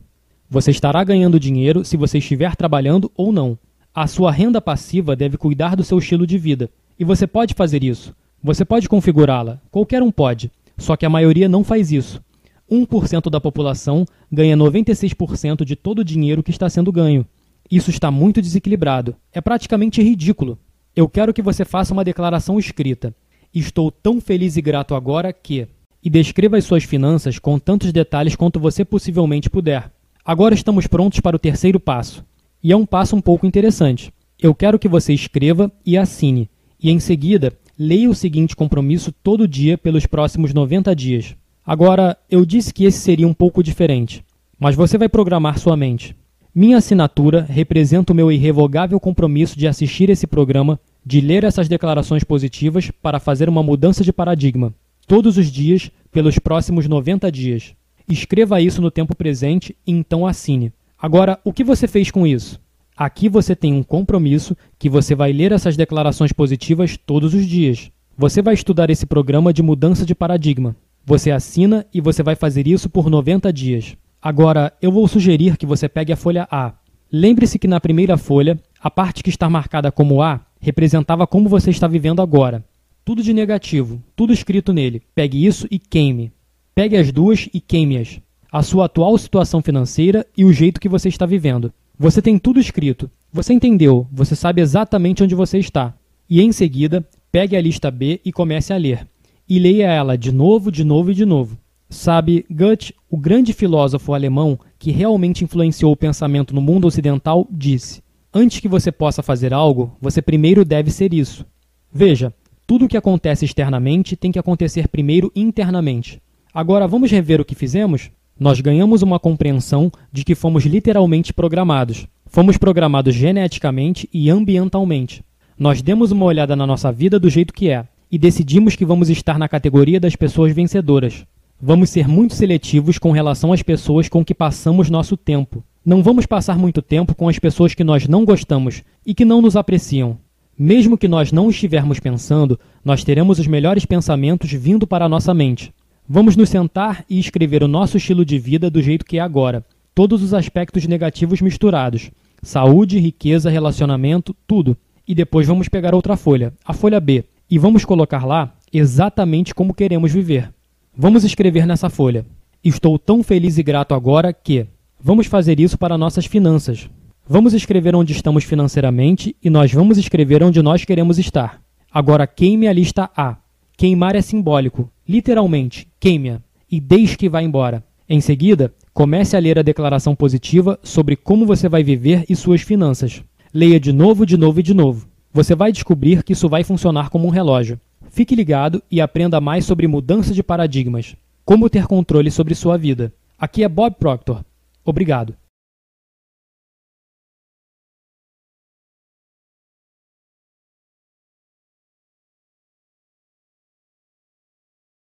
Speaker 1: Você estará ganhando dinheiro se você estiver trabalhando ou não. A sua renda passiva deve cuidar do seu estilo de vida. E você pode fazer isso. Você pode configurá-la. Qualquer um pode. Só que a maioria não faz isso. 1% da população ganha 96% de todo o dinheiro que está sendo ganho. Isso está muito desequilibrado. É praticamente ridículo. Eu quero que você faça uma declaração escrita. Estou tão feliz e grato agora que. E descreva as suas finanças com tantos detalhes quanto você possivelmente puder. Agora estamos prontos para o terceiro passo. E é um passo um pouco interessante. Eu quero que você escreva e assine. E em seguida, leia o seguinte compromisso todo dia pelos próximos 90 dias. Agora, eu disse que esse seria um pouco diferente, mas você vai programar sua mente. Minha assinatura representa o meu irrevogável compromisso de assistir esse programa, de ler essas declarações positivas para fazer uma mudança de paradigma, todos os dias, pelos próximos 90 dias. Escreva isso no tempo presente e então assine. Agora, o que você fez com isso? Aqui você tem um compromisso que você vai ler essas declarações positivas todos os dias. Você vai estudar esse programa de mudança de paradigma. Você assina e você vai fazer isso por 90 dias. Agora, eu vou sugerir que você pegue a folha A. Lembre-se que na primeira folha, a parte que está marcada como A representava como você está vivendo agora. Tudo de negativo, tudo escrito nele. Pegue isso e queime. Pegue as duas e queime-as. A sua atual situação financeira e o jeito que você está vivendo. Você tem tudo escrito. Você entendeu, você sabe exatamente onde você está. E em seguida, pegue a lista B e comece a ler e leia ela de novo, de novo e de novo. Sabe, Goethe, o grande filósofo alemão que realmente influenciou o pensamento no mundo ocidental, disse: Antes que você possa fazer algo, você primeiro deve ser isso. Veja, tudo o que acontece externamente tem que acontecer primeiro internamente. Agora vamos rever o que fizemos? Nós ganhamos uma compreensão de que fomos literalmente programados. Fomos programados geneticamente e ambientalmente. Nós demos uma olhada na nossa vida do jeito que é, e decidimos que vamos estar na categoria das pessoas vencedoras. Vamos ser muito seletivos com relação às pessoas com que passamos nosso tempo. Não vamos passar muito tempo com as pessoas que nós não gostamos e que não nos apreciam. Mesmo que nós não estivermos pensando, nós teremos os melhores pensamentos vindo para a nossa mente. Vamos nos sentar e escrever o nosso estilo de vida do jeito que é agora, todos os aspectos negativos misturados: saúde, riqueza, relacionamento, tudo. E depois vamos pegar outra folha, a folha B, e vamos colocar lá exatamente como queremos viver. Vamos escrever nessa folha: Estou tão feliz e grato agora que. Vamos fazer isso para nossas finanças. Vamos escrever onde estamos financeiramente e nós vamos escrever onde nós queremos estar. Agora queime a lista A. Queimar é simbólico, literalmente, queime-a e deixe que vá embora. Em seguida, comece a ler a declaração positiva sobre como você vai viver e suas finanças. Leia de novo, de novo e de novo. Você vai descobrir que isso vai funcionar como um relógio. Fique ligado e aprenda mais sobre mudança de paradigmas. Como ter controle sobre sua vida. Aqui é Bob Proctor. Obrigado.